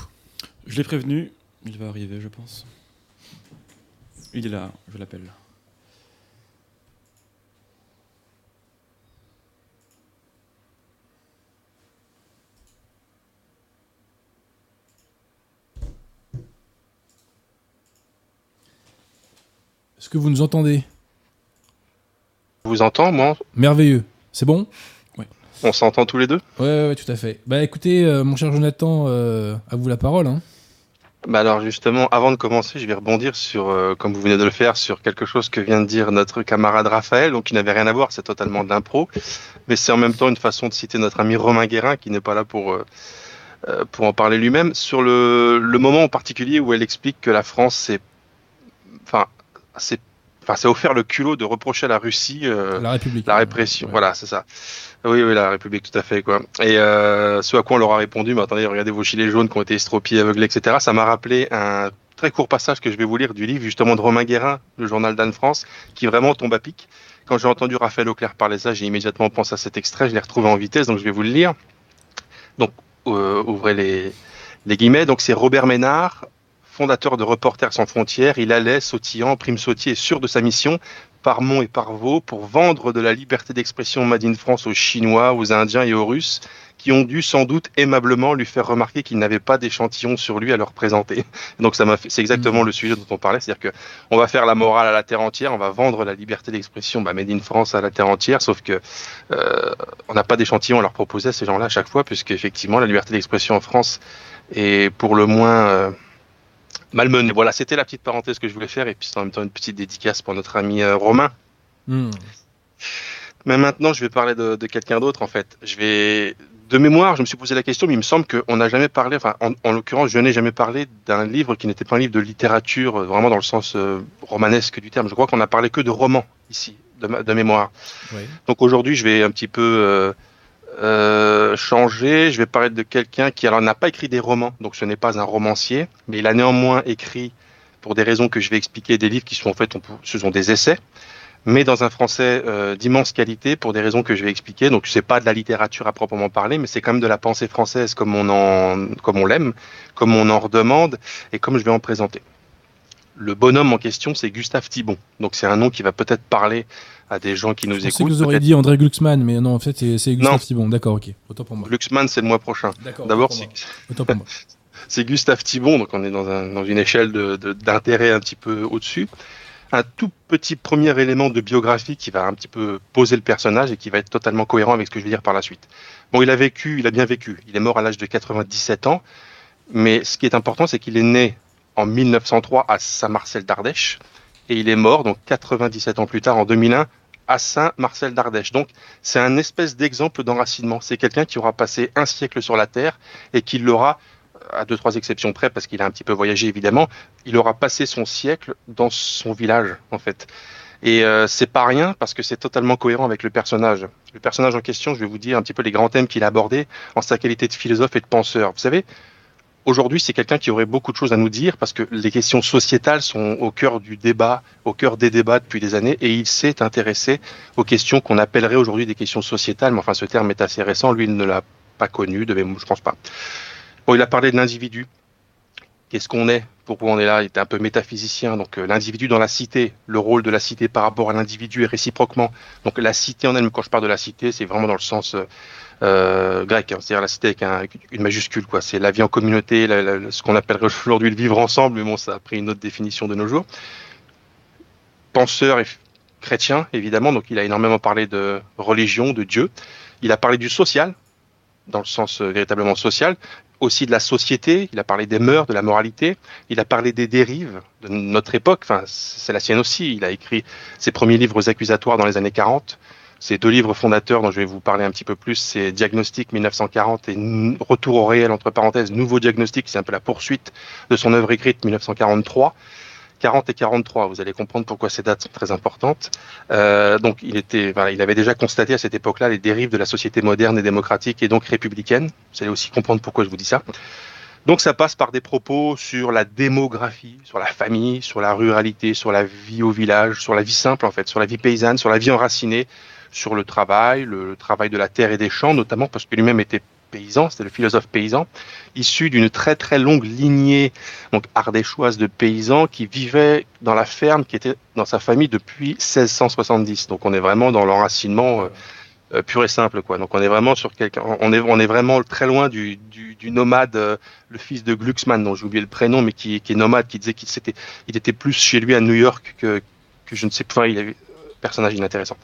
Je l'ai prévenu, il va arriver, je pense. Il est là, je l'appelle. Est-ce que vous nous entendez Je vous entends, moi Merveilleux. C'est bon? Oui. On s'entend tous les deux? Oui, ouais, tout à fait. Bah écoutez, euh, mon cher Jonathan, euh, à vous la parole. Hein. Bah alors justement, avant de commencer, je vais rebondir sur, euh, comme vous venez de le faire, sur quelque chose que vient de dire notre camarade Raphaël, donc qui n'avait rien à voir, c'est totalement de l'impro, mais c'est en même temps une façon de citer notre ami Romain Guérin, qui n'est pas là pour euh, pour en parler lui-même, sur le, le moment en particulier où elle explique que la France, c'est, enfin, c'est Enfin, c'est offert le culot de reprocher à la Russie la, République, la répression. Voilà, c'est ça. Oui, oui, la République, tout à fait, quoi. Et euh, ce à quoi on leur a répondu, mais attendez, regardez vos gilets jaunes qui ont été estropiés, aveuglés, etc. Ça m'a rappelé un très court passage que je vais vous lire du livre, justement, de Romain Guérin, le journal d'Anne France, qui vraiment tombe à pic. Quand j'ai entendu Raphaël Auclair parler ça, j'ai immédiatement pensé à cet extrait, je l'ai retrouvé en vitesse, donc je vais vous le lire. Donc, euh, ouvrez les, les guillemets. Donc, c'est Robert Ménard, fondateur de Reporters sans frontières, il allait, sautillant, prime sautier, sûr de sa mission, par Mont et par Vaux, pour vendre de la liberté d'expression Made in France aux Chinois, aux Indiens et aux Russes, qui ont dû sans doute aimablement lui faire remarquer qu'il n'avait pas d'échantillon sur lui à leur présenter. Donc ça m'a c'est exactement mmh. le sujet dont on parlait, c'est-à-dire que on va faire la morale à la terre entière, on va vendre la liberté d'expression bah, Made in France à la terre entière, sauf que euh, on n'a pas d'échantillon à leur proposer à ces gens-là à chaque fois, puisque effectivement la liberté d'expression en France est pour le moins euh, malmené. Voilà, c'était la petite parenthèse que je voulais faire et puis en même temps une petite dédicace pour notre ami euh, Romain. Hmm. Mais maintenant, je vais parler de, quelqu'un d'autre en fait. Je vais de mémoire, je me suis posé la question, mais il me semble qu'on n'a jamais parlé, enfin, en, l'occurrence, je n'ai jamais parlé d'un livre qui n'était pas un livre de littérature, euh, vraiment dans le sens euh, romanesque du terme. Je crois qu'on a parlé que de romans ici, de, mémoire. Donc aujourd'hui, je vais un petit peu euh, changer. Je vais parler de quelqu'un qui alors n'a pas écrit des romans, donc ce n'est pas un romancier, mais il a néanmoins écrit, pour des raisons que je vais expliquer, des livres qui sont en fait, ce sont des essais, mais dans un français euh, d'immense qualité, pour des raisons que je vais expliquer. Donc c'est pas de la littérature à proprement parler, mais c'est quand même de la pensée française comme on en, comme on l'aime, comme on en redemande et comme je vais en présenter. Le bonhomme en question, c'est Gustave Thibon. Donc c'est un nom qui va peut-être parler à des gens qui nous je écoutent. que vous auriez dit André Glucksmann, mais non, en fait, c'est Gustave Thibon. D'accord, ok. Autant pour moi. Glucksmann, c'est le mois prochain. D'abord, c'est. c'est Gustave Thibon, donc on est dans, un, dans une échelle d'intérêt un petit peu au-dessus. Un tout petit premier élément de biographie qui va un petit peu poser le personnage et qui va être totalement cohérent avec ce que je vais dire par la suite. Bon, il a vécu, il a bien vécu. Il est mort à l'âge de 97 ans, mais ce qui est important, c'est qu'il est né en 1903 à Saint-Marcel d'Ardèche et il est mort donc 97 ans plus tard en 2001 à Saint-Marcel d'Ardèche. Donc c'est un espèce d'exemple d'enracinement. C'est quelqu'un qui aura passé un siècle sur la Terre et qui l'aura, à deux trois exceptions près, parce qu'il a un petit peu voyagé évidemment, il aura passé son siècle dans son village en fait. Et euh, c'est pas rien parce que c'est totalement cohérent avec le personnage. Le personnage en question, je vais vous dire un petit peu les grands thèmes qu'il a abordés en sa qualité de philosophe et de penseur. Vous savez, aujourd'hui, c'est quelqu'un qui aurait beaucoup de choses à nous dire parce que les questions sociétales sont au cœur du débat, au cœur des débats depuis des années, et il s'est intéressé aux questions qu'on appellerait aujourd'hui des questions sociétales. Mais enfin, ce terme est assez récent. Lui, il ne l'a pas connu, de même, je pense pas. Bon, il a parlé de l'individu. Qu'est-ce qu'on est? Pourquoi on est là? Il était un peu métaphysicien. Donc euh, l'individu dans la cité, le rôle de la cité par rapport à l'individu et réciproquement. Donc la cité en elle-même, quand je parle de la cité, c'est vraiment dans le sens euh, euh grec, hein. c'est-à-dire la cité avec, un, une majuscule. quoi. C'est la vie en communauté, ce qu'on appellerait aujourd'hui le vivre ensemble, mais bon, ça a pris une autre définition de nos jours. Penseur et chrétien, évidemment, donc il a énormément parlé de religion, de Dieu. Il a parlé du social, dans le sens euh, véritablement social, aussi de la société, il a parlé des mœurs, de la moralité, il a parlé des dérives de notre époque, enfin c'est la sienne aussi, il a écrit ses premiers livres accusatoires dans les années 40, ses deux livres fondateurs dont je vais vous parler un petit peu plus, c'est Diagnostic 1940 et Retour au réel, entre parenthèses, Nouveau Diagnostic, c'est un peu la poursuite de son œuvre écrite 1943. 40 et 43. Vous allez comprendre pourquoi ces dates sont très importantes. Euh, donc, il était, voilà, il avait déjà constaté à cette époque-là les dérives de la société moderne et démocratique et donc républicaine. Vous allez aussi comprendre pourquoi je vous dis ça. Donc, ça passe par des propos sur la démographie, sur la famille, sur la ruralité, sur la vie au village, sur la vie simple en fait, sur la vie paysanne, sur la vie enracinée, sur le travail, le, travail de la terre et des champs, notamment parce que lui-même était paysan, c'était le philosophe paysan, issu d'une très très longue lignée donc ardéchoise de paysans qui vivaient dans la ferme qui était dans sa famille depuis 1670. Donc on est vraiment dans l'enracinement euh, euh, pur et simple quoi. Donc on est vraiment sur quelqu'un, on est on est vraiment très loin du, nomade, euh, le fils de Glucksmann dont j'ai oublié le prénom, mais qui, est nomade, qui disait qu'il il était plus chez lui à New York que que je ne sais pas. Il avait personnage inintéressant.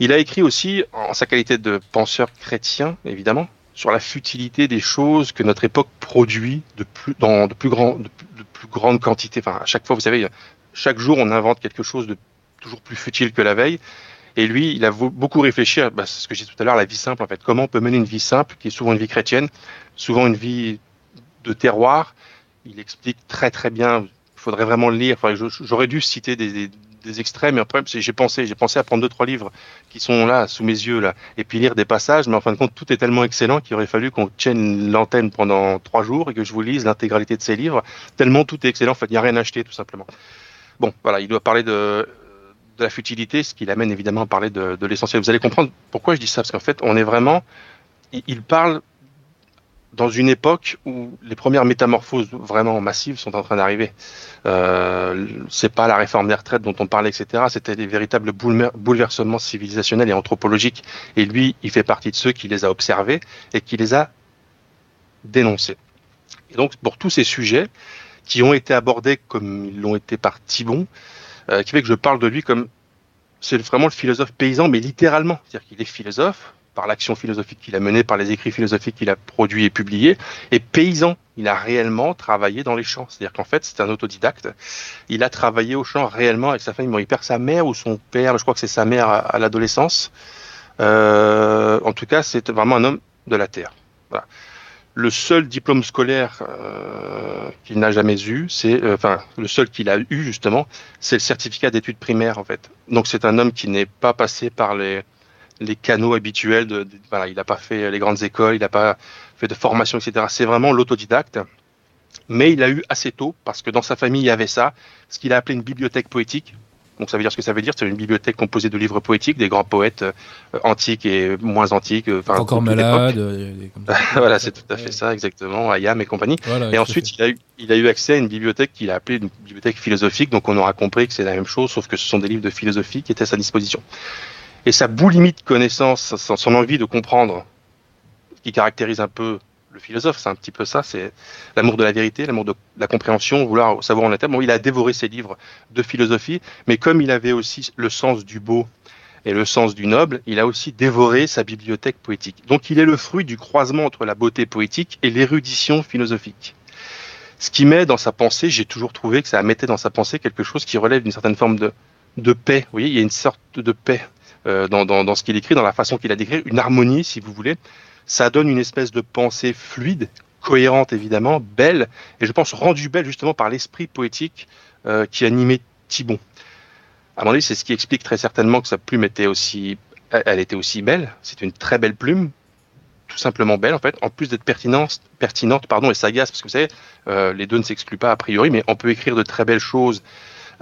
Il a écrit aussi, en sa qualité de penseur chrétien, évidemment, sur la futilité des choses que notre époque produit de plus, dans de plus, grand, de, plus grande quantité. Enfin, à chaque fois, vous savez, chaque jour, on invente quelque chose de toujours plus futile que la veille. Et lui, il a beaucoup réfléchi à bah, ce que j'ai dit tout à l'heure, la vie simple, en fait. Comment on peut mener une vie simple, qui est souvent une vie chrétienne, souvent une vie de terroir. Il explique très, très bien. Il faudrait vraiment le lire. Enfin, J'aurais dû citer des, des des extraits, mais j'ai pensé, j'ai pensé à prendre deux, trois livres qui sont là, sous mes yeux, là, et puis lire des passages, mais en fin de compte, tout est tellement excellent qu'il aurait fallu qu'on tienne l'antenne pendant trois jours et que je vous lise l'intégralité de ces livres, tellement tout est excellent, en fait, il n'y a rien à acheter, tout simplement. Bon, voilà, il doit parler de, de la futilité, ce qui l'amène évidemment à parler de, de l'essentiel. Vous allez comprendre pourquoi je dis ça, parce qu'en fait, on est vraiment, il parle dans une époque où les premières métamorphoses vraiment massives sont en train d'arriver. Euh, c'est pas la réforme des retraites dont on parlait, etc. C'était des véritables bouleversements civilisationnels et anthropologiques. Et lui, il fait partie de ceux qui les a observés et qui les a dénoncés. Et donc, pour tous ces sujets qui ont été abordés comme ils l'ont été par Thibon, euh, qui fait que je parle de lui comme c'est vraiment le philosophe paysan, mais littéralement. C'est-à-dire qu'il est philosophe, par l'action philosophique qu'il a menée, par les écrits philosophiques qu'il a produits et publiés. Et paysan, il a réellement travaillé dans les champs. C'est-à-dire qu'en fait, c'est un autodidacte. Il a travaillé au champ réellement avec sa famille. Bon, il perd sa mère ou son père, je crois que c'est sa mère à, l'adolescence. Euh, en tout cas, c'est vraiment un homme de la terre. Voilà. Le seul diplôme scolaire euh, qu'il n'a jamais eu, c'est, euh, enfin, le seul qu'il a eu justement, c'est le certificat d'études primaires en fait. Donc c'est un homme qui n'est pas passé par les les canaux habituels. De, de voilà, il n'a pas fait les grandes écoles, il n'a pas fait de formation, etc. C'est vraiment l'autodidacte. Mais il a eu assez tôt, parce que dans sa famille, il y avait ça, ce qu'il a appelé une bibliothèque poétique. Donc ça veut dire ce que ça veut dire, c'est une bibliothèque composée de livres poétiques, des grands poètes euh, antiques et moins antiques. Enfin, Encore malade. Euh, voilà, c'est tout à fait ça, exactement, Ayam et compagnie. Voilà, et ensuite, il a, eu, il a eu accès à une bibliothèque qu'il a appelée une bibliothèque philosophique, donc on aura compris que c'est la même chose, sauf que ce sont des livres de philosophie qui étaient à sa disposition et sa boulimie de connaissance, son envie de comprendre, qui caractérise un peu le philosophe, c'est un petit peu ça, c'est l'amour de la vérité, l'amour de la compréhension, vouloir savoir en la Bon, il a dévoré ses livres de philosophie, mais comme il avait aussi le sens du beau et le sens du noble, il a aussi dévoré sa bibliothèque poétique. Donc il est le fruit du croisement entre la beauté poétique et l'érudition philosophique. Ce qui met dans sa pensée, j'ai toujours trouvé que ça mettait dans sa pensée quelque chose qui relève d'une certaine forme de, de paix. Vous voyez, il y a une sorte de paix dans, dans, dans, ce qu'il écrit, dans la façon qu'il a décrit, une harmonie, si vous voulez. Ça donne une espèce de pensée fluide, cohérente évidemment, belle, et je pense rendue belle justement par l'esprit poétique euh, qui animait Thibon. À mon avis, c'est ce qui explique très certainement que sa plume était aussi, elle était aussi belle. C'est une très belle plume, tout simplement belle en fait, en plus d'être pertinente, pertinente pardon, et sagace, parce que vous savez, euh, les deux ne s'excluent pas a priori, mais on peut écrire de très belles choses,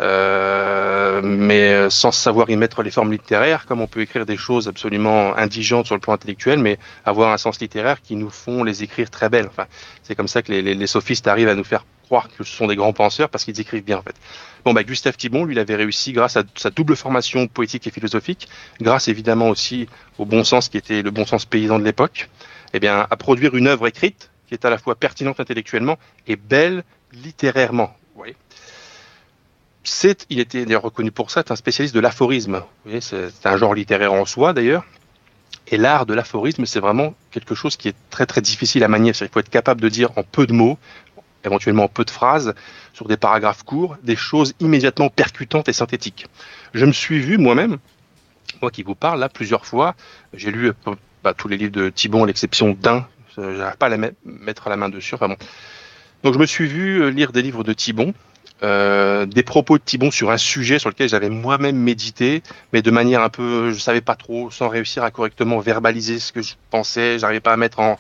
euh, mais sans savoir y mettre les formes littéraires, comme on peut écrire des choses absolument indigentes sur le plan intellectuel, mais avoir un sens littéraire qui nous font les écrire très belles. Enfin, c'est comme ça que les, les, les sophistes arrivent à nous faire croire que ce sont des grands penseurs parce qu'ils écrivent bien en fait. Bon, bah, Gustave Thibon, lui, il avait réussi grâce à sa double formation poétique et philosophique, grâce évidemment aussi au bon sens qui était le bon sens paysan de l'époque, eh bien, à produire une œuvre écrite qui est à la fois pertinente intellectuellement et belle littérairement. Vous voyez? C'est, il était d'ailleurs reconnu pour ça, c'est un spécialiste de l'aphorisme. C'est un genre littéraire en soi d'ailleurs. Et l'art de l'aphorisme, c'est vraiment quelque chose qui est très très difficile à manier. Il faut être capable de dire en peu de mots, éventuellement en peu de phrases, sur des paragraphes courts, des choses immédiatement percutantes et synthétiques. Je me suis vu moi-même, moi qui vous parle là plusieurs fois, j'ai lu bah, tous les livres de Thibon à l'exception d'un, j'arrive pas à la mettre la main dessus, enfin bon. Donc je me suis vu lire des livres de Thibon, euh, des propos de Thibon sur un sujet sur lequel j'avais moi-même médité, mais de manière un peu, je savais pas trop, sans réussir à correctement verbaliser ce que je pensais, j'arrivais pas à mettre en,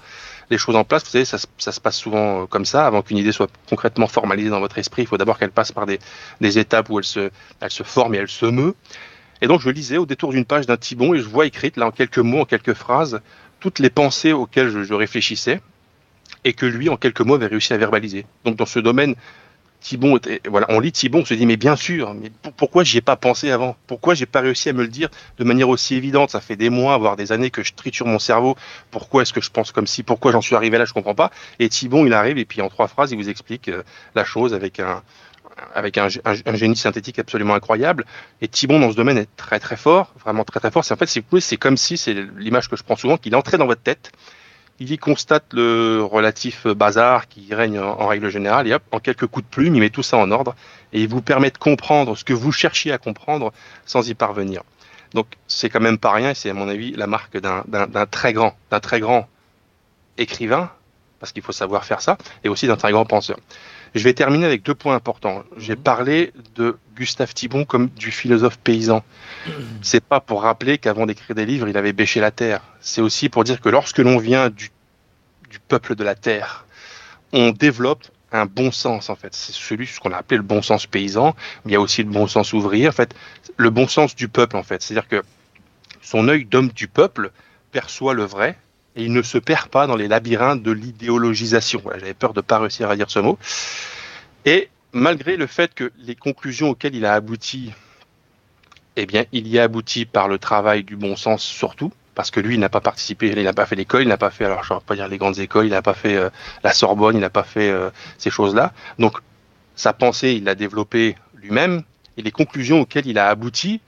les choses en place. Vous savez, ça, ça se passe souvent comme ça. Avant qu'une idée soit concrètement formalisée dans votre esprit, il faut d'abord qu'elle passe par des, des, étapes où elle se, elle se forme et elle se meut. Et donc, je lisais au détour d'une page d'un Thibon et je vois écrite, là, en quelques mots, en quelques phrases, toutes les pensées auxquelles je, je réfléchissais et que lui, en quelques mots, avait réussi à verbaliser. Donc, dans ce domaine Thibon, voilà, on lit Thibon, on se dit mais bien sûr, mais pourquoi j'y ai pas pensé avant? Pourquoi j'ai pas réussi à me le dire de manière aussi évidente? Ça fait des mois, voire des années que je triture mon cerveau. Pourquoi est-ce que je pense comme si Pourquoi j'en suis arrivé là? Je comprends pas. Et Thibon, il arrive et puis en trois phrases, il vous explique euh, la chose avec un avec un, génie synthétique absolument incroyable. Et Thibon dans ce domaine est très très fort, vraiment très très fort. C'est en fait, c'est comme si c'est l'image que je prends souvent, qu'il entrait dans votre tête il y constate le relatif bazar qui règne en, règle générale et hop, en quelques coups de plume, il met tout ça en ordre et il vous permet de comprendre ce que vous cherchiez à comprendre sans y parvenir. Donc c'est quand même pas rien et c'est à mon avis la marque d'un très grand, d'un très grand écrivain parce qu'il faut savoir faire ça et aussi d'un très grand penseur. Je vais terminer avec deux points importants. J'ai parlé de Gustave Thibon comme du philosophe paysan. C'est pas pour rappeler qu'avant d'écrire des livres, il avait bêché la terre. C'est aussi pour dire que lorsque l'on vient du, du, peuple de la terre, on développe un bon sens en fait. C'est celui ce qu'on a appelé le bon sens paysan. Mais il y a aussi le bon sens ouvrier. En fait, le bon sens du peuple en fait. C'est-à-dire que son œil d'homme du peuple perçoit le vrai et il ne se perd pas dans les labyrinthes de l'idéologisation. J'avais peur de ne pas réussir à dire ce mot. Et malgré le fait que les conclusions auxquelles il a abouti, eh bien, il y a abouti par le travail du bon sens surtout, parce que lui, il n'a pas participé, il n'a pas fait l'école, il n'a pas fait, alors je ne vais pas dire les grandes écoles, il n'a pas fait euh, la Sorbonne, il n'a pas fait euh, ces choses-là. Donc, sa pensée, il l'a développée lui-même, et les conclusions auxquelles il a abouti,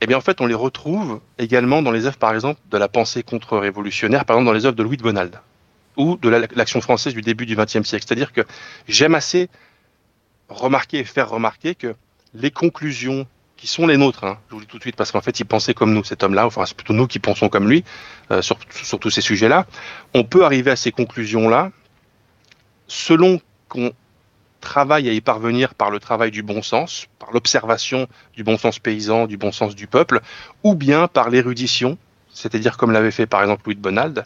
eh bien, en fait, on les retrouve également dans les œuvres, par exemple, de la pensée contre-révolutionnaire, par exemple, dans les œuvres de Louis de Bonald ou de l'action française du début du XXe siècle. C'est-à-dire que j'aime assez remarquer et faire remarquer que les conclusions qui sont les nôtres, hein, je vous le dis tout de suite, parce qu'en fait, il pensait comme nous, cet homme-là, enfin, c'est plutôt nous qui pensons comme lui, euh, sur, sur tous ces sujets-là. On peut arriver à ces conclusions-là selon qu'on travaille à y parvenir par le travail du bon sens, par l'observation du bon sens paysan, du bon sens du peuple, ou bien par l'érudition, c'est-à-dire comme l'avait fait par exemple Louis de Bonald.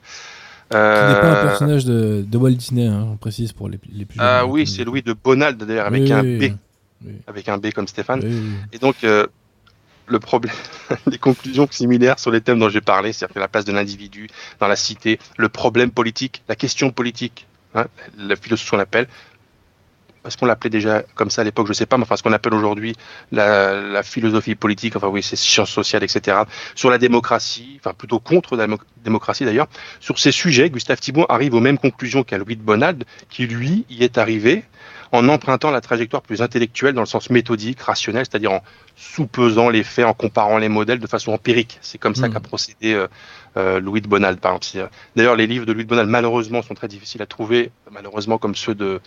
Euh... Qui n'est pas un personnage de, de Walt Disney, hein, on précise pour les, les plus Ah oui, c'est Louis de Bonald d'ailleurs, avec oui, un B. Oui. Avec un B comme Stéphane. Et donc, euh, le problème, les conclusions similaires sur les thèmes dont j'ai parlé, c'est-à-dire que la place de l'individu dans la cité, le problème politique, la question politique, hein, la philosophie qu'on appelle, parce qu'on l'appelait déjà comme ça à l'époque, je sais pas, mais enfin ce qu'on appelle aujourd'hui la, la, philosophie politique, enfin oui, c'est sciences sociales, etc. Sur la démocratie, enfin plutôt contre la démocratie d'ailleurs. Sur ces sujets, Gustave Thibon arrive aux mêmes conclusions qu'à Louis de Bonald, qui lui y est arrivé en empruntant la trajectoire plus intellectuelle dans le sens méthodique, rationnel, c'est-à-dire en sous-pesant les faits, en comparant les modèles de façon empirique. C'est comme ça mmh. qu'a procédé euh, euh, Louis de Bonald, par exemple. D'ailleurs, les livres de Louis de Bonald, malheureusement, sont très difficiles à trouver, malheureusement comme ceux de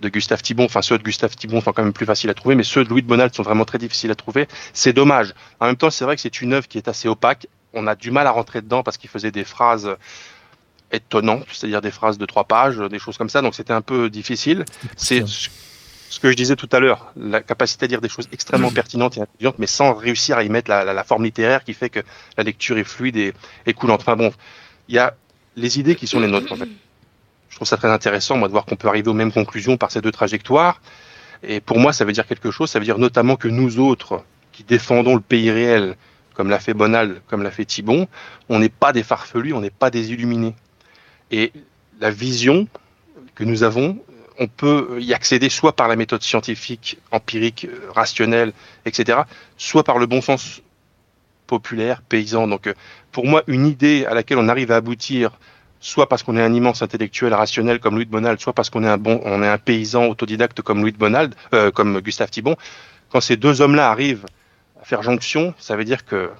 de Gustave Thibon, enfin ceux de Gustave Thibon sont quand même plus faciles à trouver, mais ceux de Louis de Bonald sont vraiment très difficiles à trouver. C'est dommage. En même temps, c'est vrai que c'est une œuvre qui est assez opaque. On a du mal à rentrer dedans parce qu'il faisait des phrases étonnantes, c'est-à-dire des phrases de trois pages, des choses comme ça. Donc c'était un peu difficile. C'est ce que je disais tout à l'heure, la capacité à dire des choses extrêmement pertinentes et intelligentes, mais sans réussir à y mettre la, la, la forme littéraire qui fait que la lecture est fluide et, et coulante. Enfin bon, il y a les idées qui sont les nôtres en fait. Je trouve ça très intéressant, moi, de voir qu'on peut arriver aux mêmes conclusions par ces deux trajectoires. Et pour moi, ça veut dire quelque chose. Ça veut dire notamment que nous autres, qui défendons le pays réel, comme l'a fait Bonal, comme l'a fait Thibon, on n'est pas des farfelus, on n'est pas des illuminés. Et la vision que nous avons, on peut y accéder soit par la méthode scientifique, empirique, rationnelle, etc., soit par le bon sens populaire, paysan. Donc, pour moi, une idée à laquelle on arrive à aboutir, soit parce qu'on est un immense intellectuel rationnel comme Louis de Bonald, soit parce qu'on est un bon, on est un paysan autodidacte comme Louis de Bonald, euh, comme Gustave Thibon, quand ces deux hommes-là arrivent à faire jonction, ça veut dire que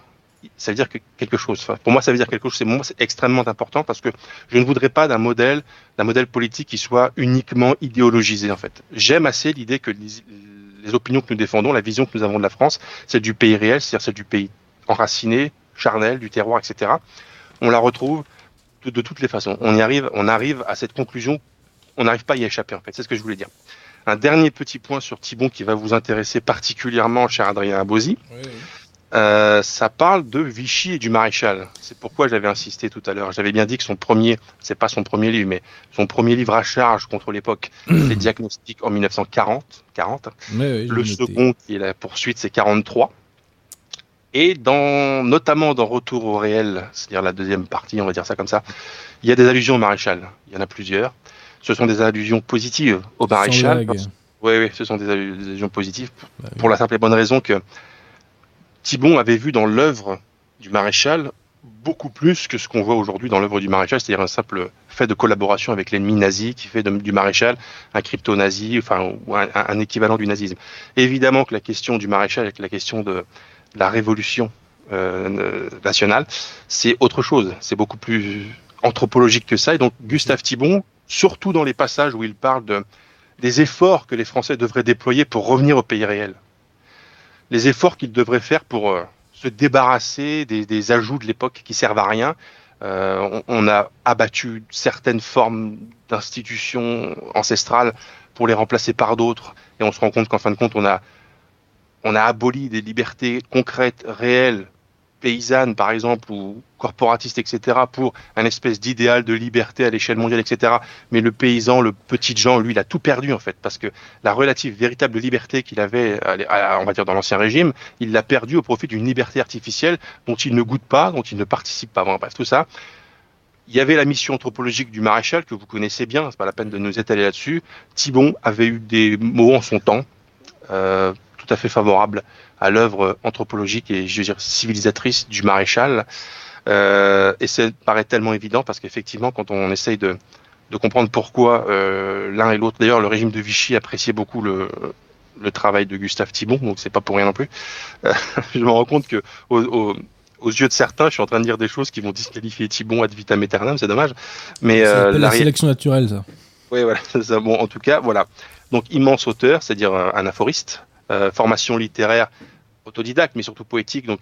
ça veut dire que quelque chose. Enfin, pour moi, ça veut dire quelque chose. C'est c'est extrêmement important parce que je ne voudrais pas d'un modèle, d'un modèle politique qui soit uniquement idéologisé. En fait, j'aime assez l'idée que les, les, opinions que nous défendons, la vision que nous avons de la France, c'est du pays réel, c'est-à-dire celle du pays enraciné, charnel, du terroir, etc. On la retrouve de, toutes les façons. On y arrive, on arrive à cette conclusion. On n'arrive pas à y échapper. En fait, c'est ce que je voulais dire. Un dernier petit point sur Thibon qui va vous intéresser particulièrement, cher Adrien Abosi. Oui, oui. Euh, ça parle de Vichy et du maréchal. C'est pourquoi j'avais insisté tout à l'heure. J'avais bien dit que son premier, c'est pas son premier livre, mais son premier livre à charge contre l'époque, c'est Diagnostic en 1940. 40. Oui, le second, qui est la poursuite, c'est 43. Et dans, notamment dans Retour au réel, c'est-à-dire la deuxième partie, on va dire ça comme ça, il y a des allusions au maréchal. Il y en a plusieurs. Ce sont des allusions positives au maréchal. Oui, oui, ce sont des allusions positives bah, pour la simple et bonne raison que Thibon avait vu dans l'œuvre du maréchal beaucoup plus que ce qu'on voit aujourd'hui dans l'œuvre du maréchal, c'est-à-dire un simple fait de collaboration avec l'ennemi nazi qui fait de, du maréchal un crypto-nazi, enfin, ou un, un, équivalent du nazisme. évidemment que la question du maréchal avec la question de la révolution euh, nationale, c'est autre chose, c'est beaucoup plus anthropologique que ça. Et donc Gustave Thibon, surtout dans les passages où il parle de, des efforts que les Français devraient déployer pour revenir au pays réel, les efforts qu'ils devraient faire pour euh, se débarrasser des, des ajouts de l'époque qui servent à rien. Euh, on, on, a abattu certaines formes d'institutions ancestrales pour les remplacer par d'autres, et on se rend compte qu'en fin de compte, on a, on a aboli des libertés concrètes, réelles, paysanne, par exemple, ou corporatiste, etc., pour un espèce d'idéal de liberté à l'échelle mondiale, etc. Mais le paysan, le petit Jean, lui, il a tout perdu, en fait, parce que la relative, véritable liberté qu'il avait, on va dire, dans l'Ancien Régime, il l'a perdu au profit d'une liberté artificielle dont il ne goûte pas, dont il ne participe pas. Bref, tout ça. Il y avait la mission anthropologique du maréchal, que vous connaissez bien, c'est pas la peine de nous étaler là-dessus. Thibon avait eu des mots en son temps, euh, tout à fait favorables à l'œuvre anthropologique et je veux dire civilisatrice du maréchal. Euh, et ça paraît tellement évident parce qu'effectivement, quand on essaye de, de comprendre pourquoi euh, l'un et l'autre, d'ailleurs, le régime de Vichy appréciait beaucoup le, le travail de Gustave Thibon, donc c'est pas pour rien non plus. Euh, je me rends compte que au, au, aux yeux de certains, je suis en train de dire des choses qui vont disqualifier Thibon ad vitam aeternam, c'est dommage. Mais euh, la, la sélection naturelle, ça. Oui, voilà. Ça, bon, en tout cas, voilà. Donc immense auteur, c'est-à-dire un aphoriste, euh, formation littéraire autodidacte, mais surtout poétique, donc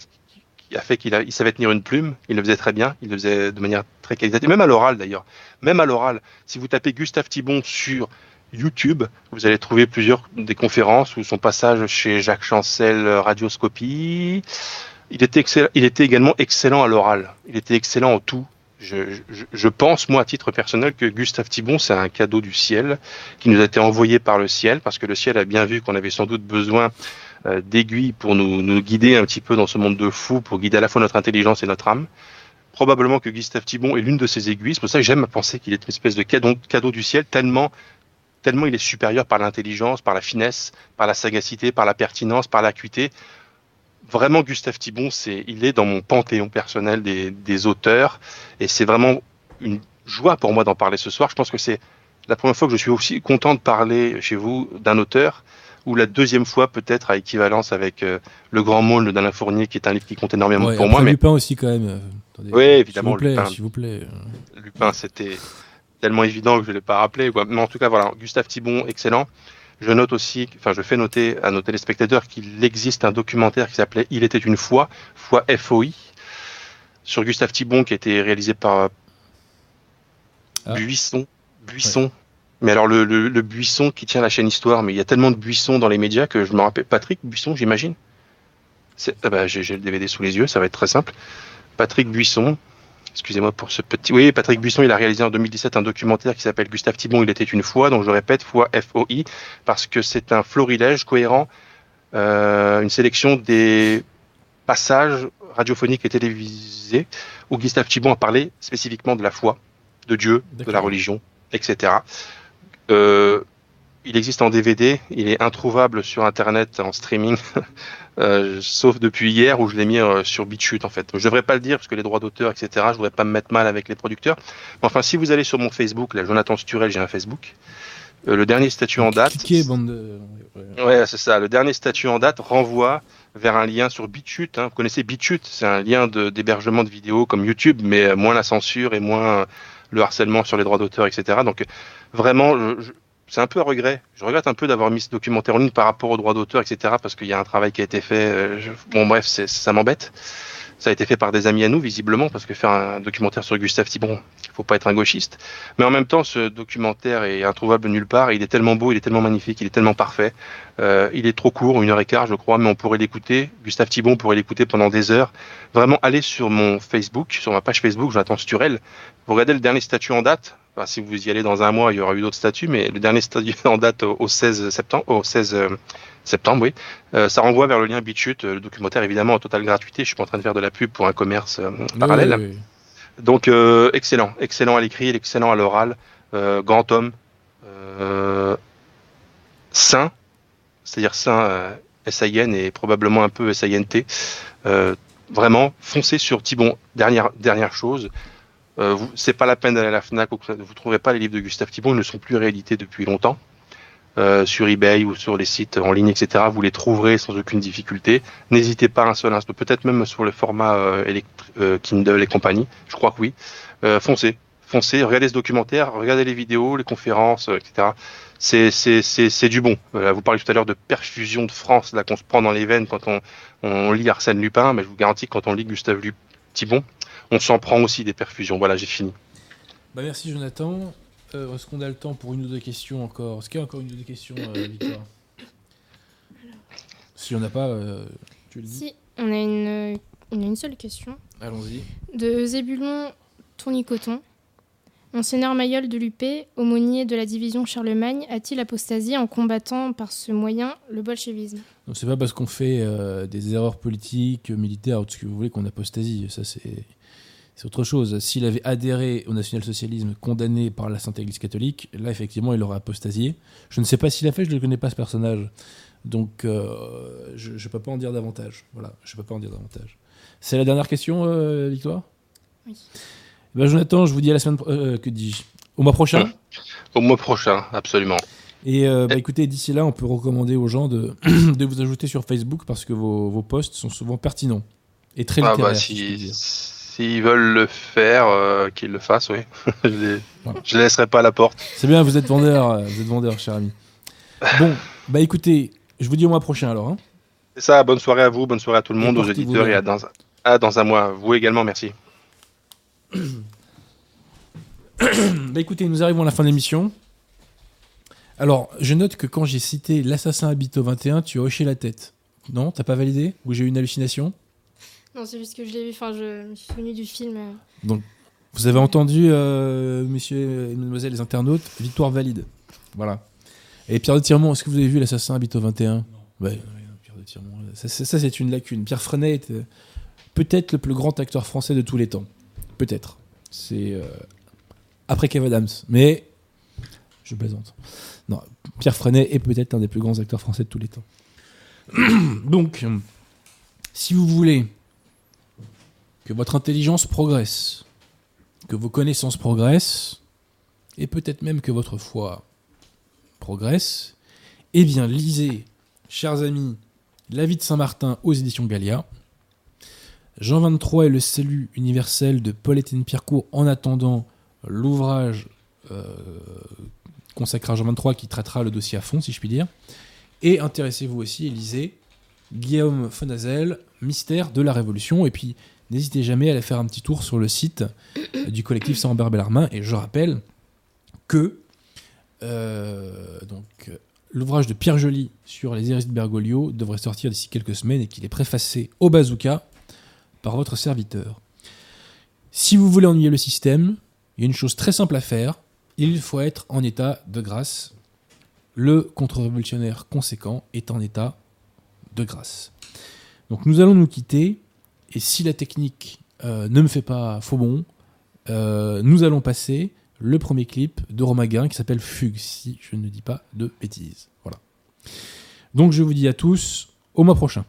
qui a fait qu'il il savait tenir une plume, il le faisait très bien, il le faisait de manière très qualitative, même à l'oral d'ailleurs. Même à l'oral, si vous tapez Gustave Thibon sur YouTube, vous allez trouver plusieurs des conférences ou son passage chez Jacques Chancel Radioscopie. Il était, il était également excellent à l'oral, il était excellent en tout. Je, je, pense, moi, à titre personnel, que Gustave Thibon, c'est un cadeau du ciel qui nous a été envoyé par le ciel, parce que le ciel a bien vu qu'on avait sans doute besoin euh, d'aiguilles pour nous, nous, guider un petit peu dans ce monde de fous, pour guider à la fois notre intelligence et notre âme. Probablement que Gustave Thibon est l'une de ces aiguilles. C'est pour ça que j'aime à penser qu'il est une espèce de cadeau, cadeau du ciel, tellement, tellement il est supérieur par l'intelligence, par la finesse, par la sagacité, par la pertinence, par l'acuité vraiment Gustave Thibon, c'est, il est dans mon panthéon personnel des, des auteurs, et c'est vraiment une joie pour moi d'en parler ce soir. Je pense que c'est la première fois que je suis aussi content de parler chez vous d'un auteur, ou la deuxième fois peut-être à équivalence avec euh, Le Grand Monde d'Alain Fournier, qui est un livre qui compte énormément ouais, pour moi. Mais Lupin aussi quand même. Attendez, oui, évidemment. S'il vous plaît, Lupin, s'il vous plaît. Lupin, c'était tellement évident que je ne l'ai pas rappelé. Quoi. Mais en tout cas, voilà, Gustave Thibon, excellent. Je note aussi, enfin, je fais noter à nos téléspectateurs qu'il existe un documentaire qui s'appelait Il était une fois, fois FOI, sur Gustave Thibon, qui a été réalisé par Ah. Buisson. Buisson. Mais alors, le, le, le Buisson qui tient la chaîne Histoire, mais il y a tellement de Buissons dans les médias que je me rappelle. Patrick Buisson, j'imagine C'est- ah bah, j'ai le DVD sous les yeux, ça va être très simple. Patrick Buisson. Excusez-moi pour ce petit. Oui, Patrick Buisson, il a réalisé en 2017 un documentaire qui s'appelle Gustave Thibon, il était une fois, donc je répète, fois FOI, parce que c'est un florilège cohérent, euh, une sélection des passages radiophoniques et télévisés où Gustave Thibon a parlé spécifiquement de la foi, de Dieu, de la religion, etc. Euh, il existe en DVD, il est introuvable sur Internet en streaming, euh, sauf depuis hier où je l'ai mis euh, sur BitChute en fait. Je devrais pas le dire parce que les droits d'auteur, etc. Je voudrais pas me mettre mal avec les producteurs. Mais enfin, si vous allez sur mon Facebook, là, Jonathan Sturel, j'ai un Facebook. euh, le dernier statut en date, Cliquez, bande de. ouais. C'est ça. Le dernier statut en date renvoie vers un lien sur BitChute. Hein. Vous connaissez BitChute? C'est un lien de- d'hébergement de, vidéos comme YouTube, mais euh, moins la censure et moins euh, le harcèlement sur les droits d'auteur, etc. Donc, vraiment, je- je- c'est un peu à regret. Je regrette un peu d'avoir mis ce documentaire en ligne par rapport aux droits d'auteur, etc. Parce qu'il y a un travail qui a été fait. euh, Bon, bref, ça m'embête. Ça a été fait par des amis à nous, visiblement, parce que faire un documentaire sur Gustave Thibon, il faut pas être un gauchiste. Mais en même temps, ce documentaire est introuvable nulle part. Il est tellement beau, il est tellement magnifique, il est tellement parfait. Euh, il est trop court, une heure et quart, je crois, mais on pourrait l'écouter. Gustave Thibon on pourrait l'écouter pendant des heures. Vraiment, allez sur mon Facebook, sur ma page Facebook, Jonathan Sturel. Vous regardez le dernier statut en date. Enfin, si vous y allez dans un mois, il y aura eu d'autres statuts, mais le dernier statut en date au, au 16 septembre, au 16 euh, septembre, oui. Euh, ça renvoie vers le lien BitChute, euh, le documentaire évidemment en totale gratuité. Je suis pas en train de faire de la pub pour un commerce euh, parallèle. Donc euh, excellent, excellent à l'écrit, excellent à l'oral, grand homme, sain, c'est-à-dire sain S-A-I-N et probablement un peu S-A-I-N-T. Euh, vraiment, foncez sur Thibon. Dernière, dernière chose, euh, c'est pas la peine d'aller à la FNAC, vous trouverez pas les livres de Gustave Thibon, ils ne sont plus réédités depuis longtemps. Euh, sur eBay ou sur les sites en ligne, etc. Vous les trouverez sans aucune difficulté. N'hésitez pas un seul instant, peut-être même sur le format euh, euh, Kindle et compagnie. Je crois que oui. Euh, foncez, foncez, regardez ce documentaire, regardez les vidéos, les conférences, euh, etc. C'est du bon. Voilà, vous parlez tout à l'heure de perfusion de France là qu'on se prend dans les veines quand on on lit Arsène Lupin, mais je vous garantis que quand on lit Gustave Thibon, on s'en prend aussi des perfusions. Voilà, j'ai fini. Bah, merci Jonathan. Euh, Est-ce qu'on a le temps pour une ou deux questions encore? Est-ce qu'il y a encore une ou deux questions, euh, Victoire Si on n'a pas, euh, tu le dis. Si, on a une, on a une seule question. Allons-y. De Zébulon Tournicoton. Monseigneur Mayol de Lupé, aumônier de la division Charlemagne, a-t-il apostasié en combattant par ce moyen le bolchevisme? Donc c'est pas parce qu'on fait euh, des erreurs politiques, militaires ou tout ce que vous voulez qu'on apostasie. Ça c'est c'est autre chose. S'il avait adhéré au national-socialisme condamné par la Sainte Église catholique, là effectivement il aurait apostasié. Je ne sais pas s'il a fait, je ne connais pas ce personnage. Donc euh, je ne peux pas en dire davantage. Voilà, je peux pas en dire davantage. C'est la dernière question, euh, Victoire? Oui. Eh ben, Jonathan, je vous dis à la semaine euh, que dis-je? Au mois prochain? Au mois prochain, absolument. Et euh, bah, écoutez, d'ici là, on peut recommander aux gens de, de vous ajouter sur Facebook parce que vos, vos posts sont souvent pertinents et très Ah littéraires. bah, si s'ils veulent le faire, euh, qu'ils le fassent, oui. je les, Voilà. je les laisserai pas à la porte. C'est bien, vous êtes vendeur, euh, vous êtes vendeur, cher ami. Bon, bah écoutez, je vous dis au mois prochain alors. hein. C'est ça, bonne soirée à vous, bonne soirée à tout le monde, aux auditeurs et à dans, à dans un mois. Vous également, merci. Bah écoutez, nous arrivons à la fin de l'émission. Alors, je note que quand j'ai cité l'assassin Habito 21, tu as hoché la tête. Non, t'as pas validé? Ou j'ai eu une hallucination? Non, c'est juste que je l'ai vu, enfin, je me suis souvenu du film. euh. Vous avez entendu, euh, messieurs et mademoiselles les internautes, victoire valide. Voilà. Et Pierre de Tirmont, est-ce que vous avez vu l'assassin Habito 21 Ouais, ouais, Pierre de Tirmont. Ça, c'est- ça, c'est une lacune. Pierre Freinet est euh, peut-être le plus grand acteur français de tous les temps. Peut-être. C'est euh, après Kev Adams. Mais je plaisante. Non, Pierre Freinet est peut-être un des plus grands acteurs français de tous les temps. Donc, si vous voulez que votre intelligence progresse, que vos connaissances progressent, et peut-être même que votre foi progresse, eh bien lisez, chers amis, La vie de Saint-Martin aux éditions Gallia, Jean 23 et le salut universel de Paul-Étienne Pierrecourt en attendant l'ouvrage euh, consacré à Jean 23 qui traitera le dossier à fond, si je puis dire. Et intéressez-vous aussi et lisez Guillaume Fonazel, Mystère de la Révolution. Et puis, n'hésitez jamais à aller faire un petit tour sur le site du collectif Sans Bellarmin. Et je rappelle que euh, euh, l'ouvrage de Pierre Joly sur les hérésies de Bergoglio devrait sortir d'ici quelques semaines et qu'il est préfacé au bazooka par votre serviteur. Si vous voulez ennuyer le système, il y a une chose très simple à faire. Il faut être en état de grâce. Le contre-révolutionnaire conséquent est en état de grâce. Donc nous allons nous quitter. Et si la technique euh, ne me fait pas faux bon, euh, nous allons passer le premier clip de Romaguin qui s'appelle Fugue, si je ne dis pas de bêtises. Voilà. Donc je vous dis à tous au mois prochain.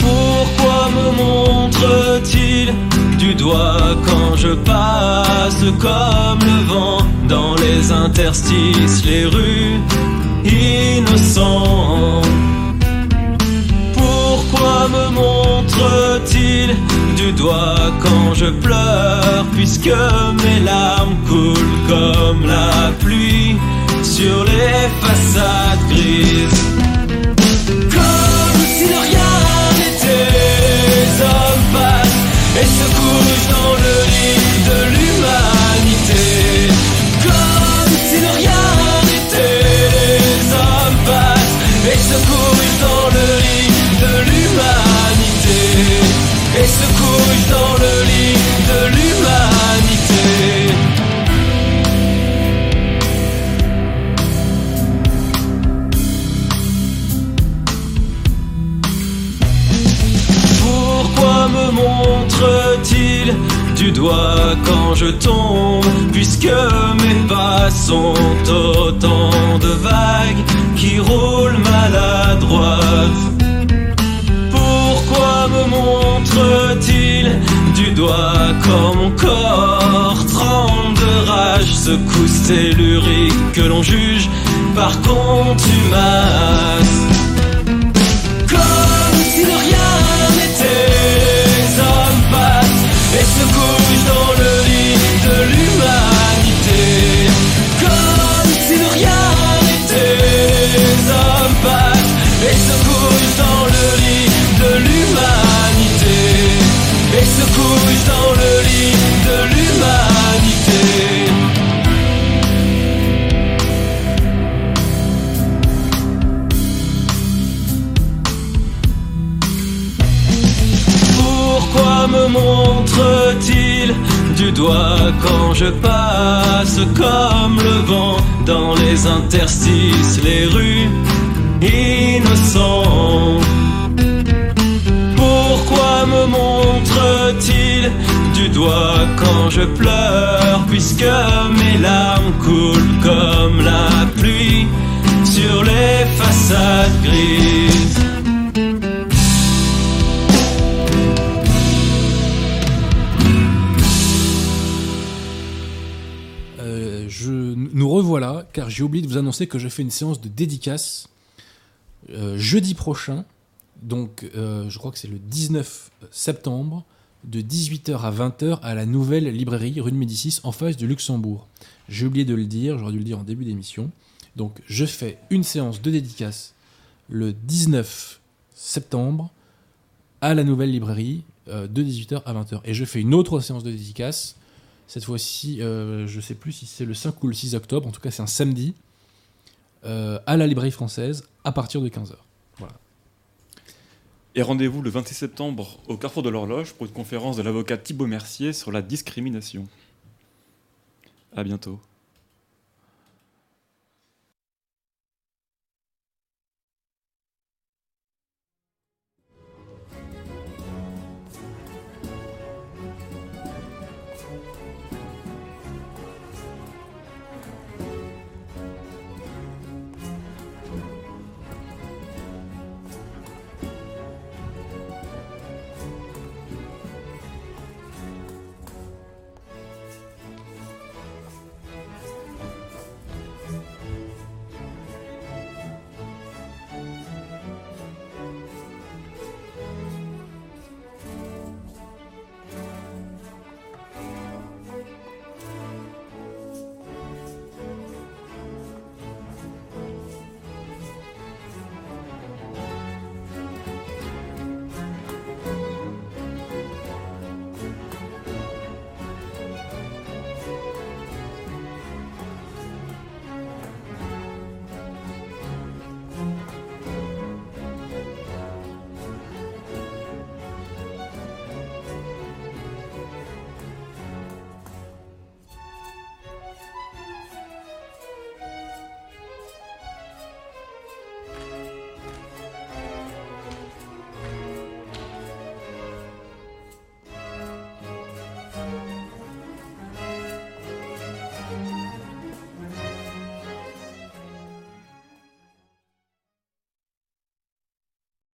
Pourquoi me montre-t-il du doigt quand je passe comme le vent dans les interstices, les rues innocents. Pourquoi me montre-t-il du doigt quand je pleure puisque mes larmes coulent comme la pluie sur les façades grises? Comme si rien et se couchent dans le lit de l'humanité. Comme si de rien n'était, les hommes passent et se couchent dans le lit de l'humanité. Et se couchent dans le lit quand je tombe Puisque mes pas sont autant de vagues qui roulent maladroites. Pourquoi me montre-t-il du doigt quand mon corps tremble de rage? Secousse tellurique que l'on juge. Par contumace Couchent dans le lit de l'humanité. Pourquoi me montre-t-il du doigt quand je passe comme le vent dans les interstices, les rues innocents Me montre-t-il du doigt quand je pleure puisque mes larmes coulent comme la pluie sur les façades grises Euh, je, nous revoilà, car j'ai oublié de vous annoncer que je fais une séance de dédicace euh, jeudi prochain. Donc, euh, je crois que c'est le 19 septembre, de 18h à 20h à la nouvelle librairie rue de Médicis en face du Luxembourg. J'ai oublié de le dire, j'aurais dû le dire en début d'émission. Donc, je fais une séance de dédicace le 19 septembre à la nouvelle librairie euh, de 18h à 20h. Et je fais une autre séance de dédicace cette fois-ci, euh, je sais plus si c'est le 5 ou le 6 octobre, en tout cas c'est un samedi, à la librairie française, à partir de 15h. Et rendez-vous le 26 septembre au Carrefour de l'Horloge pour une conférence de l'avocat Thibault Mercier sur la discrimination. À bientôt.